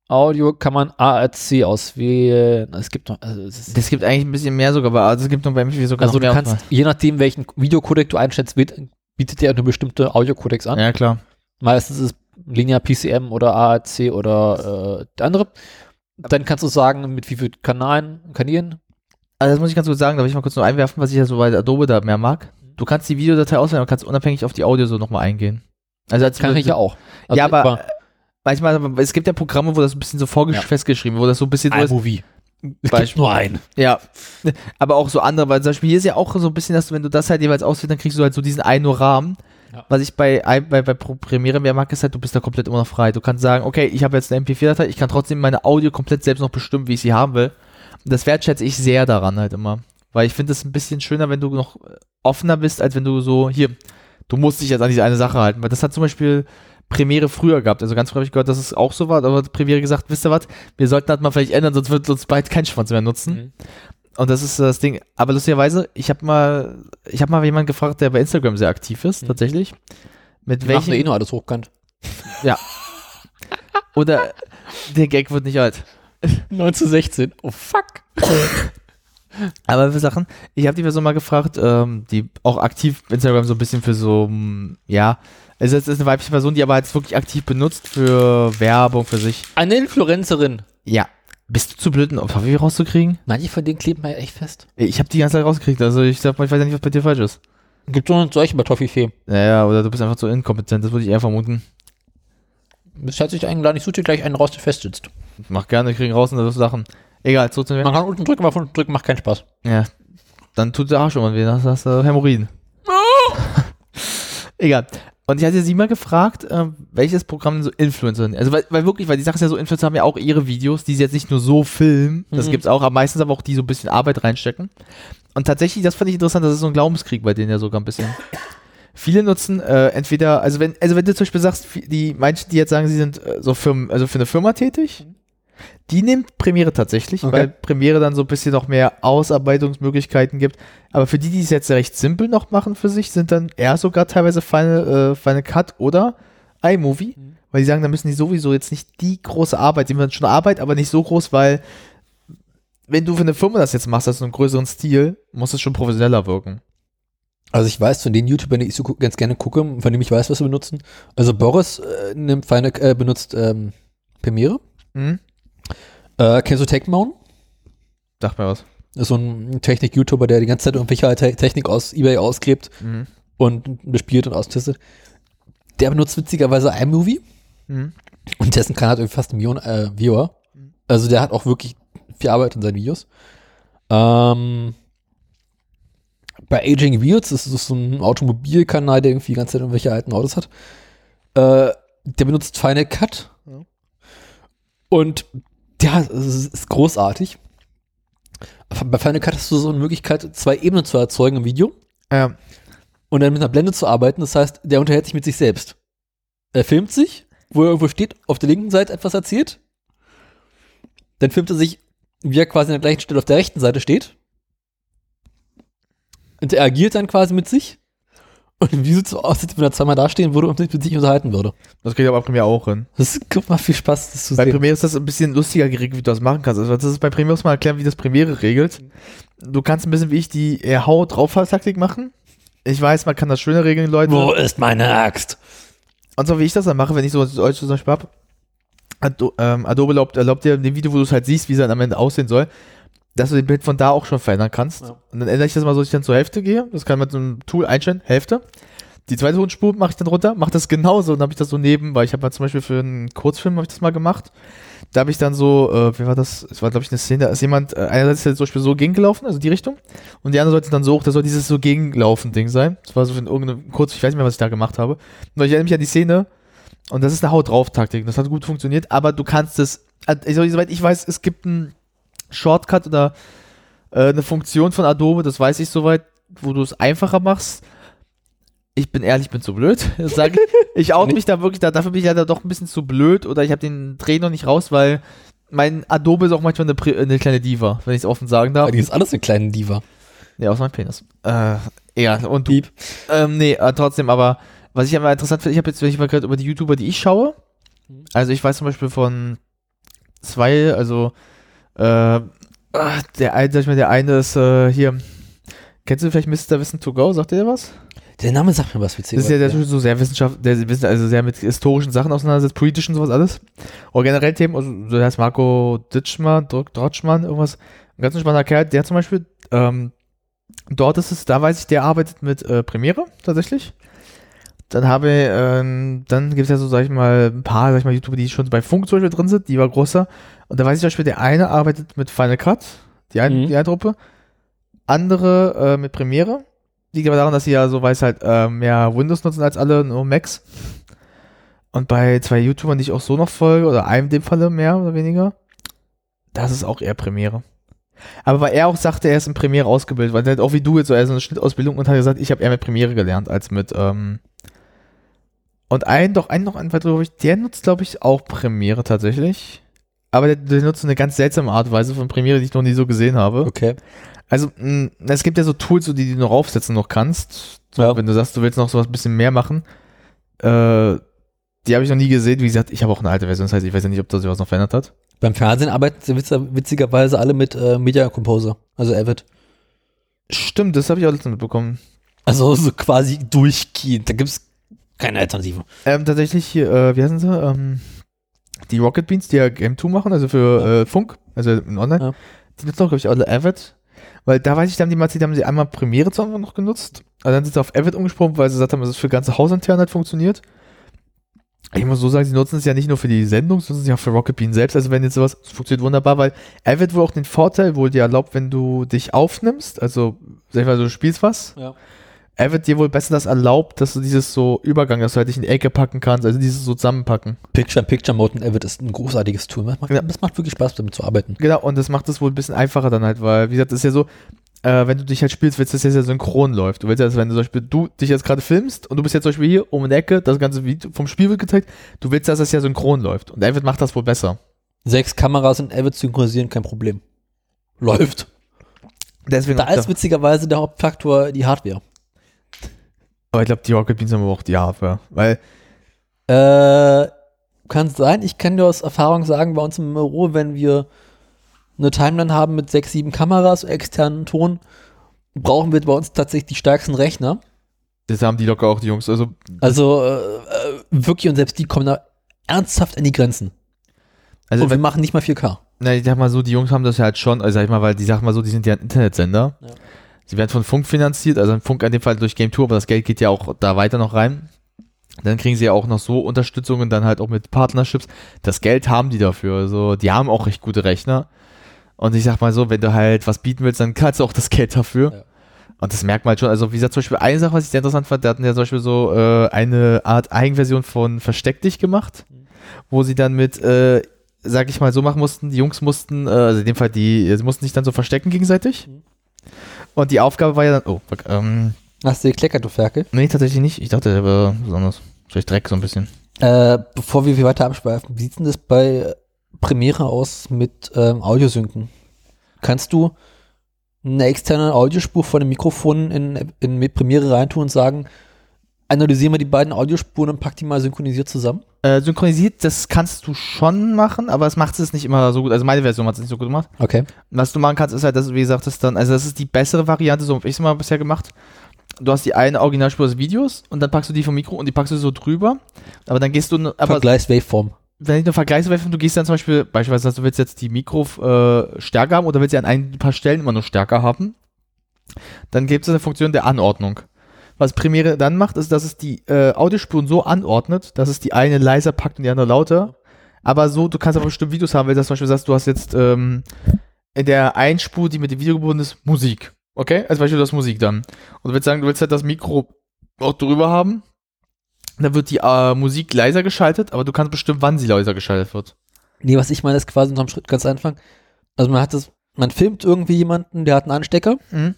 Audio kann man ARC auswählen. Es gibt noch, also, es ist, Das gibt eigentlich ein bisschen mehr sogar, aber es gibt noch bei mir sogar also noch du mehr. kannst, je nachdem, welchen Videocodec du wird- bietet der eine bestimmte Audiocodecs an. ja, klar. Meistens ist es linear PCM oder ARC oder äh, der andere. Dann kannst du sagen, mit wie vielen Kanalen, Kanälen Also das muss ich ganz kurz sagen, da will ich mal kurz nur einwerfen, was ich ja so bei Adobe da mehr mag. Du kannst die Videodatei auswählen und kannst unabhängig auf die Audio so nochmal eingehen. Also als kann ich ja auch. Also ja, aber manchmal, es gibt ja Programme, wo das ein bisschen so vorgesch Ja. festgeschrieben, wo das so ein bisschen iMovie. Es Beispiel. gibt nur einen. Ja, aber auch so andere, weil zum Beispiel hier ist ja auch so ein bisschen, dass du, wenn du das halt jeweils auswählst, dann kriegst du halt so diesen einen nur Rahmen. Ja. Was ich bei, bei, bei Premiere mehr mag, ist halt, du bist da komplett immer noch frei. Du kannst sagen, okay, ich habe jetzt eine MP4-Datei, ich kann trotzdem meine Audio komplett selbst noch bestimmen, wie ich sie haben will. Das wertschätze ich sehr daran halt immer. Weil ich finde es ein bisschen schöner, wenn du noch offener bist, als wenn du so, hier, du musst dich jetzt an diese eine Sache halten. Weil das hat zum Beispiel Premiere früher gehabt. Also ganz früh habe ich gehört, dass es auch so war, aber hat Premiere gesagt, wisst ihr was, wir sollten das mal vielleicht ändern, sonst wird uns bald kein Schwanz mehr nutzen. Mhm. Und das ist das Ding. Aber lustigerweise, ich habe mal, ich habe mal jemanden gefragt, der bei Instagram sehr aktiv ist, Mhm. tatsächlich. Mit Die machen eh welchen nur alles hochkant. oder der Gag wird nicht alt. (laughs) 9 zu 16. Oh fuck. (laughs) Aber für Sachen, ich habe die Person mal gefragt, ähm, die auch aktiv Instagram so ein bisschen für so, mm, ja, es ist, es ist eine weibliche Person, die aber jetzt wirklich aktiv benutzt für Werbung für sich. Eine Influencerin. Ja. Bist du zu blöd, einen Papier rauszukriegen? Manche von denen kleben ja echt fest. Ich habe die ganze Zeit rausgekriegt, also ich, sag mal, ich weiß ja nicht, was bei dir falsch ist. Gibt doch noch solche bei Toffifee. Naja, oder du bist einfach zu inkompetent, das würde ich eher vermuten. Das hört sich eingeladen, ich suche dir gleich einen raus, der fest sitzt. Mach gerne, kriegen raus und das Sachen. Egal, zurück zu mir. Man kann unten drücken, aber von drücken macht keinen Spaß. Ja, dann tut der Arsch immer weh, dann hast du Hämorrhoiden. (laughs) Egal. Und ich hatte sie mal gefragt, äh, welches Programm denn so Influencer Also, weil, weil wirklich, weil die Sache ist ja so, Influencer haben ja auch ihre Videos, die sie jetzt nicht nur so filmen, das Mhm. gibt's auch, aber meistens aber auch die so ein bisschen Arbeit reinstecken. Und tatsächlich, das fand ich interessant, das ist so ein Glaubenskrieg bei denen ja sogar ein bisschen. Viele nutzen äh, entweder, also wenn, also wenn du zum Beispiel sagst, die manche, die jetzt sagen, sie sind äh, so Firmen, also für eine Firma tätig, die nimmt Premiere tatsächlich, Okay. weil Premiere dann so ein bisschen noch mehr Ausarbeitungsmöglichkeiten gibt. Aber für die, die es jetzt recht simpel noch machen für sich, sind dann eher sogar teilweise Final, äh, Final Cut oder iMovie, weil die sagen, da müssen die sowieso jetzt nicht die große Arbeit, die haben schon Arbeit, aber nicht so groß, weil wenn du für eine Firma das jetzt machst, also einen größeren Stil, muss es schon professioneller wirken. Also ich weiß von den YouTubern, die ich so ganz gerne gucke, von denen ich weiß, was sie benutzen. Also Boris äh, nimmt Final, äh, benutzt ähm, Premiere. Mhm. Äh, kennst du Techmound? Sag mir was. Das ist so ein Technik-YouTuber, der die ganze Zeit irgendwelche Te Technik aus Ebay ausgräbt Mhm. und bespielt und austestet. Der benutzt witzigerweise iMovie Mhm. und dessen Kanal hat irgendwie fast eine Million äh, Viewer. Also der hat auch wirklich viel Arbeit in seinen Videos. Ähm, bei Aging Wheels, das ist so ein Automobilkanal, der irgendwie die ganze Zeit irgendwelche alten Autos hat. Äh, der benutzt Final Cut. Ja. Und ja, es ist, großartig. Bei Final Cut hast du so eine Möglichkeit, zwei Ebenen zu erzeugen im Video Ja. und dann mit einer Blende zu arbeiten. Das heißt, der unterhält sich mit sich selbst. Er filmt sich, wo er irgendwo steht, auf der linken Seite etwas erzählt. Dann filmt er sich, wie er quasi an der gleichen Stelle auf der rechten Seite steht. Interagiert dann quasi mit sich. Und wie sieht es so aus, als wenn er zweimal dastehen würde und sich mit sich unterhalten würde. Das geht aber bei Premiere auch hin. Das macht viel Spaß, das zu Bei sehen. Premiere ist das ein bisschen lustiger geregelt, wie du das machen kannst. Also das ist bei Premiere muss man erklären, wie das Premiere regelt. Du kannst ein bisschen wie ich die Hau drauf Taktik machen. Ich weiß, man kann das schöner regeln, Leute. Wo ist meine Axt? Und so wie ich das dann mache, wenn ich so euch zum Beispiel hab, Ado ähm, Adobe erlaubt, erlaubt dir in dem Video, wo du es halt siehst, wie es dann am Ende aussehen soll, dass du den Bild von da auch schon verändern kannst. Ja. Und dann ändere ich das mal so, dass ich dann zur Hälfte gehe. Das kann man mit so einem Tool einstellen, Hälfte. Die zweite Tonspur mache ich dann runter, mache das genauso und dann habe ich das so neben, weil ich habe mal zum Beispiel für einen Kurzfilm habe ich das mal gemacht. Da habe ich dann so, äh, wie war das? Es war, glaube ich, eine Szene, da ist jemand, äh, einerseits ist zum Beispiel so gegengelaufen, also die Richtung, und die andere Seite dann so hoch, das soll dieses so gegenlaufen Ding sein. Das war so in irgendeinem Kurz, ich weiß nicht mehr, was ich da gemacht habe. Nur ich erinnere mich an die Szene, und das ist eine Haut drauf Taktik. Das hat gut funktioniert, aber du kannst es, also, soweit ich weiß, es gibt einen Shortcut oder äh, eine Funktion von Adobe, das weiß ich soweit, wo du es einfacher machst. Ich bin ehrlich, ich bin zu blöd. (laughs) Sag ich out mich da wirklich, da, dafür bin ich leider doch ein bisschen zu blöd oder ich habe den Dreh noch nicht raus, weil mein Adobe ist auch manchmal eine, eine kleine Diva, wenn ich es offen sagen darf. Die ist alles eine kleine Diva. Ja, aus meinem Penis. Äh, ja, und du. Ähm, nee, äh, trotzdem, aber was ich immer interessant finde, ich habe jetzt, wenn ich mal gerade über die YouTuber, die ich schaue, also ich weiß zum Beispiel von zwei, also äh, der eine, sag ich mal, der eine ist äh, hier, kennst du vielleicht Mr. Wissen to Go, sagt ihr was? Der Name sagt mir was witzig. Das ist ja der so sehr Wissenschaft, der wissen also sehr mit historischen Sachen auseinandersetzt, politischen sowas alles. Oder generell Themen, also so der heißt Marco Ditschmann, Dr- Drotschmann, irgendwas. Ein ganz spannender Kerl, der zum Beispiel, ähm, dort ist es, da weiß ich, der arbeitet mit äh, Premiere tatsächlich. Dann habe ähm, dann gibt es ja so, sag ich mal, ein paar, sag ich mal, YouTuber, die schon bei Funk zum Beispiel drin sind, die war größer. Und da weiß ich zum Beispiel, der eine arbeitet mit Final Cut, die, ein, Mhm. die eine Truppe, andere äh, mit Premiere. Liegt aber daran, dass sie ja so weiß halt äh, mehr Windows nutzen als alle, nur Macs. Und bei zwei YouTubern, die ich auch so noch folge, oder einem in dem Falle mehr oder weniger, das ist auch eher Premiere. Aber weil er auch sagte, er ist in Premiere ausgebildet, weil er hat auch wie du jetzt so, er ist eine Schnittausbildung und hat gesagt, ich habe eher mit Premiere gelernt als mit, ähm und ein, doch, ein noch ein weiterer, ich, der nutzt, glaube ich, auch Premiere tatsächlich. Aber der, der nutzt eine ganz seltsame Art und Weise von Premiere, die ich noch nie so gesehen habe. Okay. Also, mh, es gibt ja so Tools, die du noch aufsetzen noch kannst. So, Ja. Wenn du sagst, du willst noch sowas ein bisschen mehr machen. Äh, die habe ich noch nie gesehen. Wie gesagt, ich habe auch eine alte Version, das heißt, ich weiß ja nicht, ob das sich was noch verändert hat. Beim Fernsehen arbeiten sie witz- witzigerweise alle mit äh, Media Composer, also Avid. Stimmt, das habe ich auch letztens mitbekommen. Also so quasi durchgehend. Da gibt es keine Alternative. Ähm, tatsächlich hier, äh, wie heißen sie? Ähm, die Rocket Beans, die ja Game 2 machen, also für äh, Funk, also in Online. Ja. Die nutzen auch, glaube ich, alle Avid. Weil da weiß ich, da haben die mal haben sie einmal Premiere zu Anfang noch genutzt. Also dann sind sie auf Avid umgesprungen, weil sie gesagt haben, dass es für ganze Hausintern halt funktioniert. Ich muss so sagen, sie nutzen es ja nicht nur für die Sendung, sondern sie auch für Rocket Bean selbst. Also wenn jetzt sowas, es funktioniert wunderbar, weil Avid wohl auch den Vorteil wohl dir erlaubt, wenn du dich aufnimmst, also sag ich mal, du spielst was, Ja. Er wird dir wohl besser das erlaubt, dass du dieses so Übergang, dass du halt dich in die Ecke packen kannst, also dieses so zusammenpacken. Picture-in-Picture-Mode in Avid ist ein großartiges Tool. Das macht, das macht wirklich Spaß, damit zu arbeiten. Genau, und das macht es wohl ein bisschen einfacher dann halt, weil, wie gesagt, das ist ja so, äh, wenn du dich halt spielst, willst du, dass das ja synchron läuft. Du willst ja, dass wenn du zum Beispiel, du dich jetzt gerade filmst und du bist jetzt zum Beispiel hier um eine Ecke, das ganze Video vom Spiel wird gezeigt, du willst, dass das ja synchron läuft. Und David macht das wohl besser. Sechs Kameras in Avid synchronisieren, kein Problem. Läuft. Deswegen Da ist witzigerweise der Hauptfaktor die Hardware. Aber ich glaube, die Rocket Beans haben aber auch die Hardware. Weil, Äh, kann sein. Ich kann dir aus Erfahrung sagen, bei uns im Büro, wenn wir eine Timeline haben mit sechs, sieben Kameras, externen Ton, brauchen wir bei uns tatsächlich die stärksten Rechner. Das haben die locker auch, die Jungs. Also, Also äh, äh, wirklich und selbst die kommen da ernsthaft an die Grenzen. also und wir machen nicht mal 4K. Na, ich sag mal so, die Jungs haben das ja halt schon, also sag ich mal, weil die sag mal so, die sind ja ein Internetsender. Ja. Sie werden von Funk finanziert, also Funk in dem Fall durch Game Tour, aber das Geld geht ja auch da weiter noch rein. Dann kriegen sie ja auch noch so Unterstützungen, dann halt auch mit Partnerships. Das Geld haben die dafür. Also, die haben auch recht gute Rechner. Und ich sag mal so, wenn du halt was bieten willst, dann kannst du auch das (laughs) Geld dafür. Ja. Und das merkt man halt schon. Also, wie gesagt, zum Beispiel eine Sache, was ich sehr interessant fand, der hatten ja zum Beispiel so äh, eine Art Eigenversion von Versteck dich gemacht, wo sie dann mit, äh, sag ich mal, so machen mussten, die Jungs mussten, äh, also in dem Fall, die, sie mussten sich dann so verstecken gegenseitig. Mhm. Und die Aufgabe war ja dann, oh, fuck, ähm, Hast du gekleckert, du Ferkel? nee, tatsächlich nicht. Ich dachte, der war besonders. Vielleicht Dreck so ein bisschen. Äh, bevor wir weiter abschweifen, wie sieht denn das bei Premiere aus mit ähm, Audiosynken? Kannst du eine externe Audiospur von dem Mikrofon in, in Premiere reintun und sagen, analysieren wir die beiden Audiospuren und pack die mal synchronisiert zusammen? Äh, synchronisiert, das kannst du schon machen, aber es macht es nicht immer so gut. Also meine Version hat es nicht so gut gemacht. Okay. Was du machen kannst, ist halt, dass wie gesagt, das dann, also das ist die bessere Variante, so habe ich es mal bisher gemacht. Du hast die eine Originalspur des Videos und dann packst du die vom Mikro und die packst du so drüber. Aber dann gehst du, aber Vergleichs-Waveform. wenn ich nur vergleichsweise, du gehst dann zum Beispiel, beispielsweise, du willst jetzt die Mikro äh, stärker haben oder willst sie an ein paar Stellen immer nur stärker haben, dann gibt es eine Funktion der Anordnung. Was Premiere dann macht, ist, dass es die äh, Audiospuren so anordnet, dass es die eine leiser packt und die andere lauter. Aber so, du kannst aber bestimmt Videos haben, wenn du zum Beispiel sagst, du hast jetzt ähm, in der einen Spur, die mit dem Video gebunden ist, Musik. Okay? Als Beispiel, du hast Musik dann. Und du willst sagen, du willst halt das Mikro auch drüber haben. Dann wird die äh, Musik leiser geschaltet, aber du kannst bestimmt, wann sie leiser geschaltet wird. Nee, was ich meine, ist quasi unterm Schritt ganz einfach. Also man hat das, man filmt irgendwie jemanden, der hat einen Anstecker, Mhm.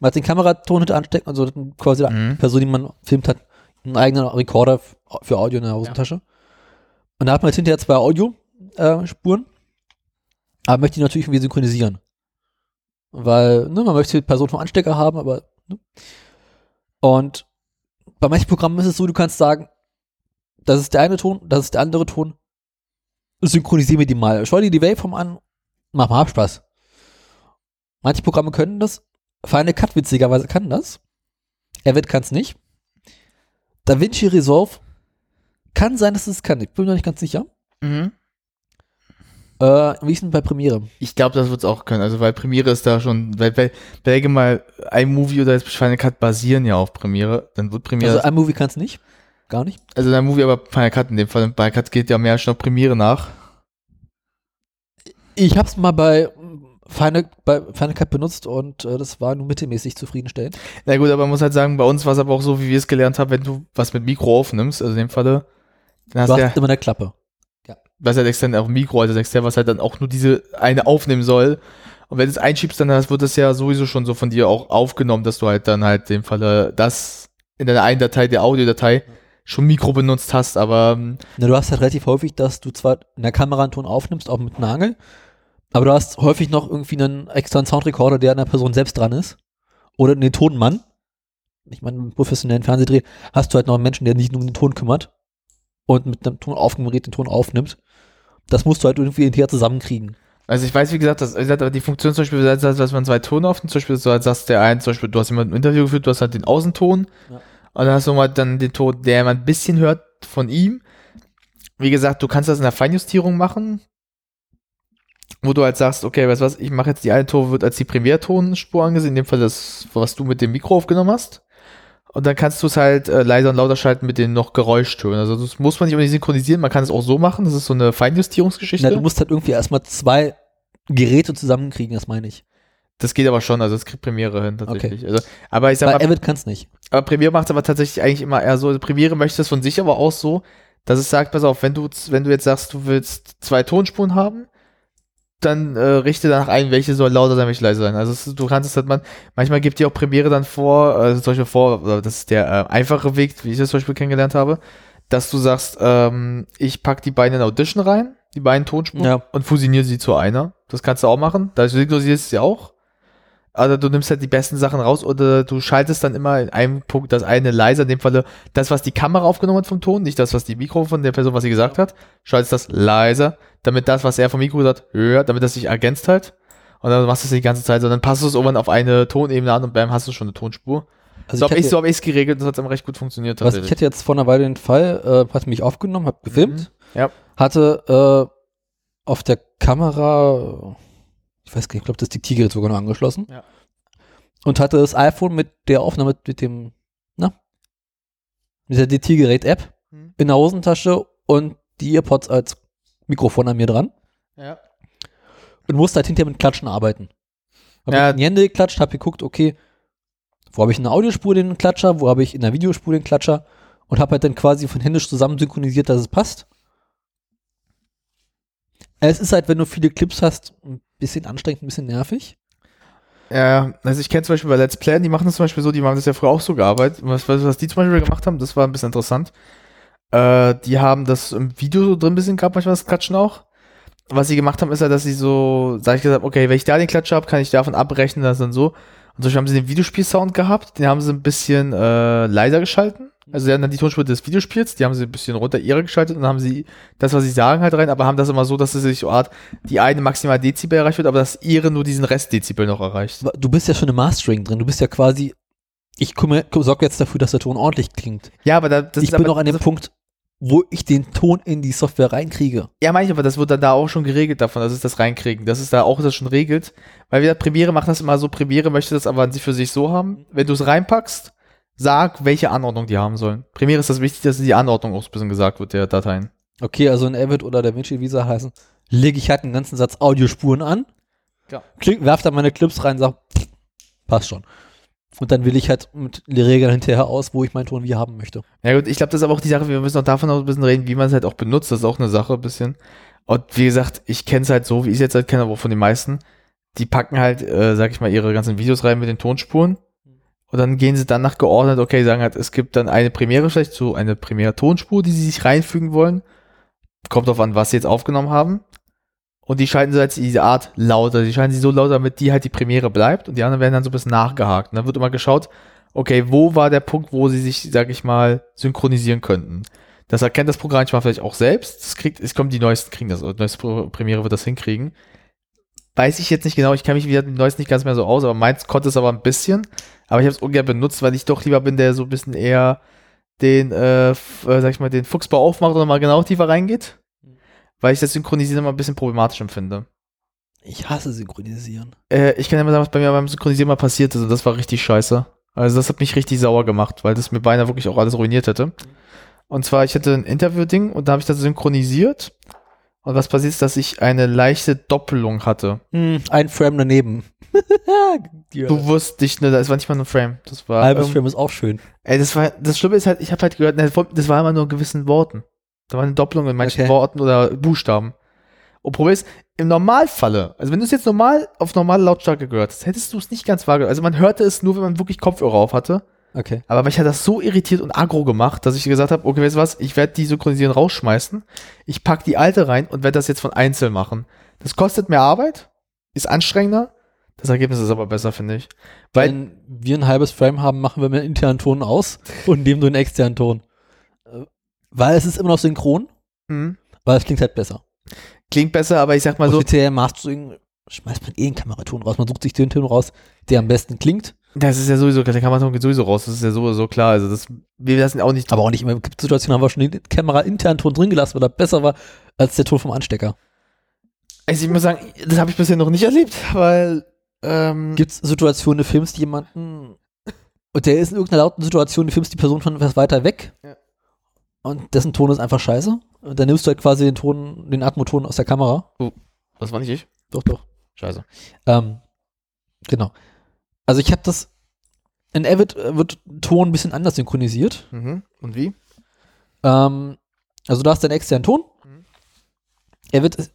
Man hat den Kameraton hinter Anstecken, also quasi die Mhm. Person, die man filmt hat, einen eigenen Rekorder für Audio in der Hosentasche. Und da hat man jetzt hinterher zwei Audiospuren, aber möchte die natürlich irgendwie synchronisieren. Weil, ne, man möchte die Person vom Anstecker haben, aber, ne. Und bei manchen Programmen ist es so, du kannst sagen, das ist der eine Ton, das ist der andere Ton, synchronisieren wir die mal. Schau dir die Waveform an, mach mal Spaß. Manche Programme können das. Final Cut witzigerweise kann das. Avid kann es nicht. DaVinci Resolve kann sein, dass es kann. Ich bin mir noch nicht ganz sicher. Mhm. Äh, wie ist denn bei Premiere? Ich glaube, das wird es auch können. Also, weil Premiere ist da schon, weil, weil, weil mal iMovie oder jetzt Final Cut basieren ja auf Premiere, dann wird Premiere, Also iMovie kann es nicht. Gar nicht. also iMovie, aber Final Cut in dem Fall. Final Cut geht ja mehr schon auf Premiere nach. Ich habe es mal bei Final, bei Final Cut benutzt und äh, das war nur mittelmäßig zufriedenstellend. Na gut, aber man muss halt sagen, bei uns war es aber auch so, wie wir es gelernt haben, wenn du was mit Mikro aufnimmst, also in dem Falle, dann Du hast du hast ja, immer eine Klappe. was halt extern auch Mikro, also extern, was halt dann auch nur diese eine aufnehmen soll. Und wenn du es einschiebst, dann hast- wird das ja sowieso schon so von dir auch aufgenommen, dass du halt dann halt in dem Falle das in deiner einen Datei, der Audiodatei, schon Mikro benutzt hast, aber ähm, Na, du hast halt relativ häufig, dass du zwar in der Kamera einen Ton aufnimmst, auch mit einer Angel, aber du hast häufig noch irgendwie einen externen Soundrecorder, der an der Person selbst dran ist. Oder den Tonmann. Ich meine, im professionellen Fernsehdreh hast du halt noch einen Menschen, der sich nur um den Ton kümmert und mit einem Tonaufnahmegerät den Ton aufnimmt. Das musst du halt irgendwie hinterher zusammenkriegen. Also ich weiß, wie gesagt, dass, wie gesagt, die Funktion zum Beispiel, dass, dass man zwei Tone aufnimmt, zum Beispiel, du halt sagst, der eine, zum Beispiel, du hast jemanden im Interview geführt, du hast halt den Außenton Ja. und dann hast du mal dann den Ton, der man ein bisschen hört von ihm. Wie gesagt, du kannst das in der Feinjustierung machen, wo du halt sagst, okay, weißt du was, ich mache jetzt die eine Ton, wird als die Primärtonspur angesehen, in dem Fall das, was du mit dem Mikro aufgenommen hast. Und dann kannst du es halt äh, leiser und lauter schalten mit den noch Geräuschtönen. Also das muss man nicht unbedingt synchronisieren, man kann es auch so machen, das ist so eine Feinjustierungsgeschichte. Na, du musst halt irgendwie erstmal zwei Geräte zusammenkriegen, das meine ich. Das geht aber schon, also das kriegt Premiere hin tatsächlich. Also, aber ich sag Bei mal, Avid kann es nicht. aber Premiere macht aber tatsächlich eigentlich immer eher so, also Premiere möchte es von sich aber auch so, dass es sagt, pass auf, wenn du, wenn du jetzt sagst, du willst zwei Tonspuren haben, dann äh, richte danach ein, welche soll lauter sein, welche leiser sein. Also es, du kannst es halt man, manchmal gibt dir auch Premiere dann vor, also zum Beispiel vor, das ist der äh, einfache Weg, wie ich das zum Beispiel kennengelernt habe, dass du sagst, ähm, ich pack die beiden in Audition rein, die beiden Tonspuren, Ja. und fusioniere sie zu einer. Das kannst du auch machen. Da synchronisierst du sie auch. Also du nimmst halt die besten Sachen raus oder du schaltest dann immer in einem Punkt das eine leiser, in dem Falle das, was die Kamera aufgenommen hat vom Ton, nicht das, was die Mikro von der Person, was sie gesagt hat, schaltest das leiser, damit das, was er vom Mikro sagt, höher, damit das sich ergänzt halt. Und dann machst du es die ganze Zeit, sondern passt du es irgendwann auf eine Tonebene an und bam, hast du schon eine Tonspur. Also so habe ich so hab geregelt und das hat dann recht gut funktioniert. Was, ich hatte jetzt vor einer Weile den Fall, äh, hatte mich aufgenommen, habe gefilmt, Ja. hatte äh, auf der Kamera, ich weiß gar nicht, ich glaube, das Diktiergerät sogar noch angeschlossen. Ja. Und hatte das iPhone mit der Aufnahme, mit dem, na, mit der Diktiergerät-App Mhm. in der Hosentasche und die Earpods als Mikrofon an mir dran ja. und musste halt hinterher mit Klatschen arbeiten. Hab Ja. ja. in die Hände geklatscht, hab geguckt, okay, wo habe ich in der Audiospur den Klatscher, wo habe ich in der Videospur den Klatscher und habe halt dann quasi von händisch zusammen synchronisiert, dass es passt. Es ist halt, wenn du viele Clips hast, ein bisschen anstrengend, ein bisschen nervig. Ja, also ich kenne zum Beispiel bei Let's Play, die machen das zum Beispiel so, die haben das ja früher auch so gearbeitet. Was, was, die zum Beispiel gemacht haben, das war ein bisschen interessant. Äh, die haben das im Video so drin ein bisschen gehabt, manchmal das Klatschen auch. Was sie gemacht haben, ist ja, dass sie so, sag ich gesagt, okay, wenn ich da den Klatscher habe, kann ich davon abrechnen, das dann so. Beispiel haben sie den Videospiel-Sound gehabt, den haben sie ein bisschen äh, leiser geschalten. Also sie haben dann die Tonspur des Videospiels, die haben sie ein bisschen runter ihre geschaltet und dann haben sie das, was sie sagen, halt rein, aber haben das immer so, dass es sich so Art, die eine maximal Dezibel erreicht wird, aber dass ihre nur diesen Rest Dezibel noch erreicht. Du bist ja schon im Mastering drin. Du bist ja quasi, ich komme, sorge jetzt dafür, dass der Ton ordentlich klingt. Ja, aber da, das ich ist bin aber, noch an dem Punkt, wo ich den Ton in die Software reinkriege. Ja, meine ich, aber das wird dann da auch schon geregelt davon, dass es das reinkriegen, dass es da auch das schon regelt. Weil wieder Premiere macht das immer so, Premiere möchte das aber an sich für sich so haben. Wenn du es reinpackst, sag, welche Anordnung die haben sollen. Premiere ist das wichtig, dass die Anordnung auch so ein bisschen gesagt wird, der Dateien. Okay, also in Avid oder DaVinci, wie sie heißen, lege ich halt einen ganzen Satz Audiospuren an, Ja. klick, werf da meine Clips rein, sag, pff, passt schon. Und dann will ich halt mit den Regeln hinterher aus, wo ich meinen Ton wie haben möchte. Ja gut, ich glaube, das ist aber auch die Sache, wir müssen auch davon auch ein bisschen reden, wie man es halt auch benutzt. Das ist auch eine Sache ein bisschen. Und wie gesagt, ich kenne es halt so, wie ich es jetzt halt kenne, aber auch von den meisten. Die packen halt, äh, sag ich mal, ihre ganzen Videos rein mit den Tonspuren. Und dann gehen sie dann nach geordnet, okay, sagen halt, es gibt dann eine Premiere vielleicht, so eine Premiere-Tonspur, die sie sich reinfügen wollen. Kommt drauf an, was sie jetzt aufgenommen haben. Und die schalten sie halt diese Art lauter. Die schalten sie so lauter, damit die halt die Premiere bleibt. Und die anderen werden dann so ein bisschen nachgehakt. Und dann wird immer geschaut, okay, wo war der Punkt, wo sie sich, sag ich mal, synchronisieren könnten. Das erkennt das Programm manchmal vielleicht auch selbst. Es kriegt, es kommt die neuesten kriegen das, oder neueste Premiere wird das hinkriegen. Weiß ich jetzt nicht genau, ich kenne mich wieder mit den neuesten nicht ganz mehr so aus, aber meins konnte es aber ein bisschen. Aber ich habe es ungern benutzt, weil ich doch lieber bin, der so ein bisschen eher den, äh, äh, sag ich mal, den Fuchsbau aufmacht und mal genau tiefer reingeht. Weil ich das Synchronisieren immer ein bisschen problematisch empfinde. Ich hasse Synchronisieren. Äh, ich kann ja mal sagen, was bei mir beim Synchronisieren mal passiert ist und das war richtig scheiße. Also das hat mich richtig sauer gemacht, weil das mir beinahe wirklich auch alles ruiniert hätte. Und zwar, ich hatte ein Interview-Ding und da habe ich das synchronisiert. Und was passiert ist, dass ich eine leichte Doppelung hatte. Hm, ein Frame daneben. (laughs) Du wusstest nicht, ne, das war nicht mal ein Frame. Das war. halbes ähm, Frame ist auch schön. ey, das war, das Schlimme ist halt, ich habe halt gehört, ne, das war immer nur in gewissen Worten. Da war eine Doppelung in manchen Okay. Worten oder Buchstaben. Und Problem ist, im Normalfalle, also wenn du es jetzt normal auf normale Lautstärke gehört hast, hättest du es nicht ganz wahrgenommen. Also man hörte es nur, wenn man wirklich Kopfhörer auf hatte. Okay. Aber mich hat das so irritiert und aggro gemacht, dass ich gesagt habe, okay, weißt du was, ich werde die Synchronisieren rausschmeißen, ich pack die alte rein und werde das jetzt von einzeln machen. Das kostet mehr Arbeit, ist anstrengender, das Ergebnis ist aber besser, finde ich. Weil, Wenn wir ein halbes Frame haben, machen wir mit einen internen Ton aus und nehmen nur einen externen Ton. Weil es ist immer noch synchron, mh, weil es klingt halt besser. klingt besser, aber ich sag mal so, Offiziell Mastering schmeißt man eh einen Kameraton raus. Man sucht sich den Ton raus, der am besten klingt. das ist ja sowieso, der Kameraton geht sowieso raus, das ist ja sowieso klar, also das, wir lassen auch nicht, Aber auch nicht immer. Es gibt Situationen, haben wir schon den Kamera-internen Ton drin gelassen, weil er besser war als der Ton vom Anstecker. also ich muss sagen, das habe ich bisher noch nicht erlebt, weil, ähm, Gibt es Situationen, du filmst jemanden und der ist in irgendeiner lauten Situation, du filmst die Person von etwas weiter weg Ja. Und dessen Ton ist einfach scheiße. Und dann nimmst du halt quasi den Ton, den Atmoton aus der Kamera. das war nicht ich. Doch, doch. Scheiße. Ähm, genau. Also ich habe das, in Avid äh, wird Ton ein bisschen anders synchronisiert. Mhm. Und wie? Ähm, also du hast deinen externen Ton. Mhm. Er wird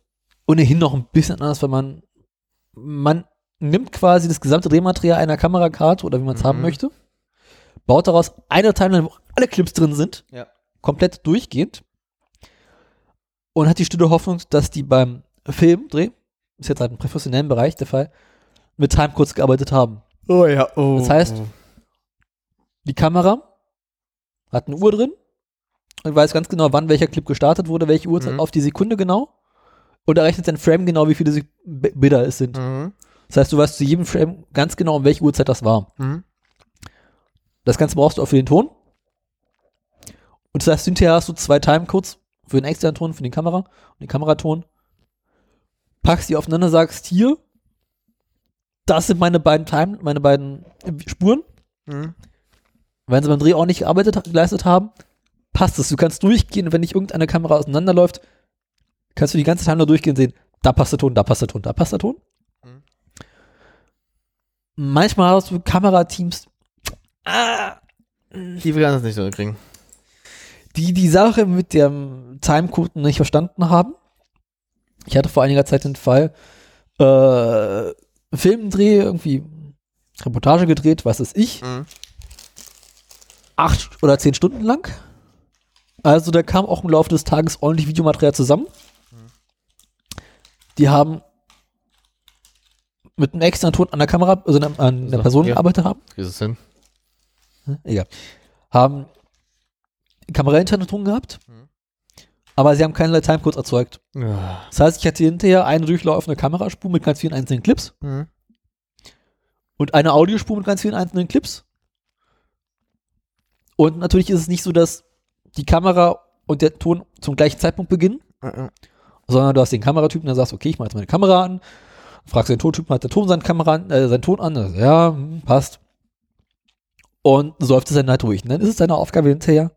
ohnehin noch ein bisschen anders, weil man, man nimmt quasi das gesamte Drehmaterial einer Kamerakarte oder wie man es Mhm. haben möchte, baut daraus eine Timeline, wo alle Clips drin sind, Ja. Komplett durchgehend und hat die stille Hoffnung, dass die beim Filmdreh, ist jetzt halt im professionellen Bereich der Fall, mit Timecodes gearbeitet haben. Oh ja, oh. Das heißt, die Kamera hat eine Uhr drin und weiß ganz genau, wann welcher Clip gestartet wurde, welche Uhrzeit Mhm. auf die Sekunde genau. Und errechnet dann Frame genau, wie viele Sek- B- Bilder es sind. Mhm. Das heißt, du weißt zu jedem Frame ganz genau, um welche Uhrzeit das war. Mhm. Das Ganze brauchst du auch für den Ton. Und das heißt, hinterher hast du zwei Timecodes für den externen Ton, für den Kamera und den Kameraton. Packst die aufeinander, sagst hier, das sind meine beiden Time, meine beiden Spuren. Mhm. Wenn sie beim Dreh auch nicht gearbeitet, geleistet haben, passt es. Du kannst durchgehen, wenn nicht irgendeine Kamera auseinanderläuft, kannst du die ganze Zeit nur durchgehen sehen, da passt der Ton, da passt der Ton, da passt der Ton. Mhm. Manchmal hast du Kamerateams, Die will das nicht so hinkriegen. Die die Sache mit dem Timecode nicht verstanden haben. Ich hatte vor einiger Zeit den Fall, äh, Filmdreh, irgendwie Reportage gedreht, was ist ich, Mhm. acht oder zehn Stunden lang. Also da kam auch im Laufe des Tages ordentlich Videomaterial zusammen. Die haben mit einem externen Ton an der Kamera, also an, der So, Person gearbeitet haben. Kriegst es hin? Hm, Egal. Haben Kamerainterne Ton gehabt, Mhm. aber sie haben keinerlei Timecodes erzeugt. Ja. Das heißt, ich hatte hinterher eine durchlaufende Kameraspur mit ganz vielen einzelnen Clips Mhm. und eine Audiospur mit ganz vielen einzelnen Clips. Und natürlich ist es nicht so, dass die Kamera und der Ton zum gleichen Zeitpunkt beginnen, Mhm. sondern du hast den Kameratypen, der sagst, okay, ich mache jetzt meine Kamera an, fragst den Tontypen, hat der Ton seine Kamera an, äh, seinen Ton an, sagt, ja, hm, passt. Und so läuft es dann halt durch. Und dann ist es deine Aufgabe hinterher,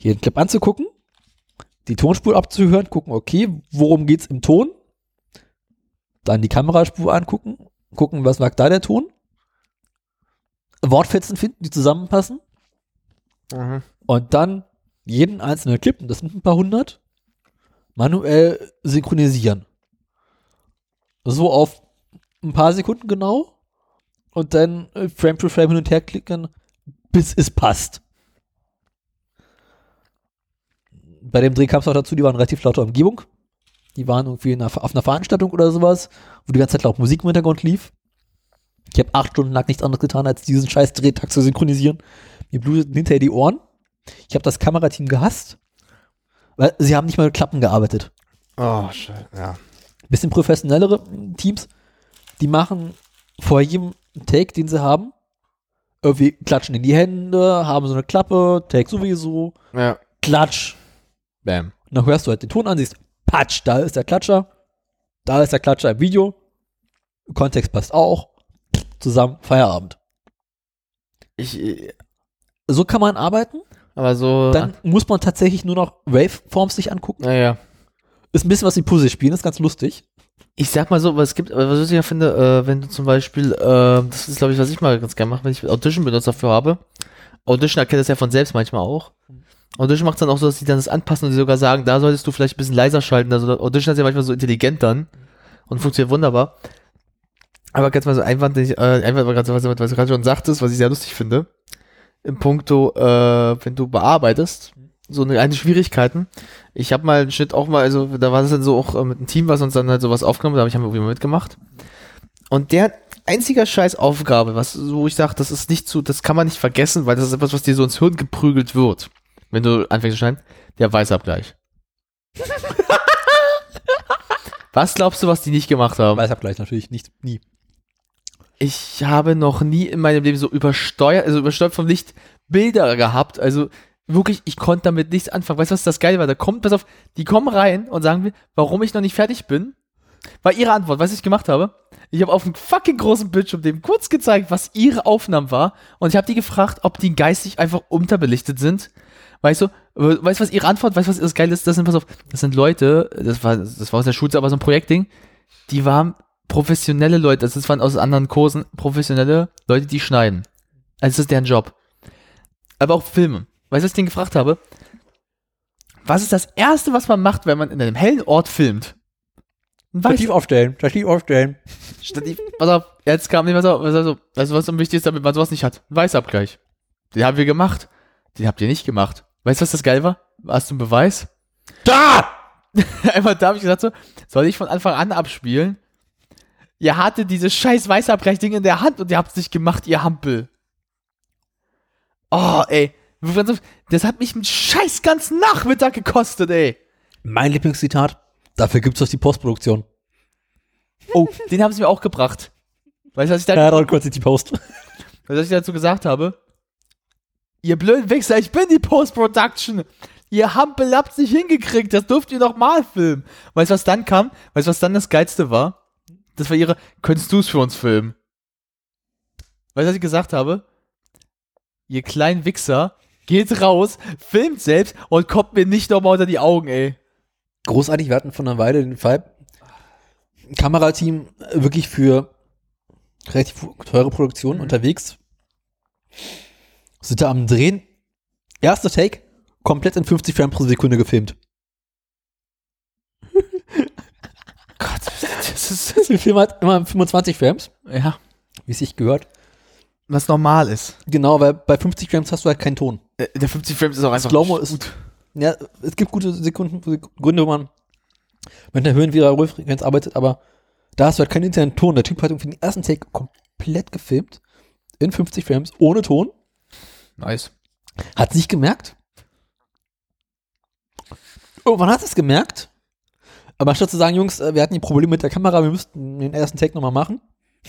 hier den Clip anzugucken, die Tonspur abzuhören, gucken, okay, worum geht's im Ton? Dann die Kameraspur angucken, gucken, was mag da der Ton? Wortfetzen finden, die zusammenpassen. Mhm. Und dann jeden einzelnen Clip, und das sind ein paar hundert, manuell synchronisieren. So auf ein paar Sekunden genau. Und dann äh, Frame to Frame hin und her klicken, bis es passt. Bei dem Dreh kam es auch dazu, die waren relativ laute Umgebung. Die waren irgendwie in einer, auf einer Veranstaltung oder sowas, wo die ganze Zeit laut Musik im Hintergrund lief. Ich habe acht Stunden lang nichts anderes getan, als diesen scheiß Drehtag zu synchronisieren. Mir bluteten hinterher die Ohren. Ich habe das Kamerateam gehasst, weil sie haben nicht mal mit Klappen gearbeitet. Oh, schön. Ja. Bisschen professionellere Teams, die machen vor jedem Take, den sie haben, irgendwie klatschen in die Hände, haben so eine Klappe, Take sowieso, Ja. Klatsch. Bam. Und dann hörst du halt den Ton an, siehst, patsch, da ist der Klatscher, da ist der Klatscher im Video, Kontext passt auch, zusammen, Feierabend. Ich, äh, So kann man arbeiten, aber so. dann muss man tatsächlich nur noch Waveforms sich angucken. naja. Ist ein bisschen was wie Puzzle spielen, ist ganz lustig. Ich sag mal so, was es gibt, was ich ja finde, äh, wenn du zum Beispiel, äh, das ist glaube ich, was ich mal ganz gerne mache, wenn ich Audition benutzt dafür habe. Audition erkennt das ja von selbst manchmal auch. Audition macht dann auch so, dass sie dann das anpassen und sie sogar sagen, da solltest du vielleicht ein bisschen leiser schalten. Also Audition ist ja manchmal so intelligent dann und funktioniert wunderbar. Aber ganz mal so ich, äh, war gerade so, was, was du gerade schon sagtest, was ich sehr lustig finde. Im Punkto, äh, wenn du bearbeitest, so eine, eine Schwierigkeiten. Ich habe mal einen Schnitt auch mal, also da war das dann so auch äh, mit einem Team, was uns dann halt sowas aufgenommen, da habe ich haben wir irgendwie mal mitgemacht. Und der einziger scheiß Aufgabe, was, wo ich sage, das ist nicht zu, das kann man nicht vergessen, weil das ist etwas, was dir so ins Hirn geprügelt wird, wenn du anfängst zu schneiden, der Weißabgleich. (laughs) was glaubst du, was die nicht gemacht haben? Weiß Abgleich natürlich nicht, nie. Ich habe noch nie in meinem Leben so übersteuert, also übersteuert vom Licht Bilder gehabt. Also wirklich, ich konnte damit nichts anfangen. Weißt du, was das geil war? Da kommt, pass auf, die kommen rein und sagen mir, warum ich noch nicht fertig bin. War ihre Antwort, was ich gemacht habe. Ich habe auf einem fucking großen Bildschirm dem kurz gezeigt, was ihre Aufnahmen war. Und ich habe die gefragt, ob die geistig einfach unterbelichtet sind. Weißt du, weißt du, was ihre Antwort, weißt du, was das geil ist? Das sind, pass auf, das sind Leute, das war, das war aus der Schulze, aber so ein Projektding, die waren professionelle Leute, das waren aus anderen Kursen professionelle Leute, die schneiden. Also das ist deren Job. Aber auch Filme. Weißt du, was ich den gefragt habe? Was ist das Erste, was man macht, wenn man in einem hellen Ort filmt? Weiß Stativ aufstellen, Stativ aufstellen. (laughs) Stativ. Pass auf, jetzt kam nicht, pass auf, weißt du, was am wichtigsten damit man sowas nicht hat? Weißabgleich. Den haben wir gemacht. Den habt ihr nicht gemacht. Weißt du, was das geil war? Hast du einen Beweis? Da! (laughs) Einmal da habe ich gesagt so, soll ich von Anfang an abspielen? Ihr hattet dieses scheiß Weißabgleich-Ding in der Hand und ihr habt es nicht gemacht, ihr Hampel. Oh, ey. Das hat mich einen scheiß ganzen Nachmittag gekostet, ey. Mein Lieblingszitat, dafür gibt's doch die Postproduktion. Oh, den haben sie mir auch gebracht. Weißt du, was ich da Ja, dann kurz in die Post. Weißt du, was ich dazu gesagt habe? Ihr blöden Wichser, ich bin die Post-Production. Ihr Hampel habt's nicht hingekriegt, das dürft ihr noch mal filmen. Weißt du, was dann kam? Weißt du, was dann das Geilste war? Das war ihre, könntest du's für uns filmen? Weißt du, was ich gesagt habe? Ihr kleinen Wichser, geht raus, filmt selbst und kommt mir nicht nochmal unter die Augen, ey. Großartig, wir hatten von einer Weile den Fall, Kamerateam äh, wirklich für relativ teure Produktionen unterwegs. Sind da am Drehen. Erster Take, komplett in 50 Frames pro Sekunde gefilmt. (laughs) Gott, das ist, Wir (laughs) filmen halt immer 25 Frames, ja, wie es sich gehört. was normal ist. Genau, weil bei 50 Frames hast du halt keinen Ton. Äh, Der 50 Frames ist auch einfach Slow-Mo ist- Ja, es gibt gute Sekunden, Gründe, wo man mit einer Höhenfrequenz arbeitet, aber da hast du halt keinen internen Ton. Der Typ hat irgendwie den ersten Take komplett gefilmt, in 50 Frames, ohne Ton, Nice. hat nicht gemerkt. Irgendwann hat es gemerkt, aber statt zu sagen, Jungs, äh, wir hatten die Probleme mit der Kamera, wir müssten den ersten Take nochmal machen,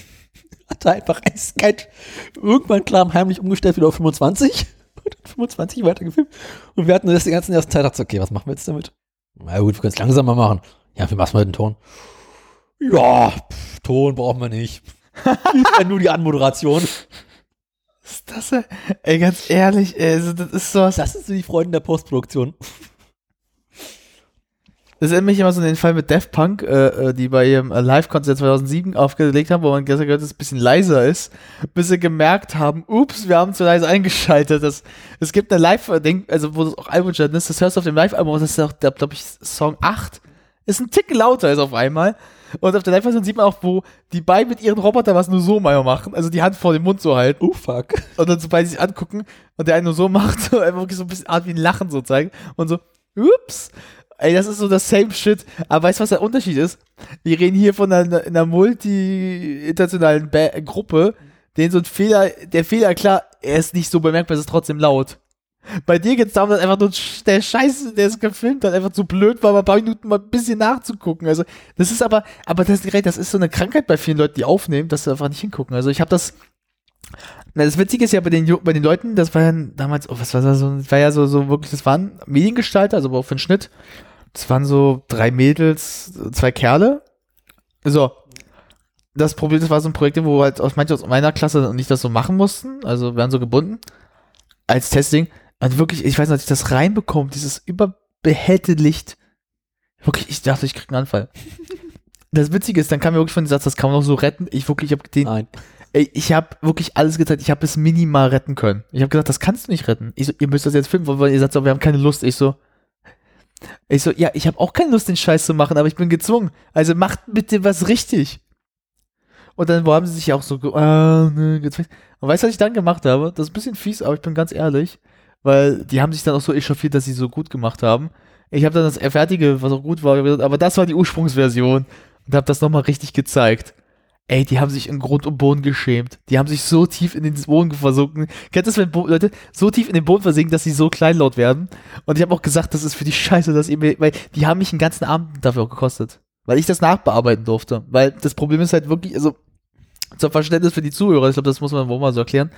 (laughs) hat er einfach eiskalt irgendwann klar heimlich umgestellt wieder auf 25 und (laughs) hat 25 weitergefilmt. Und wir hatten das den ganzen ersten Teil gedacht, so, okay, was machen wir jetzt damit? Na gut, wir können es langsamer machen. Ja, wie machen wir den Ton? Ja, pff, Ton brauchen wir nicht. (laughs) Nur die Anmoderation. Ist das denn? Ey, ganz ehrlich, ey, also das ist sowas. Das sind so die Freuden der Postproduktion. Das erinnert mich immer so an den Fall mit Daft Punk, äh, äh, die bei ihrem äh, Live-Konzert 2007 aufgelegt haben, wo man gestern gehört, dass es ein bisschen leiser ist, bis sie gemerkt haben, ups, wir haben zu leise eingeschaltet. Das, es gibt eine Live, also wo das auch Album ist, das hörst du auf dem Live-Album, das ist auch, glaube ich, Song 8, ist ein Tick lauter ist auf einmal. Und auf der Live-Version sieht man auch, wo die beiden mit ihren Robotern was nur so mal machen, also die Hand vor dem Mund so halten. Oh fuck. Und dann so beide sich angucken und der eine nur so macht, so einfach wirklich so ein bisschen Art wie ein Lachen so zeigt und so, ups. Ey, das ist so das same shit. Aber weißt du, was der Unterschied ist? Wir reden hier von einer, einer multi-internationalen Gruppe, denen so ein Fehler, der Fehler, klar, er ist nicht so bemerkbar, es ist trotzdem laut. Bei dir geht's darum, dass einfach nur der Scheiße, der es gefilmt hat, einfach zu blöd war, mal ein paar Minuten mal ein bisschen nachzugucken. Also, das ist aber, aber das, das ist so eine Krankheit bei vielen Leuten, die aufnehmen, dass sie einfach nicht hingucken. Also, ich habe das, na, das Witzige ist ja bei den, bei den Leuten, das war ja damals, oh, was war das das war ja so, so wirklich, das waren Mediengestalter, also aber auch für den Schnitt. Das waren so drei Mädels, zwei Kerle. So. Das Problem, das war so ein Projekt, wo halt aus manche aus meiner Klasse nicht das so machen mussten, also werden so gebunden. Als Testing. Und wirklich, ich weiß nicht, als ich das reinbekomme, dieses überbehällte Licht. Wirklich, ich dachte, ich krieg einen Anfall. (laughs) Das Witzige ist, dann kam mir wirklich von dem Satz, das kann man noch so retten. Ich wirklich, ich habe den, Nein. Ey, ich habe wirklich alles gezeigt. Ich habe es minimal retten können. Ich habe gesagt, das kannst du nicht retten. Ich so, ihr müsst das jetzt filmen, weil ihr sagt so, wir haben keine Lust. Ich so, ich so, ja, ich habe auch keine Lust, den Scheiß zu machen, aber ich bin gezwungen. Also macht bitte was richtig. Und dann wo haben sie sich auch so, ge- ah, ne, gezeigt. Und weißt du, was ich dann gemacht habe? Das ist ein bisschen fies, aber ich bin ganz ehrlich, weil die haben sich dann auch so echauffiert, dass sie so gut gemacht haben. Ich habe dann das fertige, was auch gut war, aber das war die Ursprungsversion und habe das nochmal richtig gezeigt. Ey, die haben sich in Grund und Boden geschämt. Die haben sich so tief in den Boden versunken. Kennt das, wenn Bo Leute so tief in den Boden versinken, dass sie so kleinlaut werden? Und ich habe auch gesagt, das ist für die Scheiße, dass ihr mir, weil die haben mich einen ganzen Abend dafür auch gekostet. Weil ich das nachbearbeiten durfte. Weil das Problem ist halt wirklich, also zum Verständnis für die Zuhörer, ich glaube, das muss man wohl mal so erklären.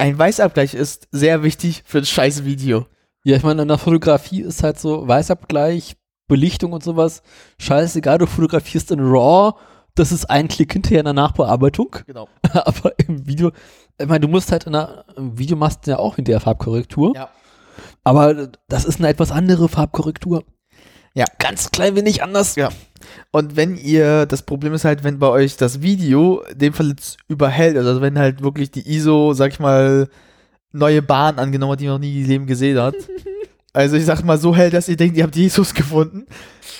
Ein Weißabgleich ist sehr wichtig für ein scheiß Video. Ja, ich meine, in der Fotografie ist halt so Weißabgleich, Belichtung und sowas. Scheißegal, du fotografierst in RAW, das ist ein Klick hinterher in der Nachbearbeitung. Genau. (laughs) Aber im Video, ich meine, du musst halt in der, im Video machst du ja auch hinterher Farbkorrektur. Ja. Aber das ist eine etwas andere Farbkorrektur. Ja. Ganz klein wenig anders. Ja. Und wenn ihr, das Problem ist halt, wenn bei euch das Video in dem Fall jetzt überhält, also wenn halt wirklich die ISO, sag ich mal, neue Bahn angenommen hat, die man noch nie im Leben gesehen hat. (laughs) also ich sag mal so hell, dass ihr denkt, ihr habt Jesus gefunden.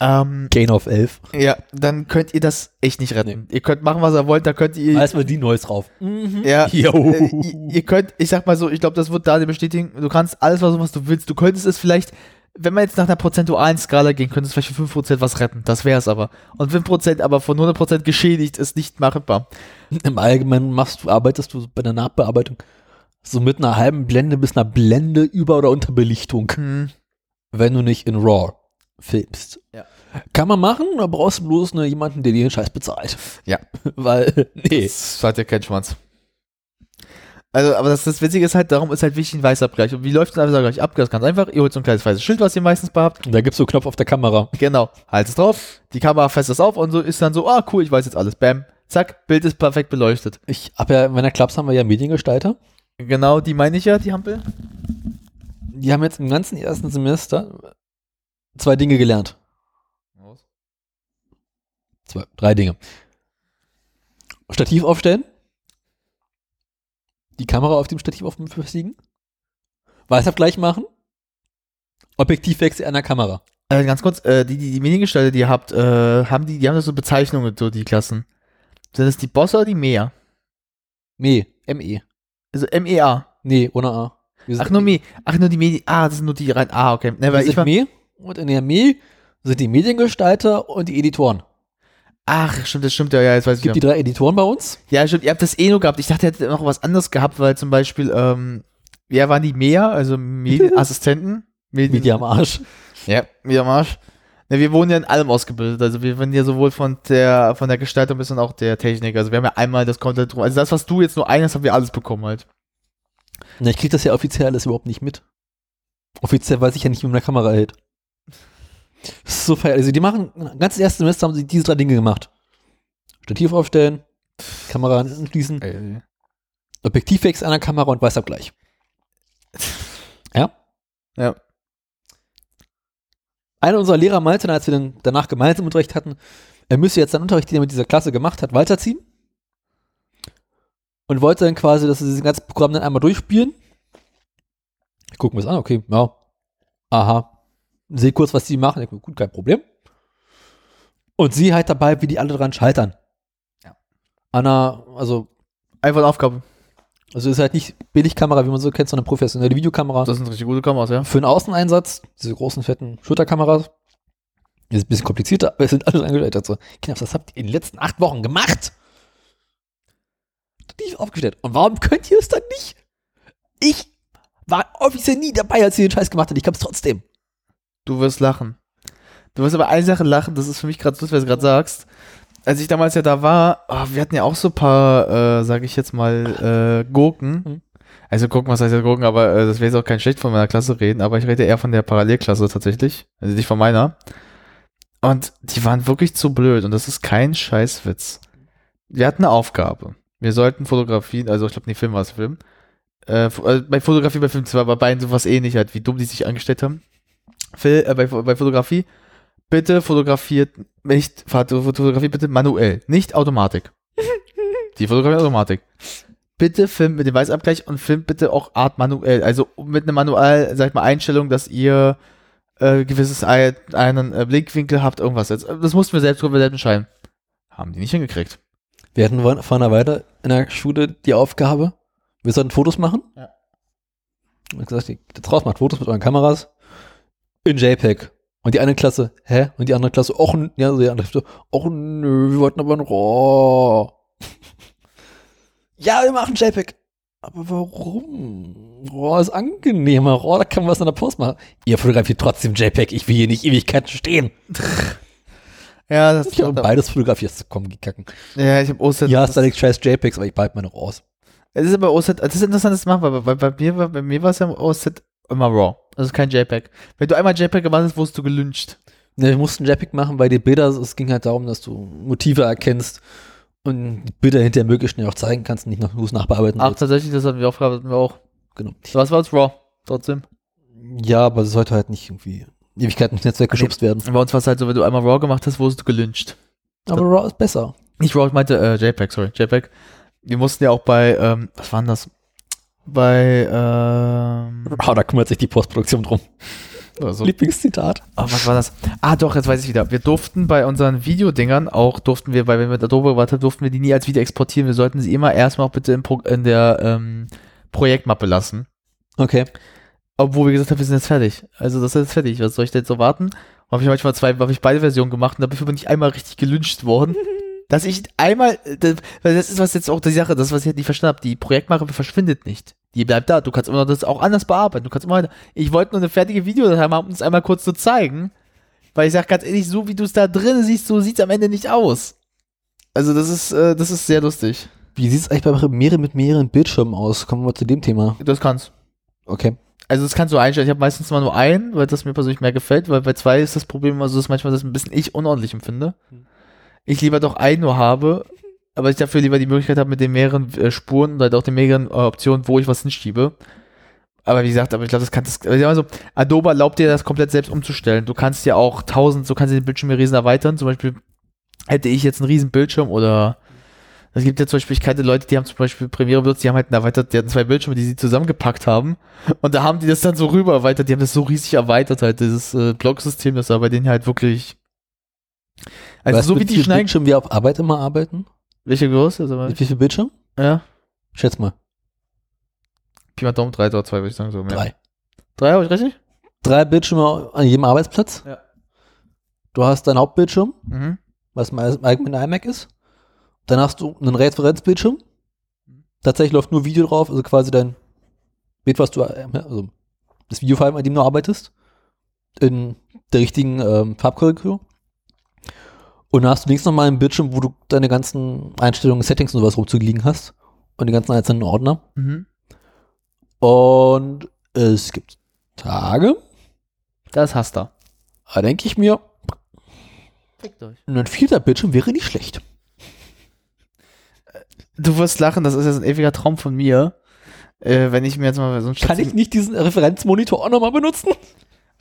Ähm, Gain of 11. ja, dann könnt ihr das echt nicht retten. Ihr könnt machen, was ihr wollt, da könnt ihr. Weiß mal die Neues drauf. ja, Jo. äh, ihr, ihr könnt, ich sag mal so, ich glaube, das wird da bestätigen, du kannst alles, was du willst. Du könntest es vielleicht, wenn man jetzt nach einer prozentualen Skala gehen, könntest du vielleicht für 5% was retten. Das wäre es aber. Und 5% aber von 100% geschädigt ist nicht machbar. Im Allgemeinen machst du, arbeitest du bei der Nachbearbeitung so mit einer halben Blende bis einer Blende über- oder Unterbelichtung, Hm. wenn du nicht in RAW filmst. Ja. Kann man machen, da brauchst du bloß nur jemanden, der dir den Scheiß bezahlt. Ja. (laughs) Weil, nee. Das hat ja keinen Schwanz. Also, aber das, das Witzige ist halt, darum ist halt wichtig ein Weißabgleich. Und wie läuft ein Weißabgleich ab? Ganz, ganz einfach. Ihr holt so ein kleines weißes Schild, was ihr meistens habt. Da gibt's so einen Knopf auf der Kamera. Genau. Halt es drauf. Die Kamera fässt das auf und so ist dann so, ah, cool, ich weiß jetzt alles. Bam. Zack, Bild ist perfekt beleuchtet. Ich hab ja, in meiner Clubs haben wir ja Mediengestalter. Genau, die meine ich ja, die Hampel. Die haben jetzt im ganzen ersten Semester zwei Dinge gelernt. Zwei, drei Dinge. Stativ aufstellen. Die Kamera auf dem Stativ auf befestigen. Weißabgleich machen. Objektivwechsel an der Kamera. Äh, ganz kurz, äh, die, die, die Mediengestalter, die ihr habt, äh, haben die, die haben das so Bezeichnungen, so die Klassen. Sind das die Bosse oder die Mea? Me, ME. Also MEA. Nee, ohne A. Ach, nur Me. Ach, nur die Medi. Ah, das sind nur die rein. Ah, okay. Ne, Wir weil ich sind Me und in der Me sind die Mediengestalter und die Editoren. Ach, stimmt, das stimmt ja, ja, jetzt weiß Es gibt ich die drei Editoren bei uns. ja. Ja, stimmt, ihr habt das eh nur gehabt. Ich dachte, ihr hättet noch was anderes gehabt, weil zum Beispiel, ähm, wer waren die Mea, also Medienassistenten? (laughs) Medien, Media am Arsch. Ja, Media am Arsch. Ne, wir wurden ja in allem ausgebildet. Also wir werden ja sowohl von der von der Gestaltung bis und auch der Technik. Also wir haben ja einmal das Content drum. Also das, was du jetzt nur eines, haben wir alles bekommen halt. Na, ich krieg das ja offiziell alles überhaupt nicht mit. Offiziell weiß ich ja nicht, wie man eine Kamera hält. Das ist so feierlich. Also die machen, ganz erstes Semester haben sie diese drei Dinge gemacht. Stativ aufstellen, Kamera anschließen, Objektivwechsel an der Kamera und Weißabgleich. (laughs) Ja? Ja. Einer unserer Lehrer meinte, dann, als wir dann danach gemeinsam Unterricht hatten, er müsse jetzt seinen Unterricht, den er mit dieser Klasse gemacht hat, weiterziehen. Und wollte dann quasi, dass wir dieses ganze Programm dann einmal durchspielen. Ich gucke mir das an, okay, ja. Aha. Sehe kurz, was die machen. Ich, gut, kein Problem. Und sie halt dabei, wie die alle dran scheitern. Ja. Anna, also, Einfach eine Aufgabe. also ist halt nicht Billigkamera, wie man so kennt, sondern professionelle Videokamera. Das sind richtig gute Kameras, ja. Für den Außeneinsatz, diese großen, fetten Schulterkameras, ist ein bisschen komplizierter, aber es sind alles angeleitet. So, Kinder, was habt ihr in den letzten acht Wochen gemacht? Tief aufgestellt. Und warum könnt ihr es dann nicht? Ich war offiziell nie dabei, als ihr den Scheiß gemacht habt. Ich kann es trotzdem. Du wirst lachen. Du wirst aber eine Sache lachen, das ist für mich gerade so, was du gerade sagst. Als ich damals ja da war, oh, wir hatten ja auch so ein paar, äh, sage ich jetzt mal, äh, Gurken. Mhm. Also gucken, was heißt jetzt Gurken, aber äh, das wäre jetzt auch kein schlecht von meiner Klasse reden, aber ich rede eher von der Parallelklasse tatsächlich. Also nicht von meiner. Und die waren wirklich zu blöd und das ist kein Scheißwitz. Wir hatten eine Aufgabe. Wir sollten Fotografien, also ich glaube, nicht Film war es Film. Äh, äh, bei Fotografie, bei Film zwar bei beiden sowas ähnlich halt, wie dumm die sich angestellt haben. Phil, äh, bei, bei Fotografie, bitte fotografiert nicht, Foto- Fotografie bitte manuell, nicht Automatik. (laughs) Die Fotografie Automatik. Bitte filmt mit dem Weißabgleich und filmt bitte auch Art manuell, also mit einer manuell, sag ich mal, Einstellung, dass ihr äh, gewisses Ei- einen äh, Blickwinkel habt, irgendwas jetzt. Das mussten wir selbst drüber selbst entscheiden. Haben die nicht hingekriegt. Wir hatten vor einer Weile in der Schule die Aufgabe, wir sollten Fotos machen. Ja. Und gesagt, ihr geht raus, macht Fotos mit euren Kameras in JPEG. Und die eine Klasse, hä? Und die andere Klasse, n- ja, die andere so, och nö, wir wollten aber ein RAW. (laughs) ja, wir machen JPEG. Aber warum? RAW ist angenehmer. RAW, da kann man was an der Post machen. Ihr fotografiert trotzdem JPEG. Ich will hier nicht Ewigkeiten stehen. (laughs) Ja, das Ich habe beides fotografiert. Komm, geh kacken. Ja, ich habe Ostern. Ja, Static scheiß JPEGs, aber ich behalte meine RAWs. Es ist aber OSET, das ist interessant, das machen, weil, weil bei mir, war- bei mir war es ja im OSET immer RAW. Also kein JPEG. Wenn du einmal JPEG gemacht hast, wurdest du gelyncht. Ne, wir mussten JPEG machen, weil die Bilder, es ging halt darum, dass du Motive erkennst und die Bilder hinterher möglichst schnell auch zeigen kannst und nicht noch bloß nachbearbeiten Ach, willst. tatsächlich, das hatten wir Aufgabe, hatten wir auch. Genau. Was war das? RAW. Trotzdem. Ja, aber es sollte halt nicht irgendwie Ewigkeiten ins Netzwerk geschubst werden. Und bei uns war es halt so, wenn du einmal RAW gemacht hast, wurdest du gelyncht. Aber RAW ist besser. Nicht RAW, ich meinte äh, JPEG, sorry, JPEG. Wir mussten ja auch bei, ähm, was war denn das? Bei, ähm, RAW, da kümmert sich die Postproduktion drum. so. Lieblingszitat. Oh, was war das? Ah, doch, jetzt weiß ich wieder. Wir durften bei unseren Videodingern auch, durften wir, weil wenn wir mit Adobe gewartet haben, durften wir die nie als Video exportieren. Wir sollten sie immer erstmal auch bitte im Pro in der ähm, Projektmappe lassen. Okay. Obwohl wir gesagt haben, wir sind jetzt fertig. Also das ist jetzt fertig. Was soll ich denn jetzt so warten? Habe ich manchmal zwei, habe ich beide Versionen gemacht und dafür bin ich einmal richtig gelünscht worden. (laughs) Dass ich einmal, äh, das, weil das ist was jetzt auch die Sache, das was ich halt nicht verstanden habe, die Projektmappe verschwindet nicht. Die bleibt da. Du kannst immer noch das auch anders bearbeiten. Du kannst immer, ich wollte nur eine fertige Videodatei haben, um es einmal kurz zu zeigen. Weil ich sag ganz ehrlich, so wie du es da drin siehst, so sieht es am Ende nicht aus. Also das ist, äh, das ist sehr lustig. Wie sieht es eigentlich bei Premiere mit mehreren Bildschirmen aus? Kommen wir zu dem Thema. Das kannst. Okay. Also das kannst du einstellen. Ich habe meistens immer nur einen, weil das mir persönlich mehr gefällt, weil bei zwei ist das Problem immer so, dass manchmal das ein bisschen ich unordentlich empfinde. Ich lieber doch einen nur habe, aber ich dafür lieber die Möglichkeit habe mit den mehreren äh, Spuren und halt auch den mehreren äh, Optionen, wo ich was hinschiebe. Aber wie gesagt, aber ich glaube, das kann das. Also Adobe erlaubt dir das komplett selbst umzustellen. Du kannst ja auch tausend, so kannst du den Bildschirm riesen erweitern. Zum Beispiel hätte ich jetzt einen riesen Bildschirm oder es gibt ja zum Beispiel, ich kannte Leute, die haben zum Beispiel Premiere benutzt, die haben halt einen erweitert, die hatten zwei Bildschirme, die sie zusammengepackt haben. Und da haben die das dann so rüber erweitert, die haben das so riesig erweitert, halt, dieses äh, Blocksystem, das war bei denen halt wirklich. Also weißt so wie die schneiden. Bildschirme wir auf Arbeit immer arbeiten? Welche Größe? Wie viel Bildschirm? ja. Schätz mal. Pi mal Daumen, drei oder zwei, würde ich sagen. So, mehr. Drei. Drei, habe ich richtig? Drei Bildschirme an jedem Arbeitsplatz. Ja. Du hast deinen Hauptbildschirm, Mhm. was mein allgemein iMac ist. Dann hast du einen Referenzbildschirm. Tatsächlich läuft nur Video drauf, also quasi dein Bild, was du, äh, also das Videofile, an dem du arbeitest, in der richtigen ähm, Farbkorrektur. Und dann hast du links nochmal einen Bildschirm, wo du deine ganzen Einstellungen, Settings und sowas rumzuliegen hast. Und die ganzen einzelnen Ordner. Mhm. Und es gibt Tage, Das hast du. da denke ich mir, euch. ein vierter Bildschirm wäre nicht schlecht. Du wirst lachen, das ist jetzt ein ewiger Traum von mir. Äh, wenn ich mir jetzt mal so ein Kann ich nicht diesen Referenzmonitor auch nochmal benutzen?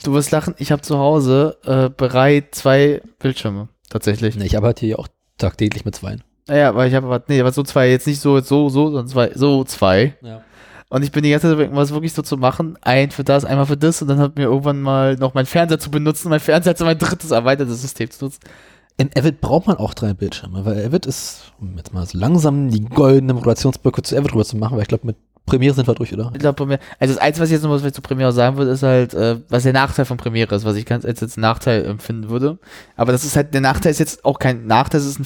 Du wirst lachen, ich habe zu Hause äh, bereit zwei Bildschirme. Tatsächlich. Nee, ich arbeite hier auch tagtäglich mit zweien. Naja, aber ich habe aber, nee, aber so zwei, jetzt nicht so, so, so, sondern zwei, so zwei. Ja. Und ich bin die ganze Zeit was wirklich so zu machen. Ein für das, einmal für das. Und dann hat mir irgendwann mal noch mein Fernseher zu benutzen, mein Fernseher als mein drittes erweitertes System zu nutzen. In Avid braucht man auch drei Bildschirme, weil Avid ist, um jetzt mal so langsam die goldene Moderationsbrücke zu Avid rüber zu machen, weil ich glaube, mit Premiere sind wir durch, oder? Ich glaube, Premiere, also das Einzige, was ich jetzt noch was ich zu Premiere sagen würde, ist halt, äh, was der Nachteil von Premiere ist, was ich ganz als jetzt einen Nachteil empfinden würde. Aber das ist halt, der Nachteil ist jetzt auch kein Nachteil, es ist ein,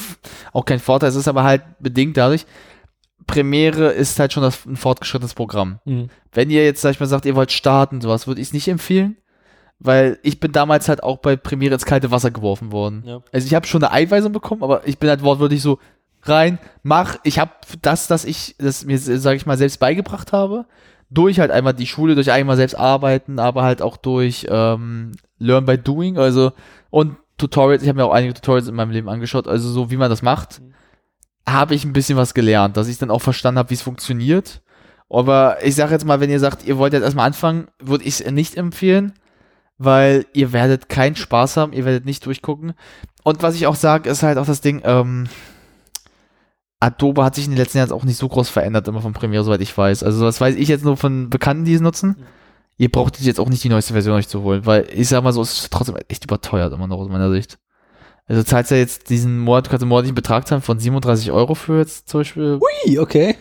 auch kein Vorteil, es ist aber halt bedingt dadurch, Premiere ist halt schon das, ein fortgeschrittenes Programm. Mhm. Wenn ihr jetzt, sag ich mal, sagt, ihr wollt starten, sowas, würde ich es nicht empfehlen, weil ich bin damals halt auch bei Premiere ins kalte Wasser geworfen worden. Ja. Also ich habe schon eine Einweisung bekommen, aber ich bin halt wortwörtlich so rein, mach, ich habe das, das ich, das mir, sage ich mal, selbst beigebracht habe, durch halt einmal die Schule, durch einmal selbst arbeiten, aber halt auch durch ähm, Learn by Doing, also und Tutorials, ich habe mir auch einige Tutorials in meinem Leben angeschaut, also so wie man das macht, habe ich ein bisschen was gelernt, dass ich dann auch verstanden habe, wie es funktioniert. Aber ich sage jetzt mal, wenn ihr sagt, ihr wollt jetzt erstmal anfangen, würde ich es nicht empfehlen, weil ihr werdet keinen Spaß haben, ihr werdet nicht durchgucken. Und was ich auch sage, ist halt auch das Ding, ähm, Adobe hat sich in den letzten Jahren auch nicht so groß verändert, immer von Premiere, soweit ich weiß. Also das weiß ich jetzt nur von Bekannten, die es nutzen. Ihr braucht jetzt auch nicht die neueste Version euch zu holen, weil ich sag mal so, es ist trotzdem echt überteuert immer noch aus meiner Sicht. Also zahlst ja jetzt diesen Monat, kannst einen monatlichen Betrag zahlen von 37 Euro für jetzt zum Beispiel. Ui, okay.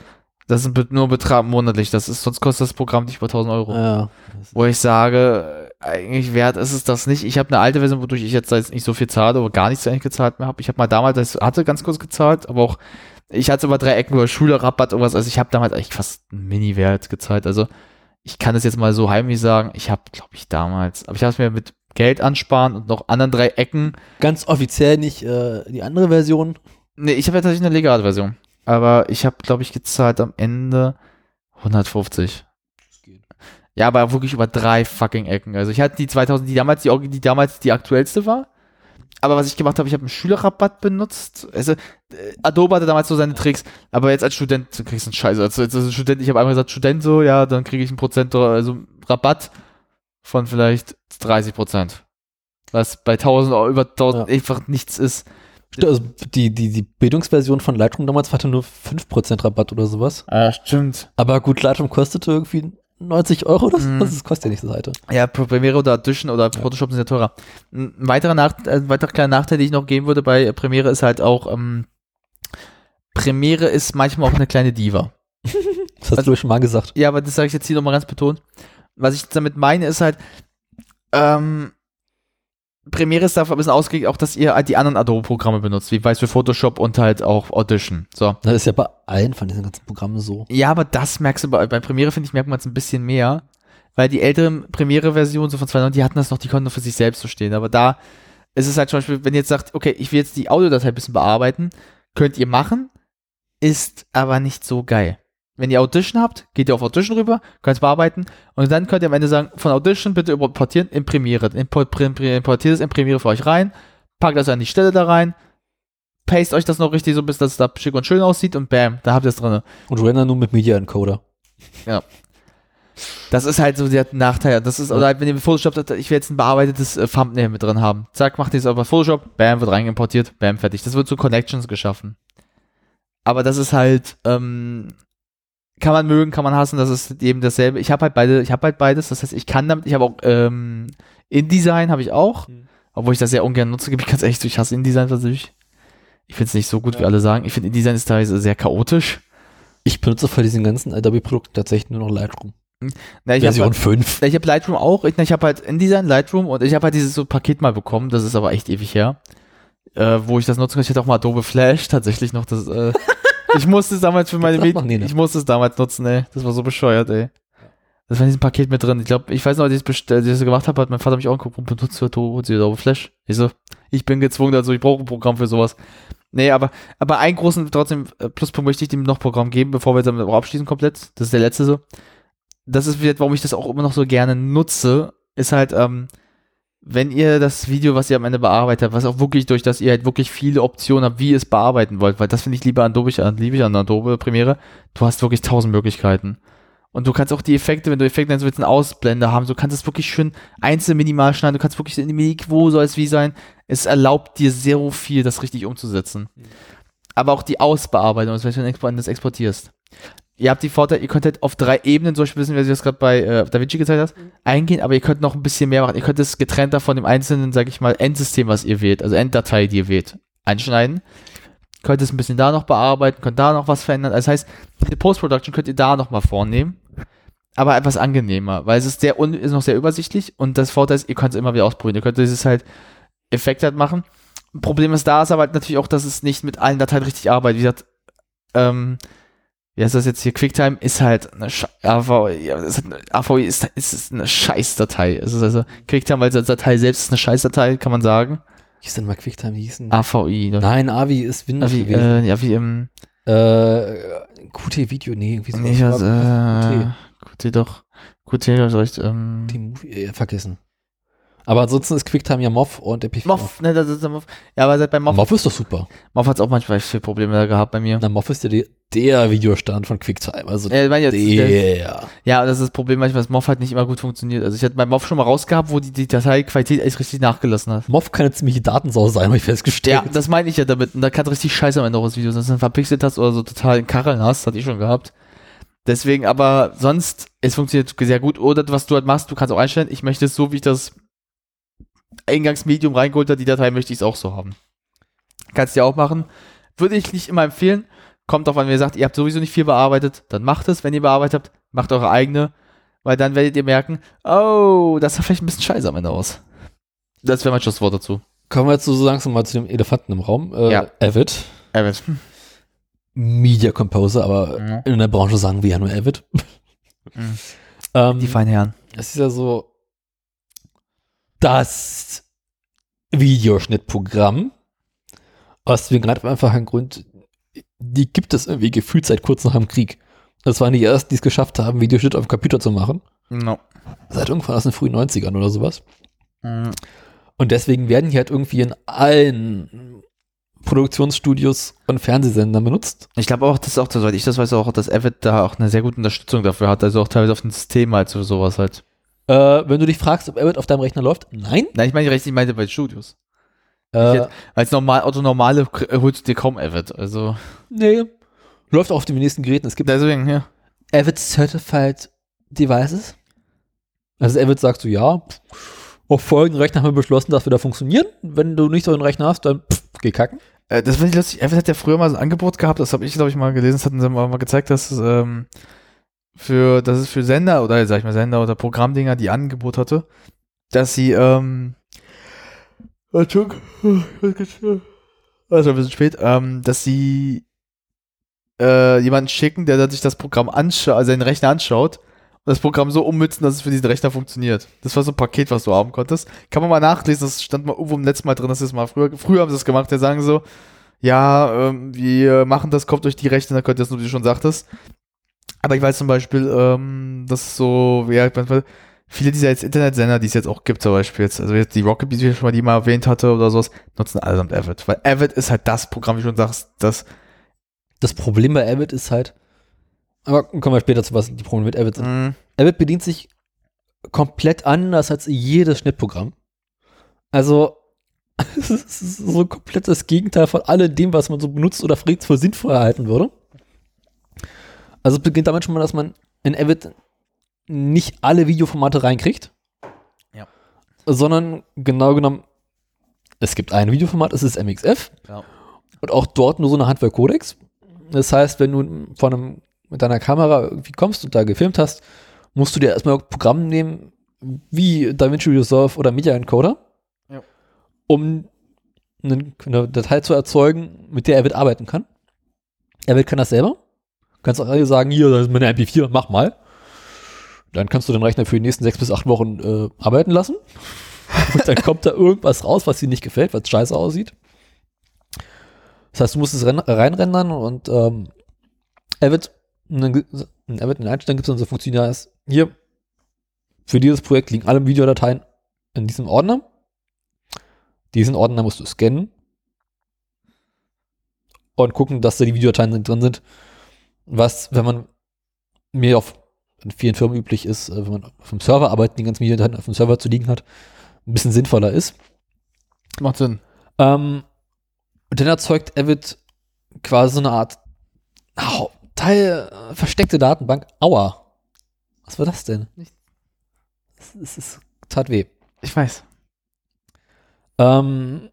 Das ist nur Betrag monatlich, das ist, sonst kostet das Programm nicht über 1000 Euro. Ja. Wo ich sage, eigentlich wert ist es das nicht. Ich habe eine alte Version, wodurch ich jetzt, nicht so viel zahle oder gar nichts eigentlich gezahlt mehr habe. Ich habe mal damals, das hatte ganz kurz gezahlt, aber auch, ich hatte über drei Ecken über Schülerrabatt oder was, also ich habe damals eigentlich fast einen Mini-Wert gezahlt. Also ich kann es jetzt mal so heimlich sagen, ich habe, glaube ich, damals, aber ich habe es mir mit Geld ansparen und noch anderen drei Ecken. Ganz offiziell nicht äh, die andere Version. Nee, ich habe ja tatsächlich eine legale Version. Aber ich habe, glaube ich, gezahlt am Ende 150. Ja, aber wirklich über drei fucking Ecken. Also ich hatte die 2000, die damals die, die damals die aktuellste war. Aber was ich gemacht habe, ich habe einen Schülerrabatt benutzt. Also äh, Adobe hatte damals so seine Tricks, aber jetzt als Student kriegst du einen Scheiß. Also als, als Student, ich habe einmal gesagt, Student so, ja, dann kriege ich einen Prozent, also Rabatt von vielleicht 30 Prozent. Was bei 1000 Euro, über 1000 Ja. einfach nichts ist. St- Also die, die, die Bildungsversion von Lightroom damals hatte nur 5% Rabatt oder sowas. Ah, stimmt. Aber gut, Lightroom kostete irgendwie 90 Euro oder so. Mhm. Das kostet ja nicht die Seite. Ja, Premiere oder Audition oder Photoshop sind ja teurer. Ein weiterer, Nach äh, ein weiterer kleiner Nachteil, den ich noch geben würde bei Premiere, ist halt auch, ähm, Premiere ist manchmal auch eine kleine Diva. (laughs) Das hast Also- du schon mal gesagt. Ja, aber das sage ich jetzt hier nochmal ganz betont. Was ich damit meine, ist halt, ähm, Premiere ist dafür ein bisschen ausgelegt, auch dass ihr halt die anderen Adobe-Programme benutzt, wie weiß für Photoshop und halt auch Audition. So. Das ist ja bei allen von diesen ganzen Programmen so. Ja, aber das merkst du bei, bei Premiere, finde ich, merkt man es ein bisschen mehr. Weil die älteren Premiere-Versionen, so von 2009, die hatten das noch, die konnten nur für sich selbst so stehen. Aber da es ist halt zum Beispiel, wenn ihr jetzt sagt, okay, ich will jetzt die Audiodatei ein bisschen bearbeiten, könnt ihr machen, ist aber nicht so geil. Wenn ihr Audition habt, geht ihr auf Audition rüber, könnt es bearbeiten und dann könnt ihr am Ende sagen, von Audition bitte importieren. Import, importiert es in Premiere für euch rein, packt das an die Stelle da rein, paste euch das noch richtig so, bis das da schick und schön aussieht und bam, da habt ihr es drin. Und render nur mit Media Encoder. Das ist halt so der Nachteil. Das ist, oder halt, wenn ihr mit Photoshop, sagt, ich will jetzt ein bearbeitetes äh, Thumbnail mit drin haben. Zack, macht ihr es aber Photoshop, bam, wird rein importiert, bam, fertig. Das wird zu Connections geschaffen. Aber das ist halt, ähm, kann man mögen, kann man hassen, das ist eben dasselbe. Ich habe halt beide, ich habe halt beides, das heißt, ich kann damit, ich habe auch, ähm, InDesign habe ich auch, Mhm. obwohl ich das sehr ungern nutze, (laughs) gebe ich ganz ehrlich zu, ich hasse InDesign tatsächlich. Ich finde es nicht so gut, wie alle sagen. Ich finde InDesign ist teilweise sehr chaotisch. Ich benutze für diesen ganzen Adobe-Produkten tatsächlich nur noch Lightroom. Na, ich hab Version halt- 5. Na, Ich habe Lightroom auch. Ich, ich habe halt InDesign, Lightroom und ich habe halt dieses so Paket mal bekommen. Das ist aber echt ewig her. Äh, wo ich das nutzen kann. Ich hatte auch mal Adobe Flash tatsächlich noch. Das, äh, (laughs) ich musste es damals für meine? Medien. Nee, ne? Ich musste es damals nutzen, ey. Das war so bescheuert, ey. Das war in diesem Paket mit drin. Ich glaube, ich weiß noch, als ich das best- als gemacht habe, hat mein Vater mich auch angeguckt, warum benutzt du Adobe Flash? Ich so, ich bin gezwungen, also ich brauche ein Programm für sowas. Nee, aber, aber einen großen, trotzdem, äh, Pluspunkt möchte ich dem noch Programm geben, bevor wir damit auch abschließen komplett. Das ist der letzte so. Das ist wieder, warum ich das auch immer noch so gerne nutze, ist halt, ähm, wenn ihr das Video, was ihr am Ende bearbeitet habt, was auch wirklich durch, dass ihr halt wirklich viele Optionen habt, wie ihr es bearbeiten wollt, weil das finde ich lieber an Adobe, an, liebe ich an Adobe Premiere, du hast wirklich tausend Möglichkeiten. Und du kannst auch die Effekte, wenn du Effekte nennst, willst, einen Ausblender haben, du kannst es wirklich schön einzeln minimal schneiden, du kannst wirklich in die wo soll es wie sein. Es erlaubt dir sehr viel, das richtig umzusetzen. Aber auch die Ausbearbeitung, also wenn du das exportierst. Ihr habt die Vorteile, ihr könnt halt auf drei Ebenen, zum Beispiel wissen, wie du das gerade bei äh, DaVinci gezeigt hast, eingehen, aber ihr könnt noch ein bisschen mehr machen. Ihr könnt es getrennter von dem einzelnen, sag ich mal, Endsystem, was ihr wählt, also Enddatei, die ihr wählt, einschneiden. Könnt es ein bisschen da noch bearbeiten, könnt da noch was verändern. Das heißt, die Post-Production könnt ihr da noch mal vornehmen. Aber etwas angenehmer, weil es ist sehr un ist noch sehr übersichtlich und das Vorteil ist, ihr könnt es immer wieder ausprobieren. Ihr könnt dieses halt Effekt halt machen. Problem ist da ist aber halt natürlich auch, dass es nicht mit allen Dateien richtig arbeitet. Wie gesagt, ähm, wie heißt das jetzt hier? QuickTime ist halt eine Sche AVI, ist AVI ist, ist eine Scheißdatei. Es ist also QuickTime als Datei selbst ist eine Scheißdatei, kann man sagen. Wie hieß denn mal QuickTime? Wie hieß denn? AVI. ne? Nein, Avi ist Windows AVI, äh, ja, wie im, Äh, QT-Video, nee, irgendwie so. nee, ich weiß, äh, QT doch, QT, hast recht, ähm, QT-Movie, äh, vergessen. Aber ansonsten ist QuickTime ja MOV und Epic. Moff, ne, das ist der Moff. Ja, aber seit bei Moff, MOV ist doch super. Moff hat es auch manchmal viel Probleme gehabt bei mir. Na, MOV ist ja die, der Videostand von QuickTime. Also Ja, ich meine jetzt, der, der. ja, das ist das Problem manchmal, dass Moff halt nicht immer gut funktioniert. Also ich hatte bei Moff schon mal rausgehabt, wo die, die Dateiqualität echt richtig nachgelassen hat. MOV kann eine ziemliche Datensau sein, habe ich festgestellt. Ja, das meine ich ja damit. Und da kann richtig scheiße am Ende auch das Video, dann verpixelt hast oder so total in Kacheln hast, hatte ich schon gehabt. Deswegen, aber sonst, es funktioniert sehr gut. Oder was du halt machst, du kannst auch einstellen, ich möchte es so, wie ich das Eingangsmedium reingeholt habe, die Datei möchte ich es auch so haben. Kannst du ja auch machen. Würde ich nicht immer empfehlen. Kommt drauf an, wenn ihr sagt, ihr habt sowieso nicht viel bearbeitet, dann macht es. Wenn ihr bearbeitet habt, macht eure eigene. Weil dann werdet ihr merken, oh, das sah vielleicht ein bisschen scheiße am Ende aus. Das wäre mein Schlusswort dazu. Kommen wir jetzt so langsam mal zu dem Elefanten im Raum. Äh, Ja. Avid. Evan. Media Composer, aber Mhm. in der Branche sagen wir ja nur Avid. Mhm. (laughs) ähm, Die feinen Herren. Es ist ja so das Videoschnittprogramm aus dem ganz einfachen Grund, die gibt es irgendwie gefühlt seit kurz nach dem Krieg. Das waren die ersten, die es geschafft haben, Videoschnitt auf dem Computer zu machen. No. Seit irgendwann aus den frühen 90ern oder sowas. Mhm. Und deswegen werden die halt irgendwie in allen Produktionsstudios und Fernsehsendern benutzt. Ich glaube auch, das ist auch, soweit ich das weiß, auch, dass Avid da auch eine sehr gute Unterstützung dafür hat. Also auch teilweise auf dem System halt für sowas halt. Äh, wenn du dich fragst, ob Avid auf deinem Rechner läuft, nein. Nein, ich meine recht, ich meinte bei Studios. Äh, Als normal, Auto normale k- holst du dir kaum Avid. Also. Nee. Läuft auch auf den nächsten Geräten. Es gibt Deswegen, ja. Avid Certified Devices. Also Avid sagst du ja. Auf folgenden Rechner haben wir beschlossen, dass wir da funktionieren. Wenn du nicht so einen Rechner hast, dann pff, geh kacken. Äh, das finde ich lustig. Avid hat ja früher mal so ein Angebot gehabt, das habe ich, glaube ich, mal gelesen, das hatten sie mal, mal gezeigt, dass es, ähm, für, dass es für Sender oder sag ich mal Sender oder Programmdinger die Angebot hatte, dass sie, ähm, Entschuldigung, (laughs) also ein bisschen spät, ähm, dass sie äh, jemanden schicken, der sich das Programm anschaut, also den Rechner anschaut das Programm so ummützen, dass es für diesen Rechner funktioniert. Das war so ein Paket, was du haben konntest. Kann man mal nachlesen, das stand mal irgendwo im letzten Mal drin, das ist mal früher, früher haben sie das gemacht, die sagen so, ja, ähm, wir machen das, kommt durch die Rechner, dann könnt ihr das, nur wie du schon sagtest. Aber ich weiß zum Beispiel, ähm, dass so, ja, viele dieser jetzt Internetsender, die es jetzt auch gibt, zum Beispiel jetzt, also jetzt die Rocket wie ich schon mal die mal erwähnt hatte oder sowas, nutzen allesamt Avid. Weil Avid ist halt das Programm, wie du schon sagst, das, Das Problem bei Avid ist halt, aber kommen wir später zu, was die Probleme mit Avid sind. mh, Avid bedient sich komplett anders als jedes Schnittprogramm. Also, (laughs) es ist so komplett das Gegenteil von alledem, was man so benutzt oder für sinnvoll erhalten würde. Also es beginnt damit schon mal, dass man in Avid nicht alle Videoformate reinkriegt. Ja. Sondern genau genommen, es gibt ein Videoformat, es ist MXF. Ja. Und auch dort nur so eine Handvoll Codecs. Das heißt, wenn du von einem, mit deiner Kamera irgendwie kommst und da gefilmt hast, musst du dir erstmal ein Programm nehmen, wie DaVinci Resolve oder Media Encoder, Ja. um eine, eine Datei zu erzeugen, mit der Avid arbeiten kann. Avid kann das selber. Du kannst auch alle sagen, hier, das ist meine MP4, mach mal. Dann kannst du den Rechner für die nächsten sechs bis acht Wochen äh, arbeiten lassen. Und dann kommt da (laughs) irgendwas raus, was dir nicht gefällt, was scheiße aussieht. Das heißt, du musst es ren- reinrendern und ähm, Avid, in Avid in Einstellungen gibt es dann so Funktionärs, hier, für dieses Projekt liegen alle Videodateien in diesem Ordner. Diesen Ordner musst du scannen und gucken, dass da die Videodateien drin sind. Was, wenn man mir auf vielen Firmen üblich ist, äh, wenn man auf dem Server arbeitet, die ganzen Videodateien auf dem Server zu liegen hat, ein bisschen sinnvoller ist. macht Sinn. Ähm, und dann erzeugt Avid quasi so eine Art au, Teil äh, versteckte Datenbank. Aua. Was war das denn? Es, tat weh. Ich weiß. Ähm,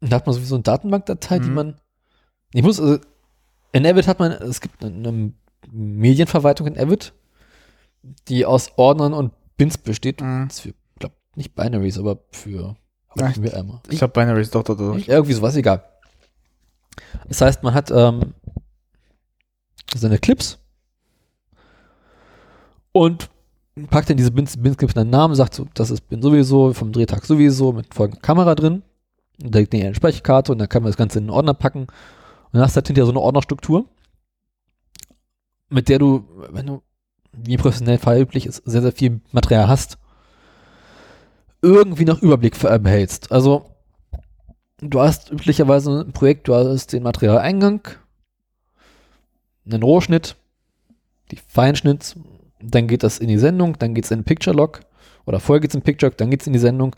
da hat man sowieso eine Datenbankdatei, die Mhm. man. Ich muss, also, in Avid hat man, es gibt eine, Medienverwaltung in Avid, die aus Ordnern und Bins besteht. Mhm. Das ist für, glaub, nicht Binaries, aber für. Einmal. Ich habe Binaries, doch, doch, doch. Irgendwie sowas, egal. Das heißt, man hat ähm, seine Clips und packt dann diese Bins, Bins gibt einen Namen, sagt so, das ist Bin sowieso, vom Drehtag sowieso, mit folgender Kamera drin. Und da liegt eine Speicherkarte und dann kann man das Ganze in einen Ordner packen. Und dann hast du halt hinterher so eine Ordnerstruktur, mit der du, wenn du, wie professionell üblich ist, sehr, sehr viel Material hast, irgendwie noch Überblick behältst. Also, du hast üblicherweise ein Projekt, du hast den Materialeingang, einen Rohschnitt, die Feinschnitt, dann geht das in die Sendung, dann geht es in den Picture Log oder vorher geht es in Picture Log, dann geht es in die Sendung,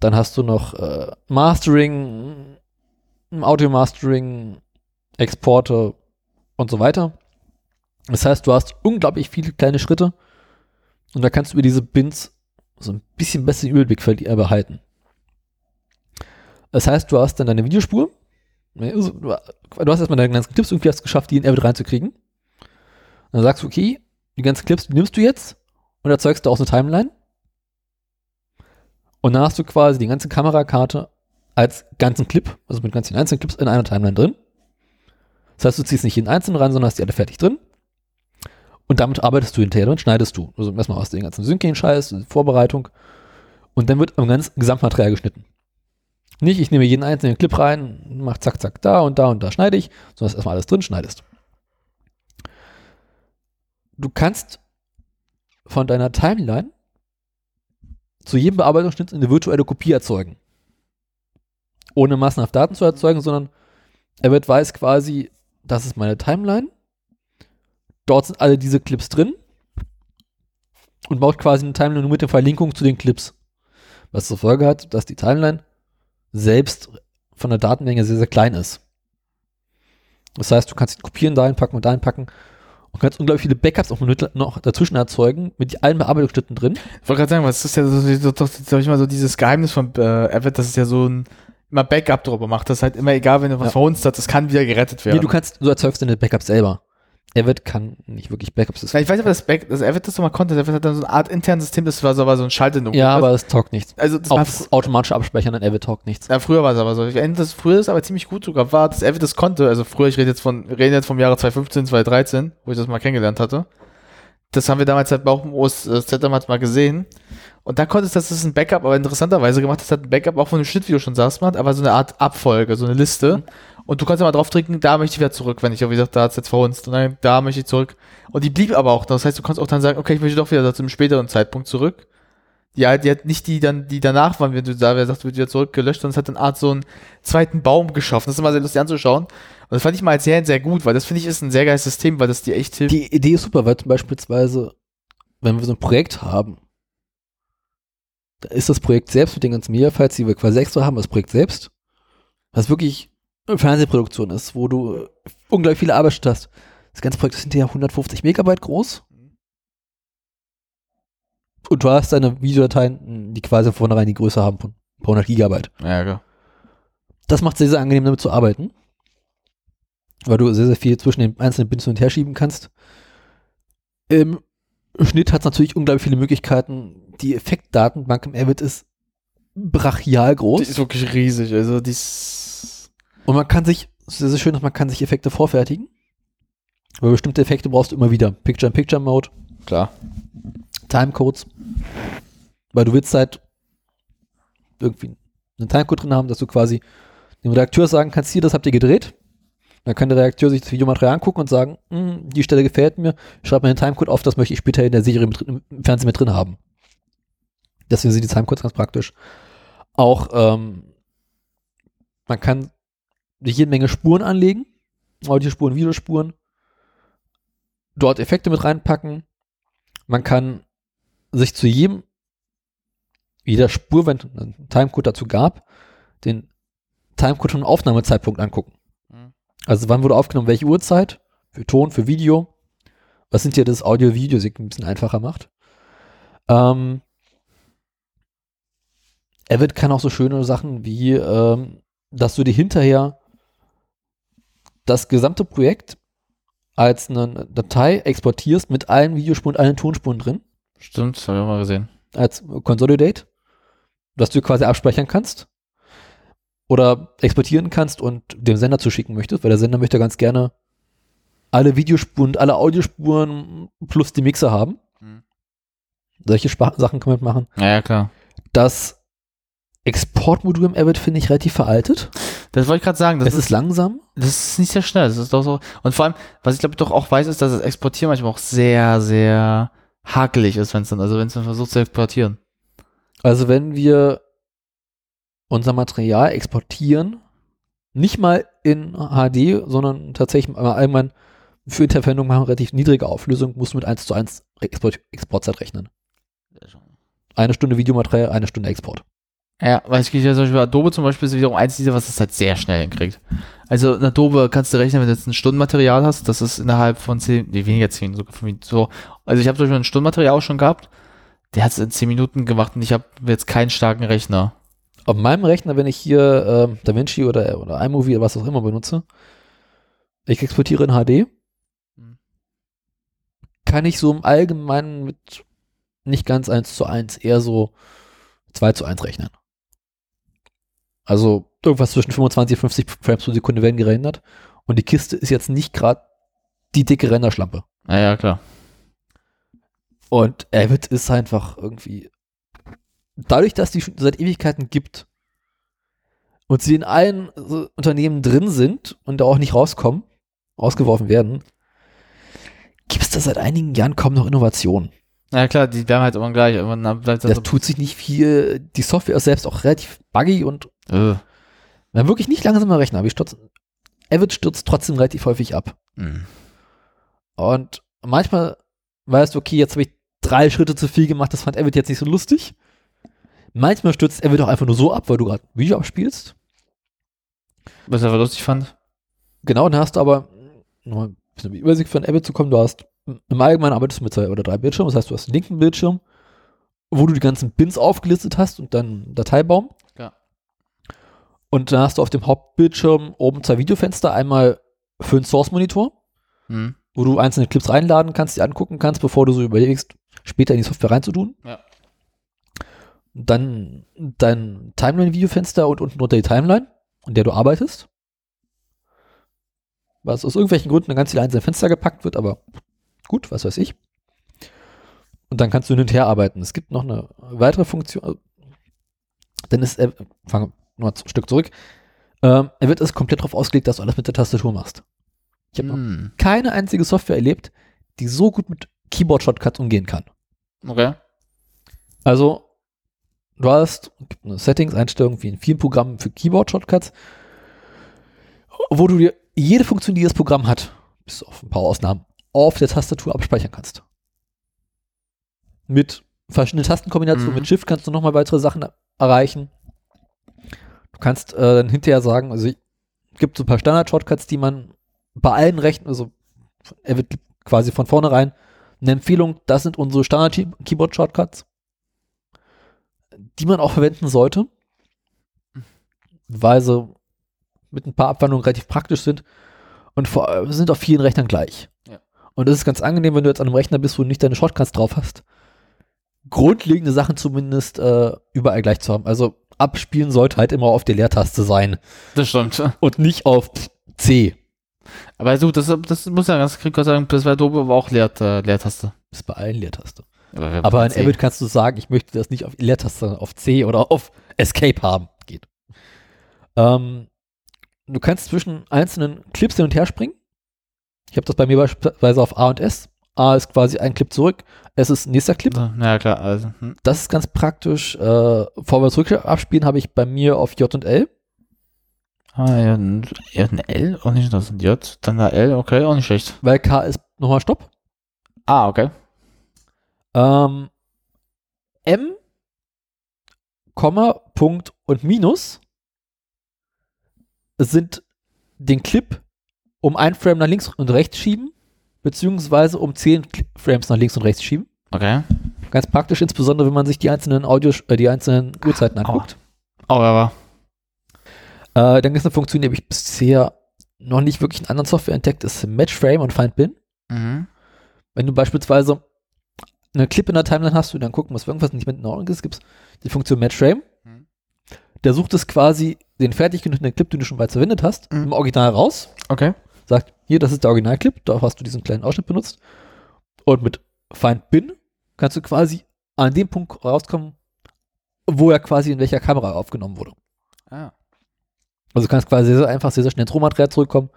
dann hast du noch äh, Mastering, Audio Mastering, Exporte und so weiter. Das heißt, du hast unglaublich viele kleine Schritte und da kannst du über diese Bins so ein bisschen besseren Überblick verli- äh, behalten. Das heißt, du hast dann deine Videospur. Du du hast erstmal deine ganzen Clips irgendwie hast geschafft, die in Avid reinzukriegen. Dann sagst du, okay, die ganzen Clips nimmst du jetzt und erzeugst daraus eine Timeline. Und dann hast du quasi die ganze Kamerakarte als ganzen Clip, also mit ganzen einzelnen Clips in einer Timeline drin. Das heißt, du ziehst nicht jeden einzelnen rein, sondern hast die alle fertig drin. Und damit arbeitest du hinterher und schneidest du. Also erstmal aus den ganzen Sync-Scheiß, Vorbereitung. Und dann wird am ganzen Gesamtmaterial geschnitten. Nicht, ich nehme jeden einzelnen Clip rein, mach zack, zack, da und da und da schneide ich, sondern erstmal alles drin schneidest. Du kannst von deiner Timeline zu jedem Bearbeitungsschnitt eine virtuelle Kopie erzeugen. Ohne massenhaft Daten zu erzeugen, sondern er wird weiß quasi, das ist meine Timeline. Dort sind alle diese Clips drin und baut quasi eine Timeline nur mit der Verlinkung zu den Clips. Was zur Folge hat, dass die Timeline selbst von der Datenmenge sehr, sehr klein ist. Das heißt, du kannst ihn kopieren, dahin packen und dahin packen und kannst unglaublich viele Backups auch noch dazwischen erzeugen, mit allen Bearbeitungsschritten drin. Ich wollte gerade sagen, was ist ja so, so, so, sag ich mal, so dieses Geheimnis von äh, Avid, dass es ja so ein immer Backup drüber macht. Das ist halt immer egal, wenn du was Ja. verhunzt hast, das kann wieder gerettet werden. Nee, du kannst, du erzeugst deine Backups selber. Avid kann nicht wirklich Backups. Das Ja, ich weiß nicht, ob das, Back, das Avid das so mal konnte. Avid hat dann so eine Art internes System, das war so, war so ein Schalter. ja, aber es taugt nichts. also das das automatische Abspeichern an Avid taugt nichts. ja, früher war es aber so. Ich erinnere, das früher ist aber ziemlich gut sogar war, dass Avid das konnte. Also früher, ich rede jetzt von, rede jetzt vom Jahre 2015, 2013, wo ich das mal kennengelernt hatte. das haben wir damals halt auch im OS-Setup mal gesehen. Und da konntest das ist ein Backup, aber interessanterweise gemacht, das hat ein Backup auch von dem Schnitt, wie du schon sagst, man, aber so eine Art Abfolge, so eine Liste. Und du konntest mal drauf drücken, da möchte ich wieder zurück, wenn ich wie gesagt, da hat's jetzt verhunzt. Und dann, da möchte ich zurück. Und die blieb aber auch. Das heißt, du kannst auch dann sagen, okay, ich möchte doch wieder zu einem späteren Zeitpunkt zurück. Die halt, die hat nicht die dann, die danach waren, wenn du da wer sagt, wird wieder zurückgelöscht, sondern es hat eine Art so einen zweiten Baum geschaffen. Das ist immer sehr lustig anzuschauen. Und das fand ich mal sehr, sehr gut, weil das finde ich ist ein sehr geiles System, weil das dir echt hilft. Die Idee ist super, weil zum beispielsweise, wenn wir so ein Projekt haben, da ist das Projekt selbst mit den ganzen Media-Files, die wir quasi extra haben, das Projekt selbst, was wirklich Fernsehproduktion ist, wo du unglaublich viele Arbeit hast. Das ganze Projekt ist hinterher 150 Megabyte groß. Und du hast deine Videodateien, die quasi von vornherein die Größe haben von ein paar hundert Gigabyte. Ja, klar. Das macht es sehr, sehr angenehm, damit zu arbeiten. Weil du sehr, sehr viel zwischen den einzelnen Bins und her schieben kannst. Im Schnitt hat es natürlich unglaublich viele Möglichkeiten. Die Effektdatenbank im Avid ist brachial groß. Die ist wirklich riesig. Also, die ist. Und man kann sich, sehr, sehr schön, dass man kann sich Effekte vorfertigen. Weil bestimmte Effekte brauchst du immer wieder. Picture-in-Picture-Mode, Klar. Timecodes. Weil du willst halt irgendwie einen Timecode drin haben, dass du quasi dem Redakteur sagen kannst, hier, das habt ihr gedreht. Dann kann der Redakteur sich das Videomaterial angucken und sagen, "Hm, die Stelle gefällt mir, schreib mir einen Timecode auf, das möchte ich später in der Serie mit, im Fernsehen mit drin haben. Deswegen sind die Timecodes ganz praktisch. Auch, ähm, man kann jede Menge Spuren anlegen, Audiospuren, Videospuren, dort Effekte mit reinpacken. Man kann sich zu jedem, jeder Spur, wenn es einen Timecode dazu gab, den Timecode und Aufnahmezeitpunkt angucken. Mhm. Also wann wurde aufgenommen, welche Uhrzeit, für Ton, für Video. Was sind hier das Audio-Video ein bisschen einfacher macht. Ähm, Avid kann auch so schöne Sachen wie, ähm, dass du dir hinterher das gesamte Projekt als eine Datei exportierst mit allen Videospuren allen Tonspuren drin, Stimmt, das habe ich auch mal gesehen. als Consolidate, dass du quasi abspeichern kannst oder exportieren kannst und dem Sender zuschicken möchtest, weil der Sender möchte ganz gerne alle Videospuren alle Audiospuren plus die Mixer haben. Mhm. Solche Spa Sachen kann man machen. Ja, ja, klar. Das Exportmodul im Avid finde ich relativ veraltet. Das wollte ich gerade sagen. Das es ist, langsam. Das ist nicht sehr schnell. Das ist doch so. Und vor allem, was ich glaube doch auch weiß, ist, dass das Exportieren manchmal auch sehr, sehr hakelig ist, wenn es dann, also wenn es dann versucht zu exportieren. Also wenn wir unser Material exportieren, nicht mal in HD, sondern tatsächlich mal allgemein für Interverwendung machen relativ niedrige Auflösung, musst du mit 1 zu 1 Export, Exportzeit rechnen. Eine Stunde Videomaterial, eine Stunde Export. Ja, weil ich ja zum Beispiel Adobe zum Beispiel ist wiederum eins dieser, was das halt sehr schnell hinkriegt. Also in Adobe kannst du rechnen, wenn du jetzt ein Stundenmaterial hast, das ist innerhalb von zehn, nee, weniger zehn, sogar fünf Minuten, so. Also ich habe zum Beispiel ein Stundenmaterial auch schon gehabt, der hat es in zehn Minuten gemacht und ich habe jetzt keinen starken Rechner. Auf meinem Rechner, wenn ich hier ähm, DaVinci oder, oder iMovie oder was auch immer benutze, ich exportiere in HD, Mhm. kann ich so im Allgemeinen mit nicht ganz 1 zu 1, eher so 2 zu 1 rechnen. Also irgendwas zwischen 25 und 50 Frames pro Sekunde werden gerendert und die Kiste ist jetzt nicht gerade die dicke Renderschlampe. Naja, klar. Und Avid ist einfach irgendwie. Dadurch, dass die schon seit Ewigkeiten gibt und sie in allen so Unternehmen drin sind und da auch nicht rauskommen, rausgeworfen werden, gibt es da seit einigen Jahren kaum noch Innovationen. Na ja, klar, die bleiben halt immer gleich. Irgendwann bleibt das Das so, tut sich nicht viel. Die Software ist selbst auch relativ buggy und äh, haben wirklich nicht langsamer Rechner. Wir stürzen, Avid stürzt trotzdem relativ häufig ab. mh. Und manchmal weißt du, okay, jetzt habe ich drei Schritte zu viel gemacht, das fand Avid jetzt nicht so lustig. Manchmal stürzt Avid auch einfach nur so ab, weil du gerade ein Video abspielst. was ich aber lustig fand. Genau, dann hast du aber, nochmal ein bisschen Übersicht von Avid zu kommen, du hast im Allgemeinen arbeitest du mit zwei oder drei Bildschirmen, das heißt, du hast den linken Bildschirm, wo du die ganzen Bins aufgelistet hast und dann einen Dateibaum. Und dann hast du auf dem Hauptbildschirm oben zwei Videofenster, einmal für einen Source-Monitor, Hm. wo du einzelne Clips reinladen kannst, die angucken kannst, bevor du so überlegst, später in die Software reinzutun. Ja. Dann dein Timeline-Videofenster und unten drunter die Timeline, an der du arbeitest. Was aus irgendwelchen Gründen in ganz viele einzelne Fenster gepackt wird, aber gut, was weiß ich. Und dann kannst du hin und her arbeiten. Es gibt noch eine weitere Funktion. Dann ist, fangen noch ein Stück zurück. Ähm, er wird es komplett darauf ausgelegt, dass du alles mit der Tastatur machst. Ich habe noch Hm. keine einzige Software erlebt, die so gut mit Keyboard-Shortcuts umgehen kann. Okay. Also, du hast eine Settings-Einstellung wie in vielen Programmen für Keyboard-Shortcuts, wo du dir jede Funktion, die das Programm hat, bis auf ein paar Ausnahmen, auf der Tastatur abspeichern kannst. Mit verschiedenen Tastenkombinationen, Mhm. mit Shift kannst du nochmal weitere Sachen erreichen. Du kannst äh, dann hinterher sagen, also es gibt so ein paar Standard-Shortcuts, die man bei allen Rechten, also er wird quasi von vornherein eine Empfehlung, das sind unsere Standard-Keyboard-Shortcuts, die man auch verwenden sollte, weil sie mit ein paar Abwandlungen relativ praktisch sind und vor sind auf vielen Rechnern gleich. Ja. Und das ist ganz angenehm, wenn du jetzt an einem Rechner bist, wo du nicht deine Shortcuts drauf hast, grundlegende Sachen zumindest äh, überall gleich zu haben. Also abspielen sollte halt immer auf der Leertaste sein Das stimmt. und nicht auf C. Aber so, das, das muss ja ganz Gott sagen, das war Adobe aber auch Leer, äh, Leertaste. Das ist bei allen Leertaste. Aber, Aber in. Avid kannst du sagen, ich möchte das nicht auf Leertaste, sondern auf C oder auf Escape haben. Geht. Ähm, du kannst zwischen einzelnen Clips hin und her springen. Ich habe das bei mir beispielsweise auf A und S. A ist quasi ein Clip zurück, S ist nächster Clip. Ja, klar, also. Hm. Das ist ganz praktisch. Äh, Vorwärts zurück abspielen habe ich bei mir auf J und L. Ah, ja, ein, ja, ein L, auch nicht das ein J, dann eine L, okay, auch nicht schlecht. Weil K ist nochmal Stopp. Ah, okay. Ähm, M, Komma, Punkt und Minus sind den Clip um ein Frame nach links und rechts schieben, beziehungsweise um zehn Cl- Frames nach links und rechts schieben. Okay. Ganz praktisch, insbesondere wenn man sich die einzelnen Audio, äh, die einzelnen Uhrzeiten anguckt. Oh, aber. Äh, dann gibt es eine Funktion, die habe ich bisher noch nicht wirklich in anderen Software entdeckt, ist Match Frame und Find Bin. Mhm. Wenn du beispielsweise eine Clip in der Timeline hast und dann gucken, was irgendwas nicht mit in Ordnung ist, gibt es die Funktion Match Frame. Mhm. Der sucht es quasi den fertig genommenen Clip, den du schon weit verwendet hast, Mhm. im Original raus, Okay. sagt, hier, das ist der Originalclip, da hast du diesen kleinen Ausschnitt benutzt. Und mit Find Bin kannst du quasi an dem Punkt rauskommen, wo er quasi in welcher Kamera aufgenommen wurde. Ah. Also du kannst quasi sehr, sehr einfach sehr, sehr schnell ins Rohmaterial zurückkommen.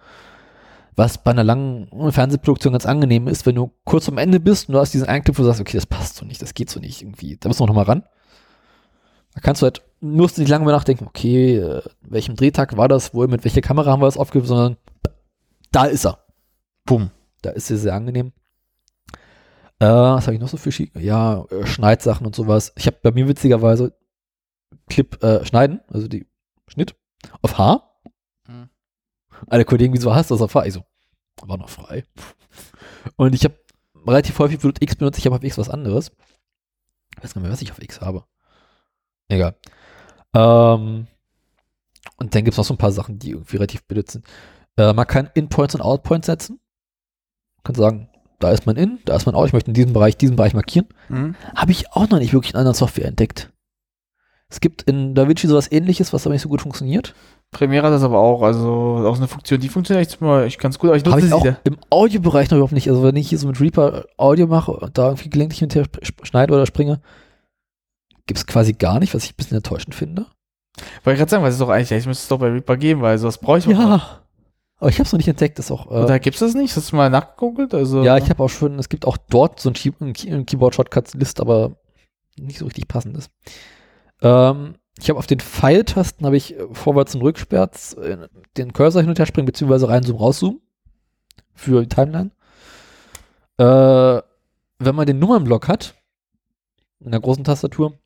Was bei einer langen Fernsehproduktion ganz angenehm ist, wenn du kurz am Ende bist und du hast diesen einen Clip, wo du sagst, okay, das passt so nicht, das geht so nicht irgendwie, da müssen wir noch mal ran. Da kannst du halt, musst du nicht lange mehr nachdenken, okay, äh, welchem Drehtag war das, wo, mit welcher Kamera haben wir das aufgenommen, sondern da ist er. Boom. Da ist sie sehr angenehm. Äh, was habe ich noch so für Schick? Ja, äh, Schneidsachen und sowas. Ich habe bei mir witzigerweise Clip äh, schneiden, also die Schnitt auf H. Mhm. Alle Kollegen, wieso hast du das auf H? Ich so, war noch frei. Und ich habe relativ häufig Produkt X benutzt, ich habe auf X was anderes. Ich weiß gar nicht mehr, was ich auf X habe. Egal. Ähm, und dann gibt es noch so ein paar Sachen, die irgendwie relativ billig sind. Äh, man kann In-Points und Out-Points setzen. Man kann sagen, da ist mein In, da ist mein Out, ich möchte in diesem Bereich, diesen Bereich markieren. Mhm. Habe ich auch noch nicht wirklich in anderen Software entdeckt. Es gibt in DaVinci sowas ähnliches, was aber nicht so gut funktioniert. Premiere hat das aber auch, also auch eine Funktion, die funktioniert echt mal echt ganz gut, aber ich nutze ich sie auch da. im Audiobereich noch überhaupt nicht. Also wenn ich hier so mit Reaper Audio mache und da irgendwie gelegentlich hinterher schneide oder springe, gibt es quasi gar nicht, was ich ein bisschen enttäuschend finde. Wollte ich gerade sagen, was ist doch eigentlich, ich müsste es doch bei Reaper geben, weil sowas brauche ich auch mal. Ja. Aber ich habe es noch nicht entdeckt. Das ist auch, äh, Oder gibt's das nicht? Hast du mal nachgeguckt? Also, ja, ich habe auch schon, es gibt auch dort so ein, Key ein Key ein Keyboard-Shortcuts-List, aber nicht so richtig passendes. Ähm, ich habe auf den Pfeiltasten habe ich äh, vorwärts und rückwärts äh, den Cursor hin und her springen, beziehungsweise reinzoomen, rauszoomen für die Timeline. Äh, wenn man den Nummernblock hat, in der großen Tastatur,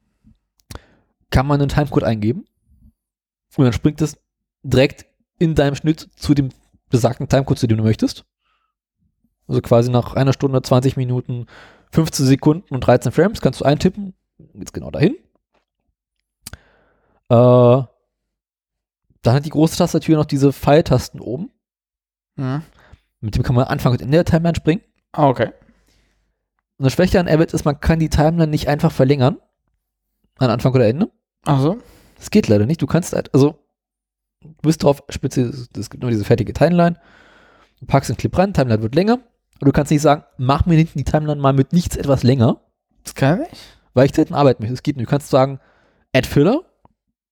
kann man einen Timecode eingeben und dann springt es direkt in deinem Schnitt zu dem besagten Timecode, zu dem du möchtest. Also quasi nach einer Stunde, 20 Minuten, 15 Sekunden und 13 Frames kannst du eintippen, geht's genau dahin. Äh, dann hat die große Tastatur noch diese Pfeiltasten oben. Mhm. Mit dem kann man Anfang und Ende der Timeline springen. Ah, okay. Und das Schwäche an Avid ist, man kann die Timeline nicht einfach verlängern. An Anfang oder Ende. Ach so. Das geht leider nicht. Du kannst halt, also, du bist drauf speziell, es gibt nur diese fertige Timeline. Du packst den Clip rein, Timeline wird länger. Und du kannst nicht sagen, mach mir hinten die Timeline mal mit nichts etwas länger. Das kann ich. weil ich selten arbeiten möchte. Es geht nicht. Du kannst sagen, Add Filler,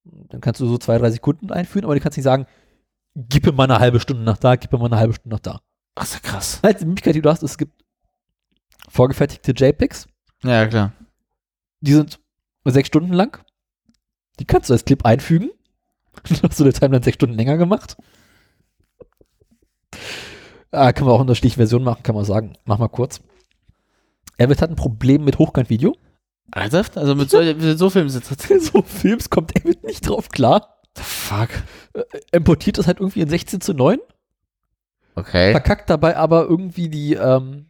dann kannst du so zwei, drei Sekunden einführen, aber du kannst nicht sagen, gib mir mal eine halbe Stunde nach da, gib mir mal eine halbe Stunde nach da. Ach, ist ja krass. Halt, die Möglichkeit, die du hast, es gibt vorgefertigte JPEGs, Ja, klar. die sind sechs Stunden lang. Die kannst du als Clip einfügen. Dann (laughs) hast du der Timeline sechs Stunden länger gemacht. Ah, kann man auch unterschiedliche Versionen machen, kann man sagen. Mach mal kurz. Avid hat ein Problem mit Hochkant-Video. Ernsthaft? Also mit so, mit so Filmen sitzt (laughs) so Films kommt Avid nicht drauf klar. Fuck. Importiert das halt irgendwie in 16 zu 9. Okay. verkackt dabei aber irgendwie die ähm,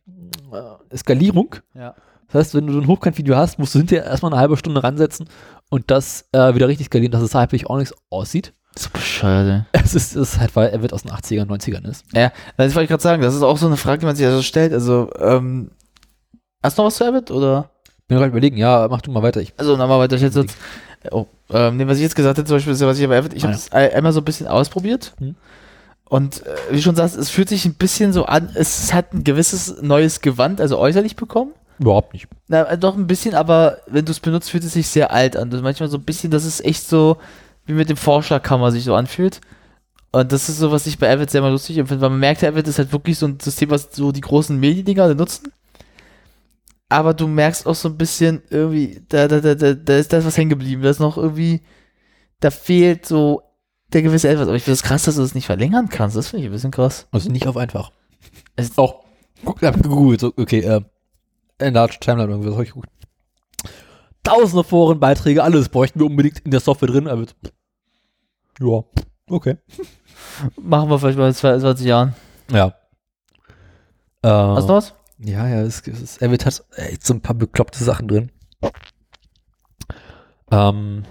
äh, Skalierung. Ja. Das heißt, wenn du so ein Hochkant-Video hast, musst du hinterher erstmal eine halbe Stunde ransetzen und das äh, wieder richtig skalieren, dass es halbwegs auch nichts aussieht. So bescheuert, ey. Es ist, es ist halt, weil er wird aus den 80ern, 90ern ist. Ja, das wollte ich gerade sagen. Das ist auch so eine Frage, die man sich also stellt. Also, ähm, hast du noch was zu Abbott, oder? Bin gerade überlegen, ja, mach du mal weiter. Ich, Also, nochmal weiter. Ich jetzt, jetzt oh, ähm, nee, was ich jetzt gesagt hätte, zum Beispiel, ist ja, was ich bei Abbott, ich Ah, habe es einmal so ein bisschen ausprobiert. Hm. Und äh, wie schon sagst, es fühlt sich ein bisschen so an, es hat ein gewisses neues Gewand, also äußerlich bekommen. Überhaupt nicht. Na, äh, doch ein bisschen, aber wenn du es benutzt, fühlt es sich sehr alt an. Das manchmal so ein bisschen, das ist echt so, wie mit dem Vorschlagkammer sich so anfühlt. Und das ist so, was ich bei Avid sehr mal lustig empfinde, weil man merkt, Avid ist halt wirklich so ein System, was so die großen Mediendinger nutzen. Aber du merkst auch so ein bisschen irgendwie, da, da, da, da, da ist da ist was hängen geblieben. Da ist noch irgendwie, da fehlt so der gewisse etwas. Aber ich finde es krass, dass du das nicht verlängern kannst. Das finde ich ein bisschen krass. Also nicht auf einfach. Es Auch, guck, hab gegoogelt, so, okay, äh, Enlarged Timeline, irgendwas hab ich geguckt. Tausende Forenbeiträge, alles bräuchten wir unbedingt in der Software drin, aber ja, okay. (laughs) Machen wir vielleicht mal in 22 Jahren. Ja. Äh, Hast du noch was? Ja, ja, es, es Avid hat echt so ein paar bekloppte Sachen drin. Ähm,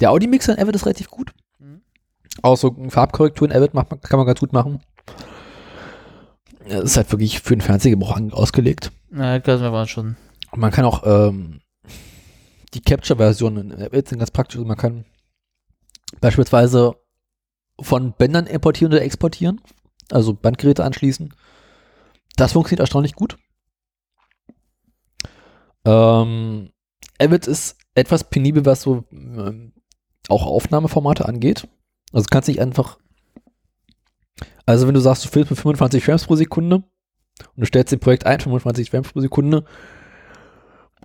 der Audi-Mixer in Avid ist relativ gut. Mhm. Auch so Farbkorrektur in Avid macht kann man ganz gut machen. Das ist halt wirklich für den Fernsehgebrauch ausgelegt. Na, das wir waren schon. Man kann auch ähm, die Capture-Version in Avid sind ganz praktisch. Also Man kann beispielsweise von Bändern importieren oder exportieren, also Bandgeräte anschließen. Das funktioniert erstaunlich gut. Ähm, Avid ist etwas penibel, was so ähm, auch Aufnahmeformate angeht. Also du kannst nicht einfach, also wenn du sagst, du filmst mit 25 Frames pro Sekunde und du stellst dem Projekt ein, 25 Frames pro Sekunde,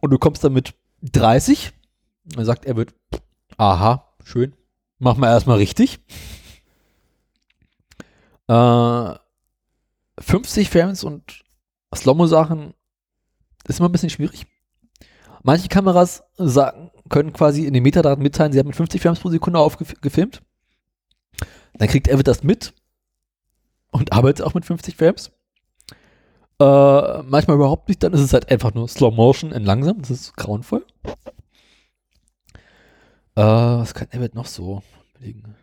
und du kommst dann mit 30, dann sagt er wird, aha, schön, mach mal erstmal richtig. Äh, 50 Frames und Slow-Mo-Sachen ist immer ein bisschen schwierig. Manche Kameras sagen, können quasi in den Metadaten mitteilen, sie haben mit 50 Frames pro Sekunde aufgefilmt. Dann kriegt Avid das mit und arbeitet auch mit 50 Frames. Äh, manchmal überhaupt nicht, dann ist es halt einfach nur Slow Motion in langsam. Das ist grauenvoll. Äh, was kann Avid noch so belegen?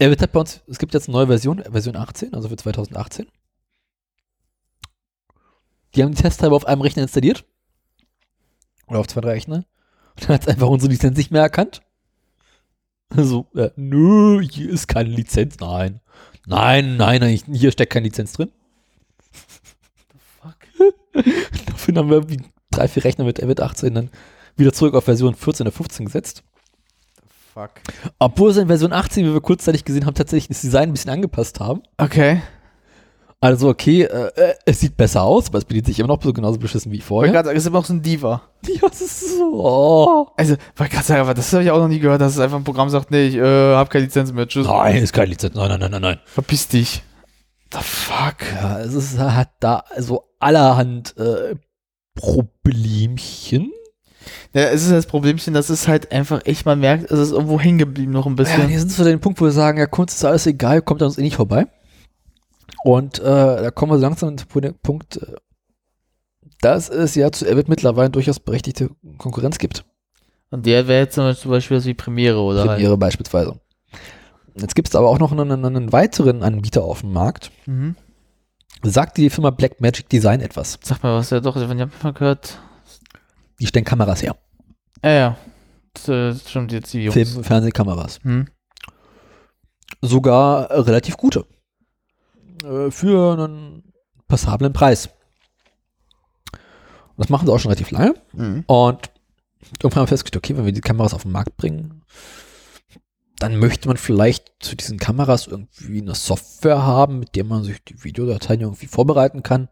Avid hat bei uns, es gibt jetzt eine neue Version, Version 18, also für 2018. Die haben die Testteile auf einem Rechner installiert. Oder auf zwei, drei Rechner. Und dann hat es einfach unsere Lizenz nicht mehr erkannt. Also, äh, nö, hier ist keine Lizenz. Nein. Nein, nein, nein, hier steckt keine Lizenz drin. (laughs) Dafür haben wir drei, vier Rechner mit Avid 18 dann wieder zurück auf Version 14 oder 15 gesetzt. Fuck. Obwohl sie in Version 18, wie wir kurzzeitig gesehen haben, tatsächlich das Design ein bisschen angepasst haben. Okay. Also okay, äh, äh, es sieht besser aus, aber es bedient sich immer noch so genauso beschissen wie Ich vorher. wollte gerade sagen, es ist immer auch so ein Diva. (laughs) Ja, das ist so. Oh. Also, wollte gerade sagen, aber das habe ich auch noch nie gehört, dass es einfach ein Programm sagt, nee, ich äh, habe keine Lizenz mehr. Tschüss. Nein, ist keine Lizenz. Nein, nein, nein, nein, nein. Verpiss dich. The fuck? Ja, es ist, hat da so allerhand äh, Problemchen. Ja, es ist das Problemchen, dass es halt einfach echt, man merkt, es ist irgendwo hängen geblieben noch ein Ja, bisschen. die sind zu dem Punkt, wo wir sagen, ja, Kunst ist alles egal, kommt an uns eh nicht vorbei. Und äh, da kommen wir langsam zu dem Punkt, äh, dass es ja zu Avid mittlerweile durchaus berechtigte Konkurrenz gibt. Und der wäre jetzt zum Beispiel was wie Premiere oder Premiere beispielsweise. Jetzt gibt es aber auch noch einen, einen weiteren Anbieter auf dem Markt. halt. Mhm. Sagt die Firma Blackmagic Design etwas? Sag mal, was ja doch, wenn ich mal gehört. Die stellen Kameras her. Ja, ja. Das, äh, stimmt jetzt die Jungs. Film- Fernsehkameras. Hm. Sogar äh, relativ gute. Äh, für einen passablen Preis. Das machen sie auch schon relativ lange. Mhm. Und irgendwann haben wir festgestellt, okay, wenn wir die Kameras auf den Markt bringen, dann möchte man vielleicht zu diesen Kameras irgendwie eine Software haben, mit der man sich die Videodateien irgendwie vorbereiten kann,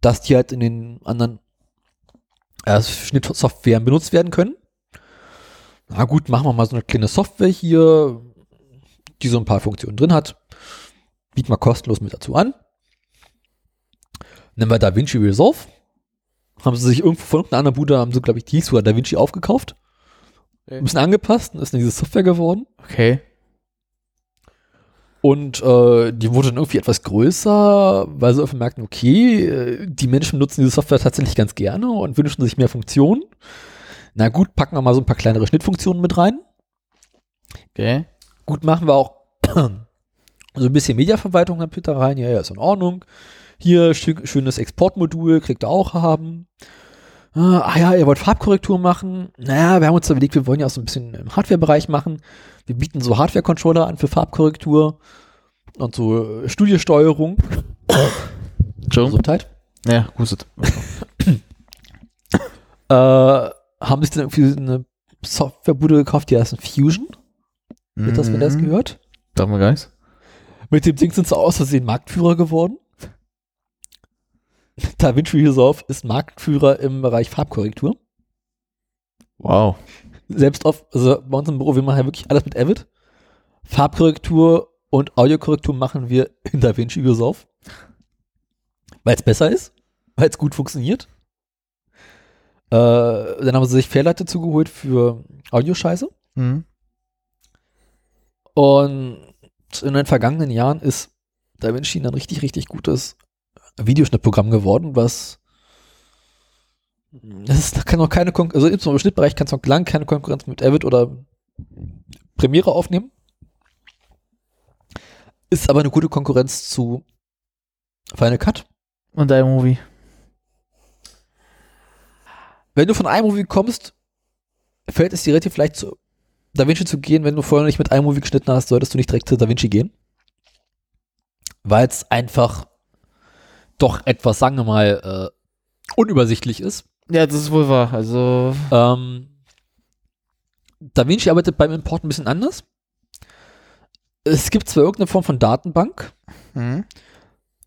dass die halt in den anderen äh, Schnittsoftwaren benutzt werden können. Na gut, machen wir mal so eine kleine Software hier, die so ein paar Funktionen drin hat. Bieten wir kostenlos mit dazu an. Nennen wir DaVinci Resolve. Haben sie sich irgendwo von irgendeiner anderen Bude, haben sie, glaube ich, die hieß sogar DaVinci aufgekauft. Okay. Ein bisschen angepasst und ist dann diese Software geworden. Okay. Und äh, die wurde dann irgendwie etwas größer, weil sie einfach merkten, okay, äh, die Menschen nutzen diese Software tatsächlich ganz gerne und wünschen sich mehr Funktionen. Na gut, packen wir mal so ein paar kleinere Schnittfunktionen mit rein. Okay. Gut, machen wir auch so ein bisschen Mediaverwaltung dann bitte rein. Ja, ja, ist in Ordnung. Hier schö- schönes Exportmodul, kriegt ihr auch haben. Ah ah ja, ihr wollt Farbkorrektur machen. Naja, wir haben uns überlegt, wir wollen ja auch so ein bisschen im Hardware-Bereich machen. Wir bieten so Hardware-Controller an für Farbkorrektur und so äh. Entschuldigung. Gesundheit. Ja, hustet. (laughs) Äh, haben sich dann irgendwie eine Softwarebude gekauft, die heißt Fusion. Wird das, wenn das gehört? Sag mal, Guys. Mit dem Ding sind sie aus Versehen Marktführer geworden. (laughs) DaVinci Resolve ist Marktführer im Bereich Farbkorrektur. Wow. Selbst auf, also bei uns im Büro, wir machen ja wirklich alles mit Avid. Farbkorrektur und Audiokorrektur machen wir (laughs) in DaVinci Resolve. Weil es besser ist, weil es gut funktioniert. Äh, dann haben sie sich Fairlight dazu geholt für Audioscheiße. Mhm. Und in den vergangenen Jahren ist DaVinci ein richtig, richtig gutes Videoschnittprogramm geworden, was das ist, da kann noch keine Konkurrenz, also insbesondere im Schnittbereich kannst du noch lang keine Konkurrenz mit Avid oder Premiere aufnehmen. Ist aber eine gute Konkurrenz zu Final Cut. Und iMovie. Wenn du von iMovie kommst, fällt es dir relativ leicht zu DaVinci zu gehen. Wenn du vorher nicht mit iMovie geschnitten hast, solltest du nicht direkt zu DaVinci gehen. Weil es einfach doch etwas, sagen wir mal, äh, unübersichtlich ist. Ja, das ist wohl wahr. Also, Ähm, DaVinci arbeitet beim Import ein bisschen anders. Es gibt zwar irgendeine Form von Datenbank, mhm.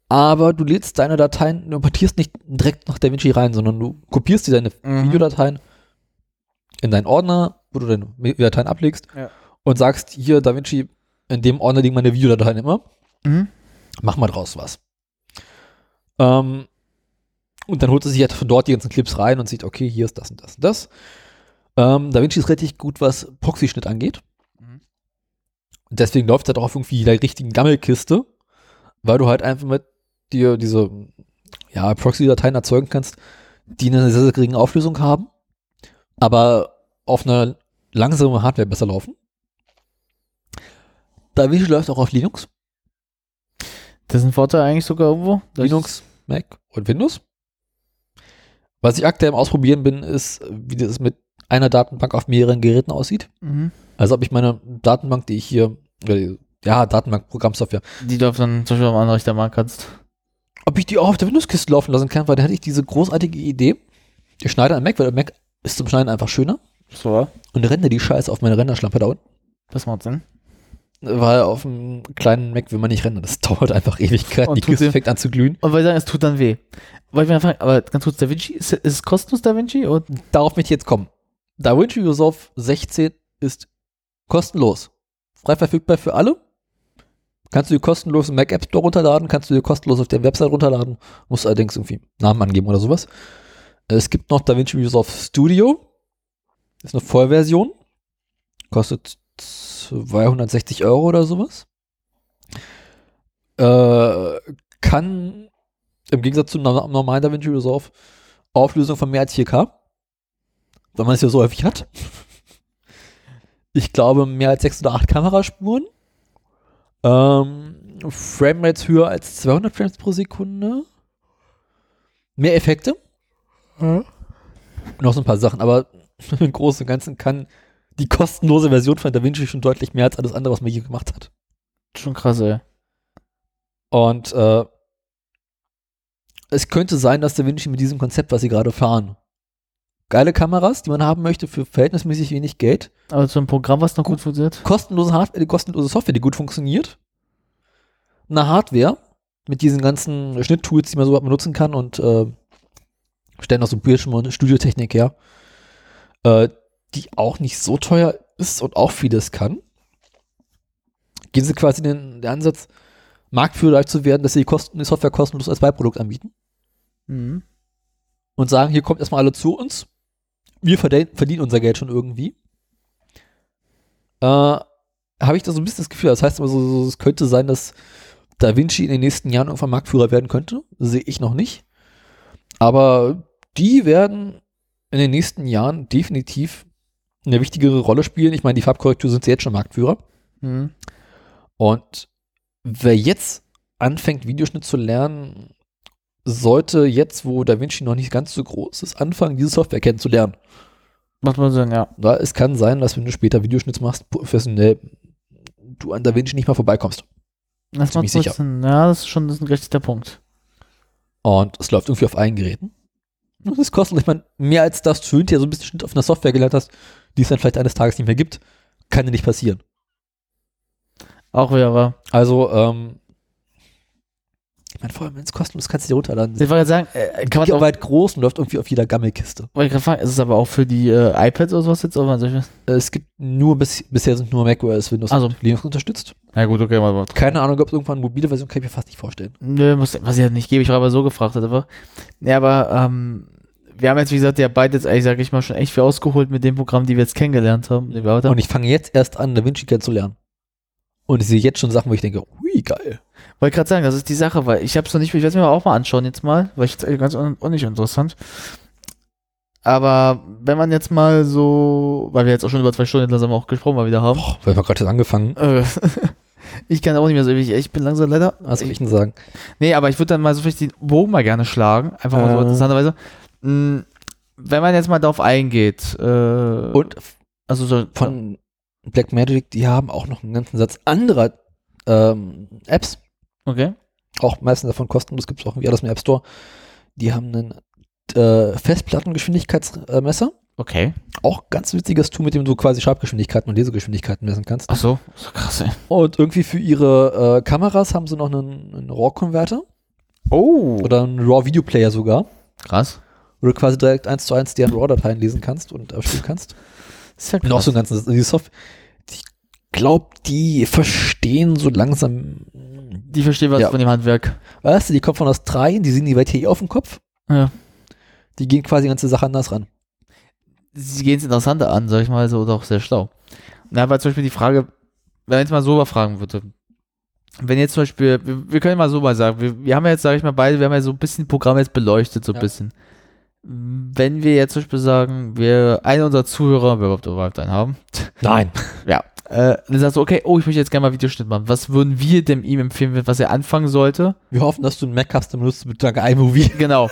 aber du lädst deine Dateien, du importierst nicht direkt nach DaVinci rein, sondern du kopierst dir deine Mhm. Videodateien in deinen Ordner, wo du deine Videodateien ablegst Ja. und sagst, hier DaVinci, in dem Ordner liegen meine Videodateien immer, Mhm. mach mal draus was. Ähm, und dann holt er sich halt von dort die ganzen Clips rein und sieht, okay, hier ist das und das und das. Ähm, DaVinci ist richtig gut, was Proxy-Schnitt angeht. Mhm. Und Deswegen läuft er drauf irgendwie der richtigen Gammelkiste, weil du halt einfach mit dir diese ja, Proxy-Dateien erzeugen kannst, die eine sehr, sehr geringe Auflösung haben, aber auf einer langsamen Hardware besser laufen. DaVinci läuft auch auf Linux. Das ist ein Vorteil eigentlich sogar irgendwo. Linux, Mac und Windows. Was ich aktuell am Ausprobieren bin, ist, wie das mit einer Datenbank auf mehreren Geräten aussieht. Mhm. Also ob ich meine Datenbank, die ich hier, äh, ja, Datenbank-Programmsoftware, Die du auf dann zum Beispiel am anderen Rechner machen kannst. ob ich die auch auf der Windows-Kiste laufen lassen kann, weil da hatte ich diese großartige Idee. Ich schneide einen Mac, weil der Mac ist zum Schneiden einfach schöner So. und rende die Scheiße auf meine Renderschlampe da unten. Das macht Sinn. Weil auf einem kleinen Mac will man nicht rendern. Das (laughs) dauert einfach Ewigkeiten. Und Die tut Kiste fängt an zu glühen. Und weil ich sagen, es tut dann weh. Wollte ich mal fragen, aber ganz kurz, DaVinci, ist, ist es kostenlos DaVinci? Und darauf möchte ich jetzt kommen. DaVinci Resolve 16 ist kostenlos. Frei verfügbar für alle. Kannst du dir kostenlos im Mac App Store runterladen, kannst du dir kostenlos auf der Website runterladen, musst allerdings irgendwie Namen angeben oder sowas. Es gibt noch DaVinci Resolve Studio. Ist eine Vollversion. Kostet 260 Euro oder sowas. Äh, kann im Gegensatz zum no- normalen DaVinci Resolve Auflösung von mehr als 4K weil man es ja so häufig hat. Ich glaube, mehr als 6 oder 8 Kameraspuren. Ähm, Framerates höher als 200 Frames pro Sekunde. Mehr Effekte. Und noch so ein paar Sachen, aber (laughs) im Großen und Ganzen kann die kostenlose Version von DaVinci schon deutlich mehr als alles andere, was man je gemacht hat. schon krass, ey. Und äh, es könnte sein, dass DaVinci mit diesem Konzept, was sie gerade fahren, geile Kameras, die man haben möchte, für verhältnismäßig wenig Geld, Aber so ein Programm, was noch gut funktioniert. kostenlose Hardware, kostenlose Software, die gut funktioniert, eine Hardware mit diesen ganzen Schnitttools, die man so benutzen kann und äh, stellen auch so Bildschirme und Studiotechnik her, äh, die auch nicht so teuer ist und auch vieles kann. Gehen sie quasi den, den Ansatz, Marktführer zu werden, dass sie die, Kosten, die Software kostenlos als Beiprodukt anbieten Mhm. und sagen, hier kommt erstmal alle zu uns. Wir verdien- verdienen unser Geld schon irgendwie. Äh, Habe ich da so ein bisschen das Gefühl, das heißt aber so, so, es könnte sein, dass Da Vinci in den nächsten Jahren irgendwann Marktführer werden könnte. Sehe ich noch nicht. Aber die werden in den nächsten Jahren definitiv eine wichtigere Rolle spielen. Ich meine, die Farbkorrektur sind sie jetzt schon Marktführer. Mhm. Und wer jetzt anfängt, Videoschnitt zu lernen, sollte jetzt, wo Da Vinci noch nicht ganz so groß ist, anfangen, diese Software kennenzulernen. Macht man Sinn, ja. Da es kann sein, dass wenn du später Videoschnitts machst, professionell, du an Da Vinci nicht mal vorbeikommst. Das macht sicher. Sinn. Ja, das ist schon das ist ein richtiger Punkt. Und es läuft irgendwie auf allen Geräten. Das kostet, ich meine, mehr als das du hinterher so ein bisschen Schnitt auf einer Software gelernt hast, die es dann vielleicht eines Tages nicht mehr gibt, kann dir nicht passieren. Auch wäre. Also, ähm, ich meine, vor allem, wenn es kostenlos ist, kannst du dir runterladen. Ich wollte gerade sagen, äh, kann man auch, Gigabyte groß und läuft irgendwie auf jeder Gammelkiste. wollte ich gerade fragen, ist es aber auch für die äh, iPads oder sowas jetzt? Oder solche? Äh, Es gibt nur, bis, bisher sind nur macOS, Windows Also. und Linux unterstützt. Ja gut, okay, mal. Keine Ahnung, ob es irgendwann eine mobile Version, kann ich mir fast nicht vorstellen. Nö, muss, was ich halt nicht gebe, ich habe aber so gefragt aber. Ja, aber ähm, wir haben jetzt, wie gesagt, ja beide jetzt eigentlich, sag ich mal, schon echt viel ausgeholt mit dem Programm, die wir jetzt kennengelernt haben. Und ich fange jetzt erst an, DaVinci kennenzulernen. Und ich sehe jetzt schon Sachen, wo ich denke, hui, geil. Wollte gerade sagen, das ist die Sache, weil ich habe es noch nicht, ich werde es mir auch mal anschauen jetzt mal, weil ich es ganz un auch nicht interessant. Aber wenn man jetzt mal so, weil wir jetzt auch schon über zwei Stunden langsam auch gesprochen mal wieder haben. Boah, weil wir gerade jetzt angefangen. Äh, (laughs) ich kann auch nicht mehr so ewig, ich bin langsam leider. Was soll ich denn sagen? Nee, aber ich würde dann mal so vielleicht den Bogen mal gerne schlagen. Einfach mal so Äh. interessanterweise. Mm, Wenn man jetzt mal darauf eingeht. Äh, Und also so von Blackmagic, die haben auch noch einen ganzen Satz anderer ähm, Apps. Okay. Auch meistens davon kostenlos, gibt es auch irgendwie alles im App Store. Die haben einen äh, Festplattengeschwindigkeitsmesser. Okay. Auch ganz witziges Tool, mit dem du quasi Schreibgeschwindigkeiten und Lesegeschwindigkeiten messen kannst. Ach so. so krass, ey. Und irgendwie für ihre äh, Kameras haben sie noch einen, einen RAW-Konverter Oh. oder einen RAW-Video-Player sogar, krass. wo du quasi direkt eins zu eins deren RAW-Dateien lesen kannst und abspielen kannst. Das ist auch krass. so ein ganzes, die Software, ich glaube, die verstehen so langsam, Die verstehen was Ja. von dem Handwerk. weißt du, die kommen von Australien, die sehen die Welt hier eh auf dem Kopf, Ja. die gehen quasi die ganze Sache anders ran. Sie gehen es interessanter an, sag ich mal so, oder auch sehr schlau. Na, weil zum Beispiel die Frage, wenn man jetzt mal so überfragen würde, wenn jetzt zum Beispiel, wir, wir können mal so mal sagen, wir, wir haben ja jetzt, sag ich mal, beide, wir haben ja so ein bisschen Programm jetzt beleuchtet, so ein Ja. bisschen. Wenn wir jetzt zum Beispiel sagen, wir, einer unserer Zuhörer, wir überhaupt, überhaupt einen haben, Nein. ja, äh, dann sagst du, okay, oh, ich möchte jetzt gerne mal Videoschnitt machen. Was würden wir dem ihm empfehlen, was er anfangen sollte? Wir hoffen, dass du einen Mac hast, dann benutzt du bitte iMovie. (laughs) Genau.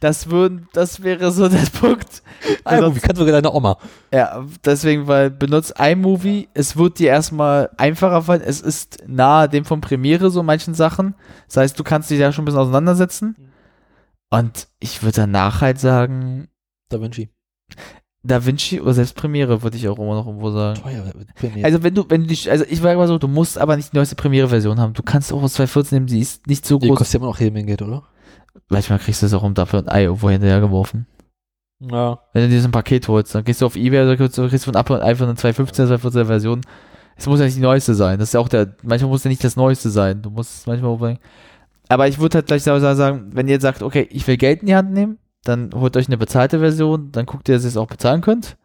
Das würden, das wäre so der (laughs) Punkt. iMovie kannst sogar deine Oma. Ja, deswegen, weil benutzt iMovie, es wird dir erstmal einfacher fallen. Es ist nahe dem von Premiere so manchen Sachen. Das heißt, du kannst dich da schon ein bisschen auseinandersetzen. Und ich würde danach halt sagen, Da Vinci. Da Vinci oder selbst Premiere würde ich auch immer noch irgendwo sagen. Teuer. Premiere. Also wenn du, wenn du dich, also ich sage mal so, du musst aber nicht die neueste Premiere-Version haben. Du kannst auch aus 2.14 nehmen, die ist nicht so die groß. kostet ja immer noch Menge Geld, oder? Manchmal kriegst du es auch um dafür ein Ei irgendwo hinterher geworfen. Ja. Wenn du dir so ein Paket holst, dann gehst du auf Ebay, kriegst du kriegst du von Apple und iPhone eine 215, 214 Version. Es muss ja nicht die neueste sein. Das ist ja auch der, manchmal muss ja nicht das neueste sein. Du musst es manchmal auch Aber ich würde halt gleich sa- sagen, wenn ihr sagt, okay, ich will Geld in die Hand nehmen, dann holt euch eine bezahlte Version, dann guckt ihr, dass ihr es auch bezahlen könnt.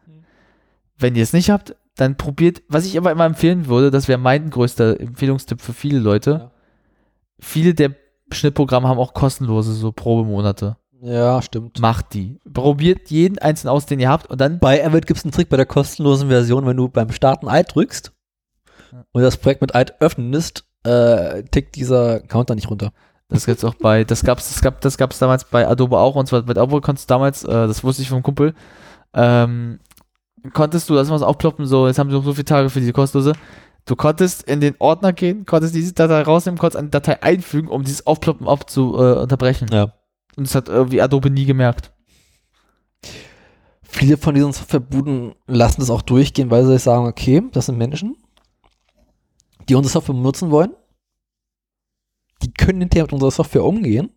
Wenn ihr es nicht habt, dann probiert, was ich aber immer empfehlen würde, das wäre mein größter Empfehlungstipp für viele Leute. Ja. Viele der Schnittprogramme haben auch kostenlose so Probemonate. Ja, stimmt. Macht die. Probiert jeden einzelnen aus, den ihr habt und dann Bei Avid gibt es einen Trick bei der kostenlosen Version, wenn du beim Starten Alt drückst und das Projekt mit Alt öffnest, äh, tickt dieser Counter nicht runter. Das gibt's auch bei, das gab's, das gab, das gab's damals bei Adobe auch und zwar bei Adobe konntest du damals, äh, das wusste ich vom Kumpel, ähm, konntest du das mal so aufploppen, so, jetzt haben sie noch so viele Tage für diese kostenlose. Du konntest in den Ordner gehen, konntest diese Datei rausnehmen, konntest eine Datei einfügen, um dieses Aufploppen auf zu äh, unterbrechen. Ja. Und das hat irgendwie Adobe nie gemerkt. Viele von diesen Softwarebuden lassen das auch durchgehen, weil sie sagen, okay, das sind Menschen, die unsere Software benutzen wollen. Die können hinterher mit unserer Software umgehen.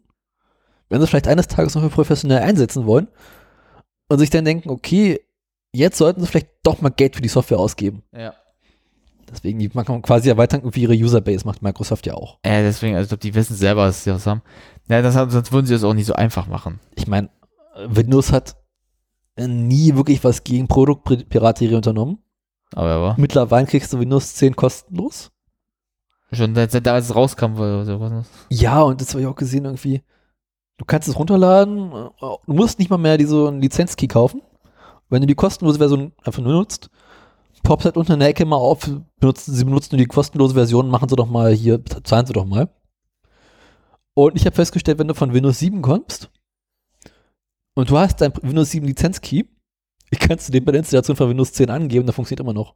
Wenn sie vielleicht eines Tages noch für professionell einsetzen wollen und sich dann denken, okay, jetzt sollten sie vielleicht doch mal Geld für die Software ausgeben. Ja. Deswegen, die machen quasi erweitern irgendwie ihre Userbase, macht Microsoft ja auch. Ja, deswegen, also ich glaube, die wissen selber, dass sie das haben. Ja, das haben, sonst würden sie das auch nicht so einfach machen. Ich meine, Windows hat nie wirklich was gegen Produktpiraterie unternommen. Aber war. Mittlerweile kriegst du Windows 10 kostenlos. Schon seit, seit als es rauskam, oder so. Ja, und das habe ich auch gesehen irgendwie. Du kannst es runterladen, du musst nicht mal mehr diese Lizenzkey kaufen. Wenn du die kostenlose Version einfach nur nutzt, poppt halt unten in der Ecke mal auf, benutzen, sie benutzen nur die kostenlose Version, machen sie doch mal hier, zahlen sie doch mal. Und ich habe festgestellt, wenn du von Windows 7 kommst und du hast dein Windows 7 Lizenzkey, (laughs) kannst du den bei der Installation von Windows 10 angeben, der funktioniert immer noch.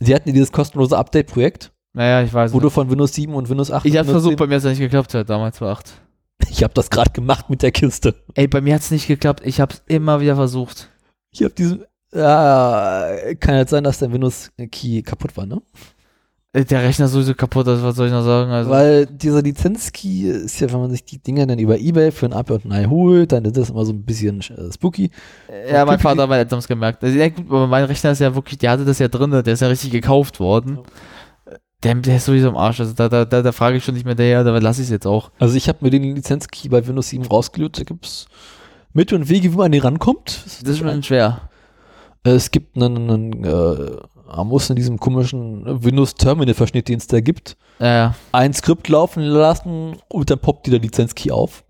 Sie hatten dieses kostenlose Update-Projekt, Naja, ich weiß. wo du von Windows 7 und Windows 8 Ich habe Windows versucht, 10 bei mir hat es nicht geklappt, hat damals war 8. Ich habe das gerade gemacht mit der Kiste. Ey, bei mir hat es nicht geklappt. Ich habe es immer wieder versucht. Ich habe diesen. Ja, kann jetzt sein, dass dein Windows-Key kaputt war, ne? Äh, Der Rechner ist sowieso kaputt, also was soll ich noch sagen? Also, Weil dieser Lizenz-Key ist ja, wenn man sich die Dinger dann über Ebay für ein Up und ein Ei holt, dann ist das immer so ein bisschen äh, spooky. ja, mein Vater hat es gemerkt. Also, ja, gut, aber mein Rechner ist ja wirklich, der hatte das ja drin, der ist ja richtig gekauft worden. Der, der ist sowieso im Arsch. Also da, da, da, da frage ich schon nicht mehr der, da lasse ich es jetzt auch. Also ich habe mir den Lizenz-Key bei Windows 7 rausgelöst. Da gibt's Mittel und Wege, wie man an den rankommt. Das ist schon schwer. Äh, Es gibt einen, einen äh, man muss in diesem komischen Windows-Terminal-Verschnitt, den es da gibt, Ja, ein Skript laufen lassen und dann poppt dir der Lizenz-Key auf.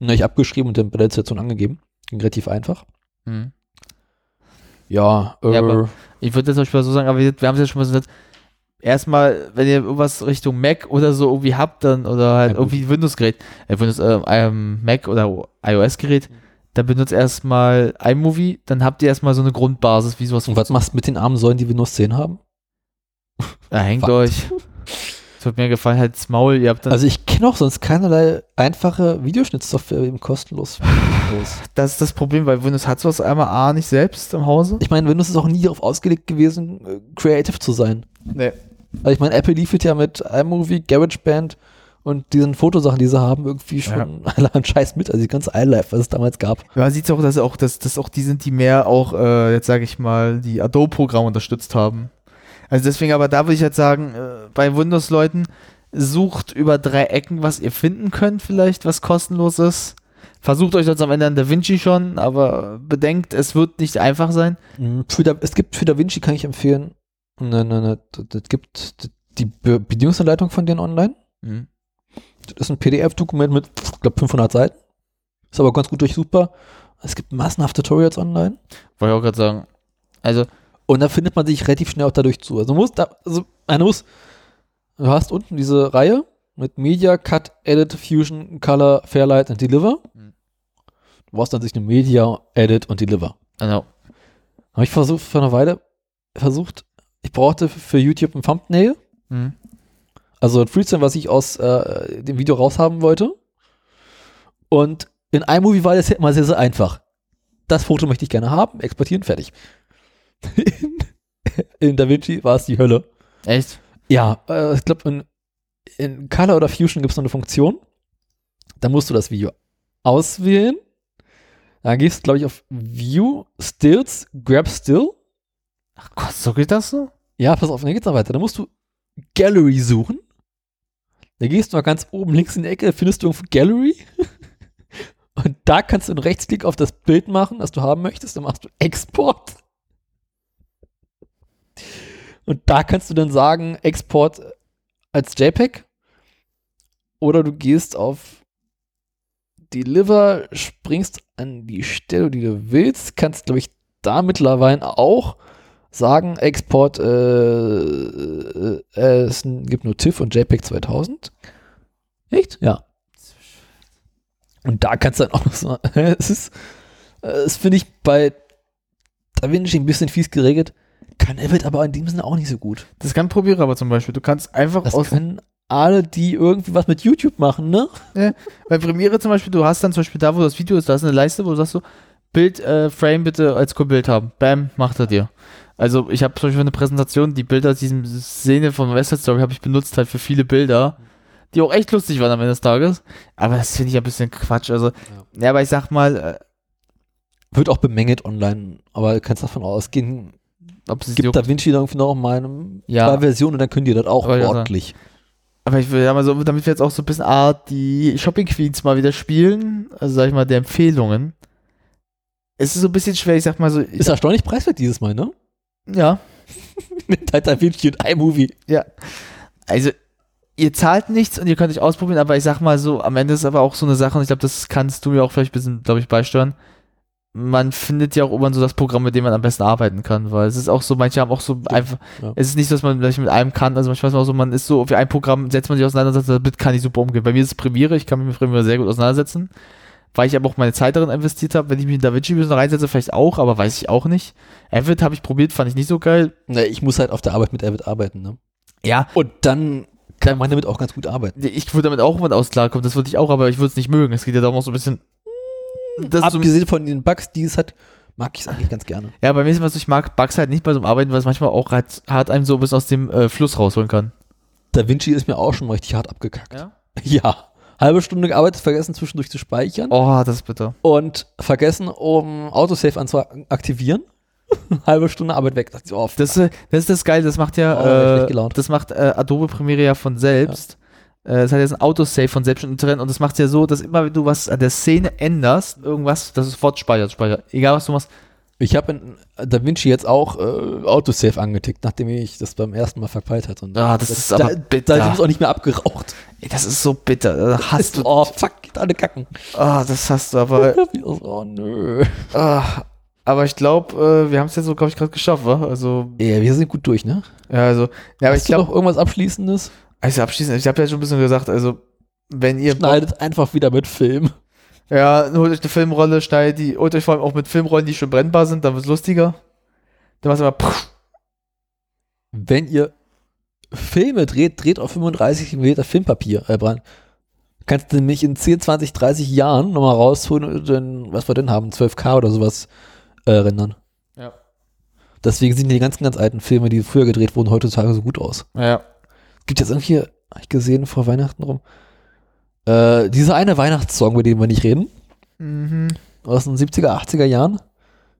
Den habe ich abgeschrieben und dann bei der Installation angegeben. Relativ einfach. Hm. Ja, äh, Ja, Ich würde jetzt zum Beispiel so sagen, aber wir, wir haben es ja schon mal so gesagt, erstmal, wenn ihr irgendwas Richtung Mac oder so irgendwie habt, dann, oder halt Ja, irgendwie Windows-Gerät, äh, Windows, äh, ähm, Mac oder iOS-Gerät, dann benutzt erstmal iMovie, dann habt ihr erstmal so eine Grundbasis, wie sowas und was machst du mit den armen Säulen, die Windows 10 haben? Da hängt euch. (laughs) Das wird mir gefallen, halt's Maul, ihr habt Also ich kenne auch sonst keinerlei einfache Videoschnittsoftware eben kostenlos. (laughs) das ist das Problem, weil Windows hat sowas einmal A nicht selbst im Hause. ich meine, Windows ist auch nie darauf ausgelegt gewesen, äh, creative zu sein. Nee. Also ich meine, Apple liefert ja mit iMovie, GarageBand und diesen Fotosachen, die sie haben, irgendwie schon (laughs) allerhand Scheiß mit. Also die ganze iLife, was es damals gab. Man sieht auch, dass auch, dass, dass auch die sind, die mehr auch, äh, jetzt sage ich mal, die Adobe-Programme unterstützt haben. Also deswegen, aber da würde ich halt sagen, äh, bei Windows-Leuten, sucht über drei Ecken, was ihr finden könnt, vielleicht, was kostenlos ist. Versucht euch jetzt am Ende an DaVinci schon, aber bedenkt, es wird nicht einfach sein. Mhm. Für da, es gibt für DaVinci, kann ich empfehlen, ne, ne, ne, es gibt die Be- Bedienungsanleitung von denen online. Mhm. Das ist ein PDF-Dokument mit, ich glaube, 500 Seiten. Ist aber ganz gut durchsuchbar. Es gibt massenhaft Tutorials online. Wollte ich auch gerade sagen. Also, Und da findet man sich relativ schnell auch dadurch zu. Also muss da, also einer muss, du hast unten diese Reihe mit Media, Cut, Edit, Fusion, Color, Fairlight und Deliver. Mhm. Du brauchst dann sich eine Media, Edit und Deliver. genau. Habe ich versucht, vor einer Weile versucht, ich brauchte für YouTube ein Thumbnail, Mhm. also ein Freestyle, was ich aus äh, dem Video raushaben wollte. Und in iMovie war das ja immer sehr, sehr einfach. Das Foto möchte ich gerne haben, exportieren, fertig. (laughs) In, in DaVinci war es die Hölle. Echt? Ja, äh, ich glaube, in, in Color oder Fusion gibt es noch eine Funktion. Da musst du das Video auswählen. Dann gehst du, glaube ich, auf View, Stills, Grab Still. Ach Gott, so geht das so? Ja, pass auf, dann geht's noch weiter. Dann musst du Gallery suchen. Da gehst du mal ganz oben links in der Ecke, findest du irgendwo Gallery. (laughs) Und da kannst du einen Rechtsklick auf das Bild machen, das du haben möchtest. Dann machst du Export. Und da kannst du dann sagen, Export als JPEG. Oder du gehst auf Deliver, springst an die Stelle, die du willst, kannst, glaube ich, da mittlerweile auch sagen, Export, äh, äh, äh, es gibt nur TIFF und JPEG 2000. Echt? Ja. Und da kannst du dann auch noch so, (laughs) es ist, äh, das finde ich bei DaVinci ein bisschen fies geregelt, kann Avid aber in dem Sinne auch nicht so gut. Das kann Probiere aber zum Beispiel. Du kannst einfach Das aus. können alle, die irgendwie was mit YouTube machen, ne? Bei Premiere zum Beispiel, du hast dann zum Beispiel da, wo das Video ist, da ist eine Leiste, wo du sagst so, Bild, äh, Frame bitte als Bild haben. Bam, macht er dir. Also ich habe zum Beispiel eine Präsentation, die Bilder aus diesem Szene von West Side Story habe ich benutzt halt für viele Bilder, die auch echt lustig waren am Ende des Tages. Aber das finde ich ein bisschen Quatsch. Also, ja, aber ich sag mal, äh, Wird auch bemängelt online, aber du kannst davon ausgehen, ob es gibt Da Vinci da irgendwie noch mal eine Ja. zwei Versionen und dann können die das auch Aber ja, ordentlich. Aber ich will ja mal so, damit wir jetzt auch so ein bisschen Art die Shopping Queens mal wieder spielen, also sag ich mal, der Empfehlungen. Es ist so ein bisschen schwer, ich sag mal so, Ist erstaunlich preiswert dieses Mal, ne? Ja, (laughs) Mit Da Vinci und iMovie. ja. Also, ihr zahlt nichts und ihr könnt euch ausprobieren, aber ich sag mal so, am Ende ist aber auch so eine Sache, und ich glaube, das kannst du mir auch vielleicht ein bisschen, glaube ich, beisteuern. Man findet ja auch irgendwann so das Programm, mit dem man am besten arbeiten kann, weil es ist auch so, manche haben auch so einfach, Ja. es ist nicht so, dass man vielleicht mit einem kann, also manchmal ist man auch so, man ist so, für ein Programm setzt man sich auseinander und sagt, damit kann ich super umgehen. Bei mir ist es Premiere, ich kann mich mit Premiere sehr gut auseinandersetzen, weil ich aber auch meine Zeit darin investiert habe, wenn ich mich in DaVinci ein bisschen reinsetze, vielleicht auch, aber weiß ich auch nicht. Avid habe ich probiert, fand ich nicht so geil. Ne, ich muss halt auf der Arbeit mit Avid arbeiten, ne? Ja, Und dann kann man damit auch ganz gut arbeiten. ich würde damit auch mit aus klarkommen, das würde ich auch, aber ich würde es nicht mögen. Es geht ja darum auch so ein bisschen. So, Abgesehen von den Bugs, die es hat, mag ich es eigentlich ganz gerne. ja, bei mir ist es was, ich mag Bugs halt nicht bei so einem Arbeiten, weil es manchmal auch halt hart einem so bis aus dem äh, Fluss rausholen kann. Da Vinci ist mir auch schon mal richtig hart abgekackt. Ja? (laughs) Ja. Halbe Stunde gearbeitet, vergessen zwischendurch zu speichern Oh, das ist bitter. und vergessen, um Autosave anzuaktivieren. (laughs) Halbe Stunde Arbeit weg. Oh, Das, äh, das ist das Geile, das macht ja, Oh, äh, das macht äh, Adobe Premiere ja von selbst. Äh, Das hat jetzt ein Autosave von selbst schon drin und das macht ja so, dass immer wenn du was an der Szene änderst, irgendwas, das ist sofort speichert, speichert. Egal was du machst. Ich habe in DaVinci jetzt auch äh, Autosave angetickt, nachdem ich das beim ersten Mal verpeilt hatte. Und Ah, das ist da, aber da, bitter. Da ist es auch nicht mehr abgeraucht. Ey, das ist so bitter. Da hast du. oh, fuck, alle kacken. Ah, das hast du aber. (laughs) oh, nö. ah, aber ich glaube, äh, wir haben es jetzt so, glaube ich, gerade geschafft, wa? Also, Ja, wir sind gut durch, ne? ja, also, ja, aber Hast ich du noch glaube, irgendwas Abschließendes? also abschließend, ich habe ja schon ein bisschen gesagt, also, wenn ihr Bock, Schneidet einfach wieder mit Film. ja, holt euch eine Filmrolle, schneidet die, holt euch vor allem auch mit Filmrollen, die schon brennbar sind, dann wird's lustiger. Dann machst du immer, pff, Wenn ihr Filme dreht, dreht auf 35 mm Filmpapier, äh, Brand. Kannst du nämlich in 10, 20, 30 Jahren nochmal rausholen und dann, was wir denn haben, 12K oder sowas äh, rendern. Ja. Deswegen sehen die ganzen ganz alten Filme, die früher gedreht wurden, heutzutage so gut aus. ja. Gibt jetzt irgendwie, hab ich gesehen, vor Weihnachten rum, äh, dieser eine Weihnachtssong, über den wir nicht reden, Mhm. aus den 70er, 80er Jahren.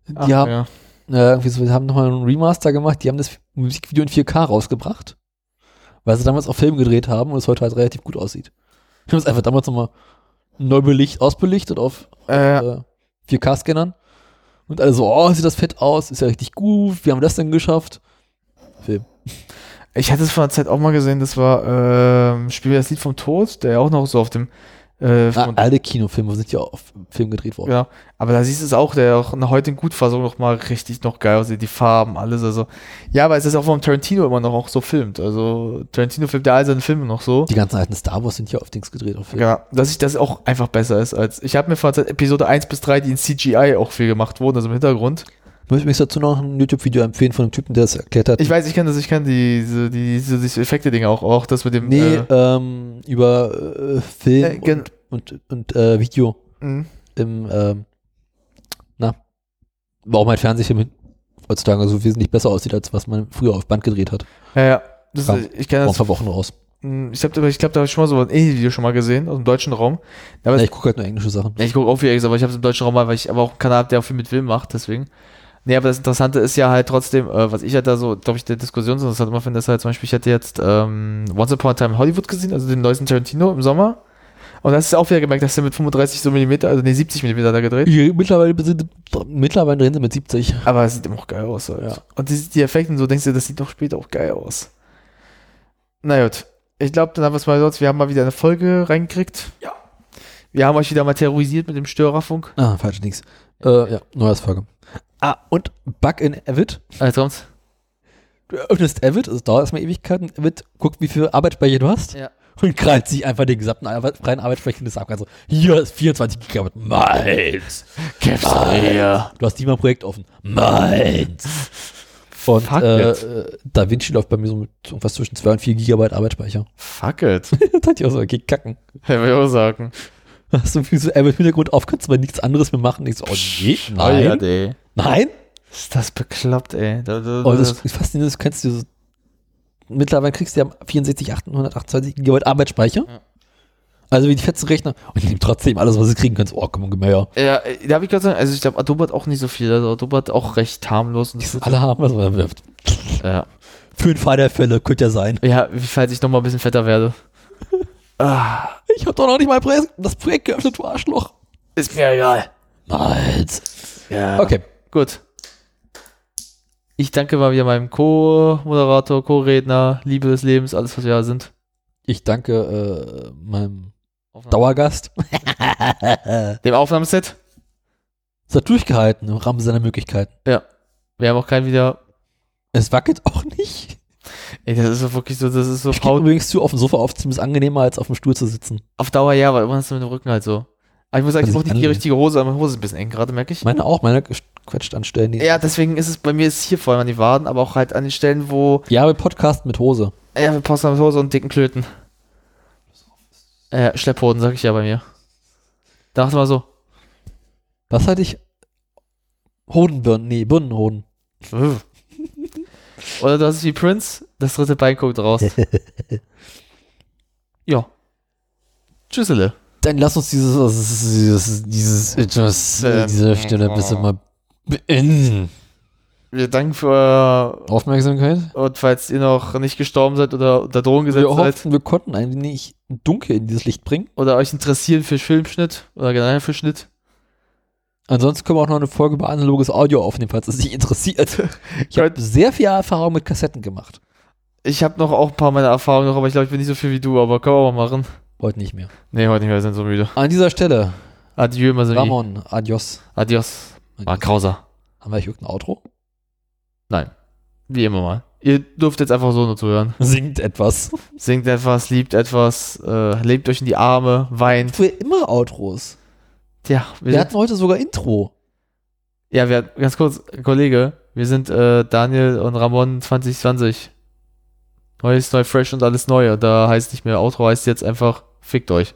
Die Ach, haben, ja. äh, irgendwie so, die haben nochmal einen Remaster gemacht, die haben das Musikvideo in 4K rausgebracht, weil sie damals auf Film gedreht haben und es heute halt relativ gut aussieht. Ich habe es einfach damals nochmal neu belicht, ausbelichtet auf Äh, äh, 4K-Scannern. Und alle so, oh, sieht das fett aus, ist ja richtig gut, wie haben wir das denn geschafft? Film. ich hatte es vor einer Zeit auch mal gesehen, das war, ähm, Spiel das Lied vom Tod, der ja auch noch so auf dem, äh, Ah, alle Kinofilme sind ja auf Film gedreht worden. Ja, aber da siehst du es auch, der auch in der heutigen Gutfassung noch mal richtig noch geil aussieht, die Farben, alles, also. Ja, aber es ist auch vom Tarantino immer noch auch so filmt, also Tarantino filmt ja all seine Filme noch so. Die ganzen alten Star Wars sind ja auf Dings gedreht. Auf Film. Ja, dass ich das auch einfach besser ist als, ich habe mir vor Episode 1 bis 3, die in CGI auch viel gemacht wurden, also im Hintergrund. Ich möchte mich dazu noch ein YouTube-Video empfehlen von einem Typen, der das erklärt hat. Ich weiß, ich kann das, ich kann diese, die, diese, diese Effekte-Dinge auch, auch das mit dem, nee, äh, ähm, über äh, Film Äh, und, und, und äh, Video mh. im, ähm, na, warum halt Fernsehfilm heutzutage so wesentlich besser aussieht, als was man früher auf Band gedreht hat. ja, ja, das, Ja. ich kann Vor ein das, paar Wochen raus. mh, ich glaube, ich glaub, da habe ich schon mal so ein Video schon mal gesehen, aus dem deutschen Raum. Ja, ich gucke halt nur englische Sachen. Ja, ich gucke auch viel Eggs, aber ich habe es im deutschen Raum mal, weil ich aber auch einen Kanal habe, der auch viel mit Film macht, deswegen. Nee, aber das Interessante ist ja halt trotzdem, äh, was ich halt da so, glaube ich, der Diskussion so interessant immer finde, ist halt zum Beispiel, ich hatte jetzt ähm, Once Upon a Time in Hollywood gesehen, also den neuesten Tarantino im Sommer. Und das ist auch wieder gemerkt, dass er mit 35 so Millimeter, also nee, 70 Millimeter da gedreht. Hier, mittlerweile, sind, mittlerweile drehen sie mit 70. Aber es sieht immer auch geil aus halt. Ja. Und die, die Effekte und so, denkst du, das sieht doch später auch geil aus. Na gut. Ich glaube, dann haben wir es mal sonst, wir haben mal wieder eine Folge reingekriegt. Ja. Wir haben euch wieder mal terrorisiert mit dem Störerfunk. Ah, falsch, nix. Äh, ja, Folge. Ah, und Bug in Avid. Also kommt's. Du öffnest Avid, es dauert erstmal Ewigkeiten. Avid guckt, wie viel Arbeitsspeicher du hast. Ja. Und krallt sich einfach den gesamten Arbeit, freien Arbeitsspeicher des ab. Also, hier ist 24 Gigabyte. Meins. Kevs Du hast die mal ein Projekt offen. Meins. Und äh, Da Vinci läuft bei mir so mit irgendwas zwischen 2 und 4 Gigabyte Arbeitsspeicher. Fuck it. (laughs) da dachte ich auch so, okay, kacken. Ja, will ich auch sagen. Hast du viel so, ey, mit Hintergrund auf, kannst du mal nichts anderes mehr machen. Ich so, oh nee, nein, Alter, ey. Nein. Ist das bekloppt, ey. Und das da, ist faszinierend, das kannst du so, mittlerweile kriegst du ja 64, 828 Gigabyte Arbeitsspeicher. Ja. Also wie die fetzen Rechner. Und die nehmen trotzdem alles, was sie kriegen können. Oh, komm gib her. ja, äh, da habe ich gerade sagen, also ich glaube, Adobe hat auch nicht so viel. Also Adobe hat auch recht harmlos. Und Die das sind alle haben, was man wirft. ja. Für den Fall der Fälle, könnte ja sein. ja, falls ich noch mal ein bisschen fetter werde. (laughs) ah, Ich hab doch noch nicht mal das Projekt geöffnet, du Arschloch. ist mir egal. Nice. Ja. Okay. Gut. Ich danke mal wieder meinem Co-Moderator, Co-Redner, Liebe des Lebens, alles, was wir da sind. Ich danke äh, meinem Dauergast. (laughs) (laughs) Dem Aufnahmeset. Es hat durchgehalten im Rahmen seiner Möglichkeiten. Wir haben auch keinen wieder. Es wackelt auch nicht. Ey, das ist so wirklich so, das ist so Ich übrigens zu, auf dem Sofa aufziehen ist angenehmer, als auf dem Stuhl zu sitzen. Auf Dauer ja, weil hast du mit dem Rücken halt so. Aber ich muss sagen, ich Kann brauche nicht die richtige Hose, aber meine Hose ist ein bisschen eng gerade, merke ich. Meine auch, meine quetscht an Stellen. Die Ja, deswegen ist es bei mir ist hier vor allem an die Waden, aber auch halt an den Stellen, wo ja, wir Podcast mit Hose. ja, wir passen mit Hose und dicken Klöten. Äh, Schlepphoden, sag ich ja bei mir. Dachte mal so. Was hatte ich? Hodenbirnen, nee, Birnenhoden. (laughs) Oder du hast es wie Prince, das dritte Bein guckt raus. (laughs) ja. Tschüssele. Dann lass uns dieses, dieses, dieses, etwas, Ähm, diese Stelle ein bisschen mal beenden. Wir danken für Aufmerksamkeit. und falls ihr noch nicht gestorben seid oder unter Drogen gesetzt Wir seid hoffen, wir konnten ein wenig Dunkel in dieses Licht bringen. oder euch interessieren für Filmschnitt oder generell für Schnitt. Ansonsten können wir auch noch eine Folge über analoges Audio aufnehmen, falls es dich interessiert. (laughs) Ich habe sehr viel Erfahrung mit Kassetten gemacht. Ich habe noch auch ein paar meiner Erfahrungen noch, aber ich glaube, ich bin nicht so viel wie du, aber können wir mal machen. Heute nicht mehr. Nee, heute nicht mehr, wir sind so müde. An dieser Stelle, Adieu, Masami. Ramon, adios. Adios. War grauser. Haben wir irgendein Outro? Nein. Wie immer mal. Ihr dürft jetzt einfach so nur zuhören. (laughs) Singt etwas. Singt etwas, liebt etwas, äh, lebt euch in die Arme, weint. Für immer Outros. Ja, wir, Wir hatten heute sogar Intro. ja, wir hatten, ganz kurz, Kollege, wir sind äh, Daniel und Ramon 2020. Neues, neu, fresh und alles Neue. Da heißt nicht mehr Outro, heißt jetzt einfach, fickt euch.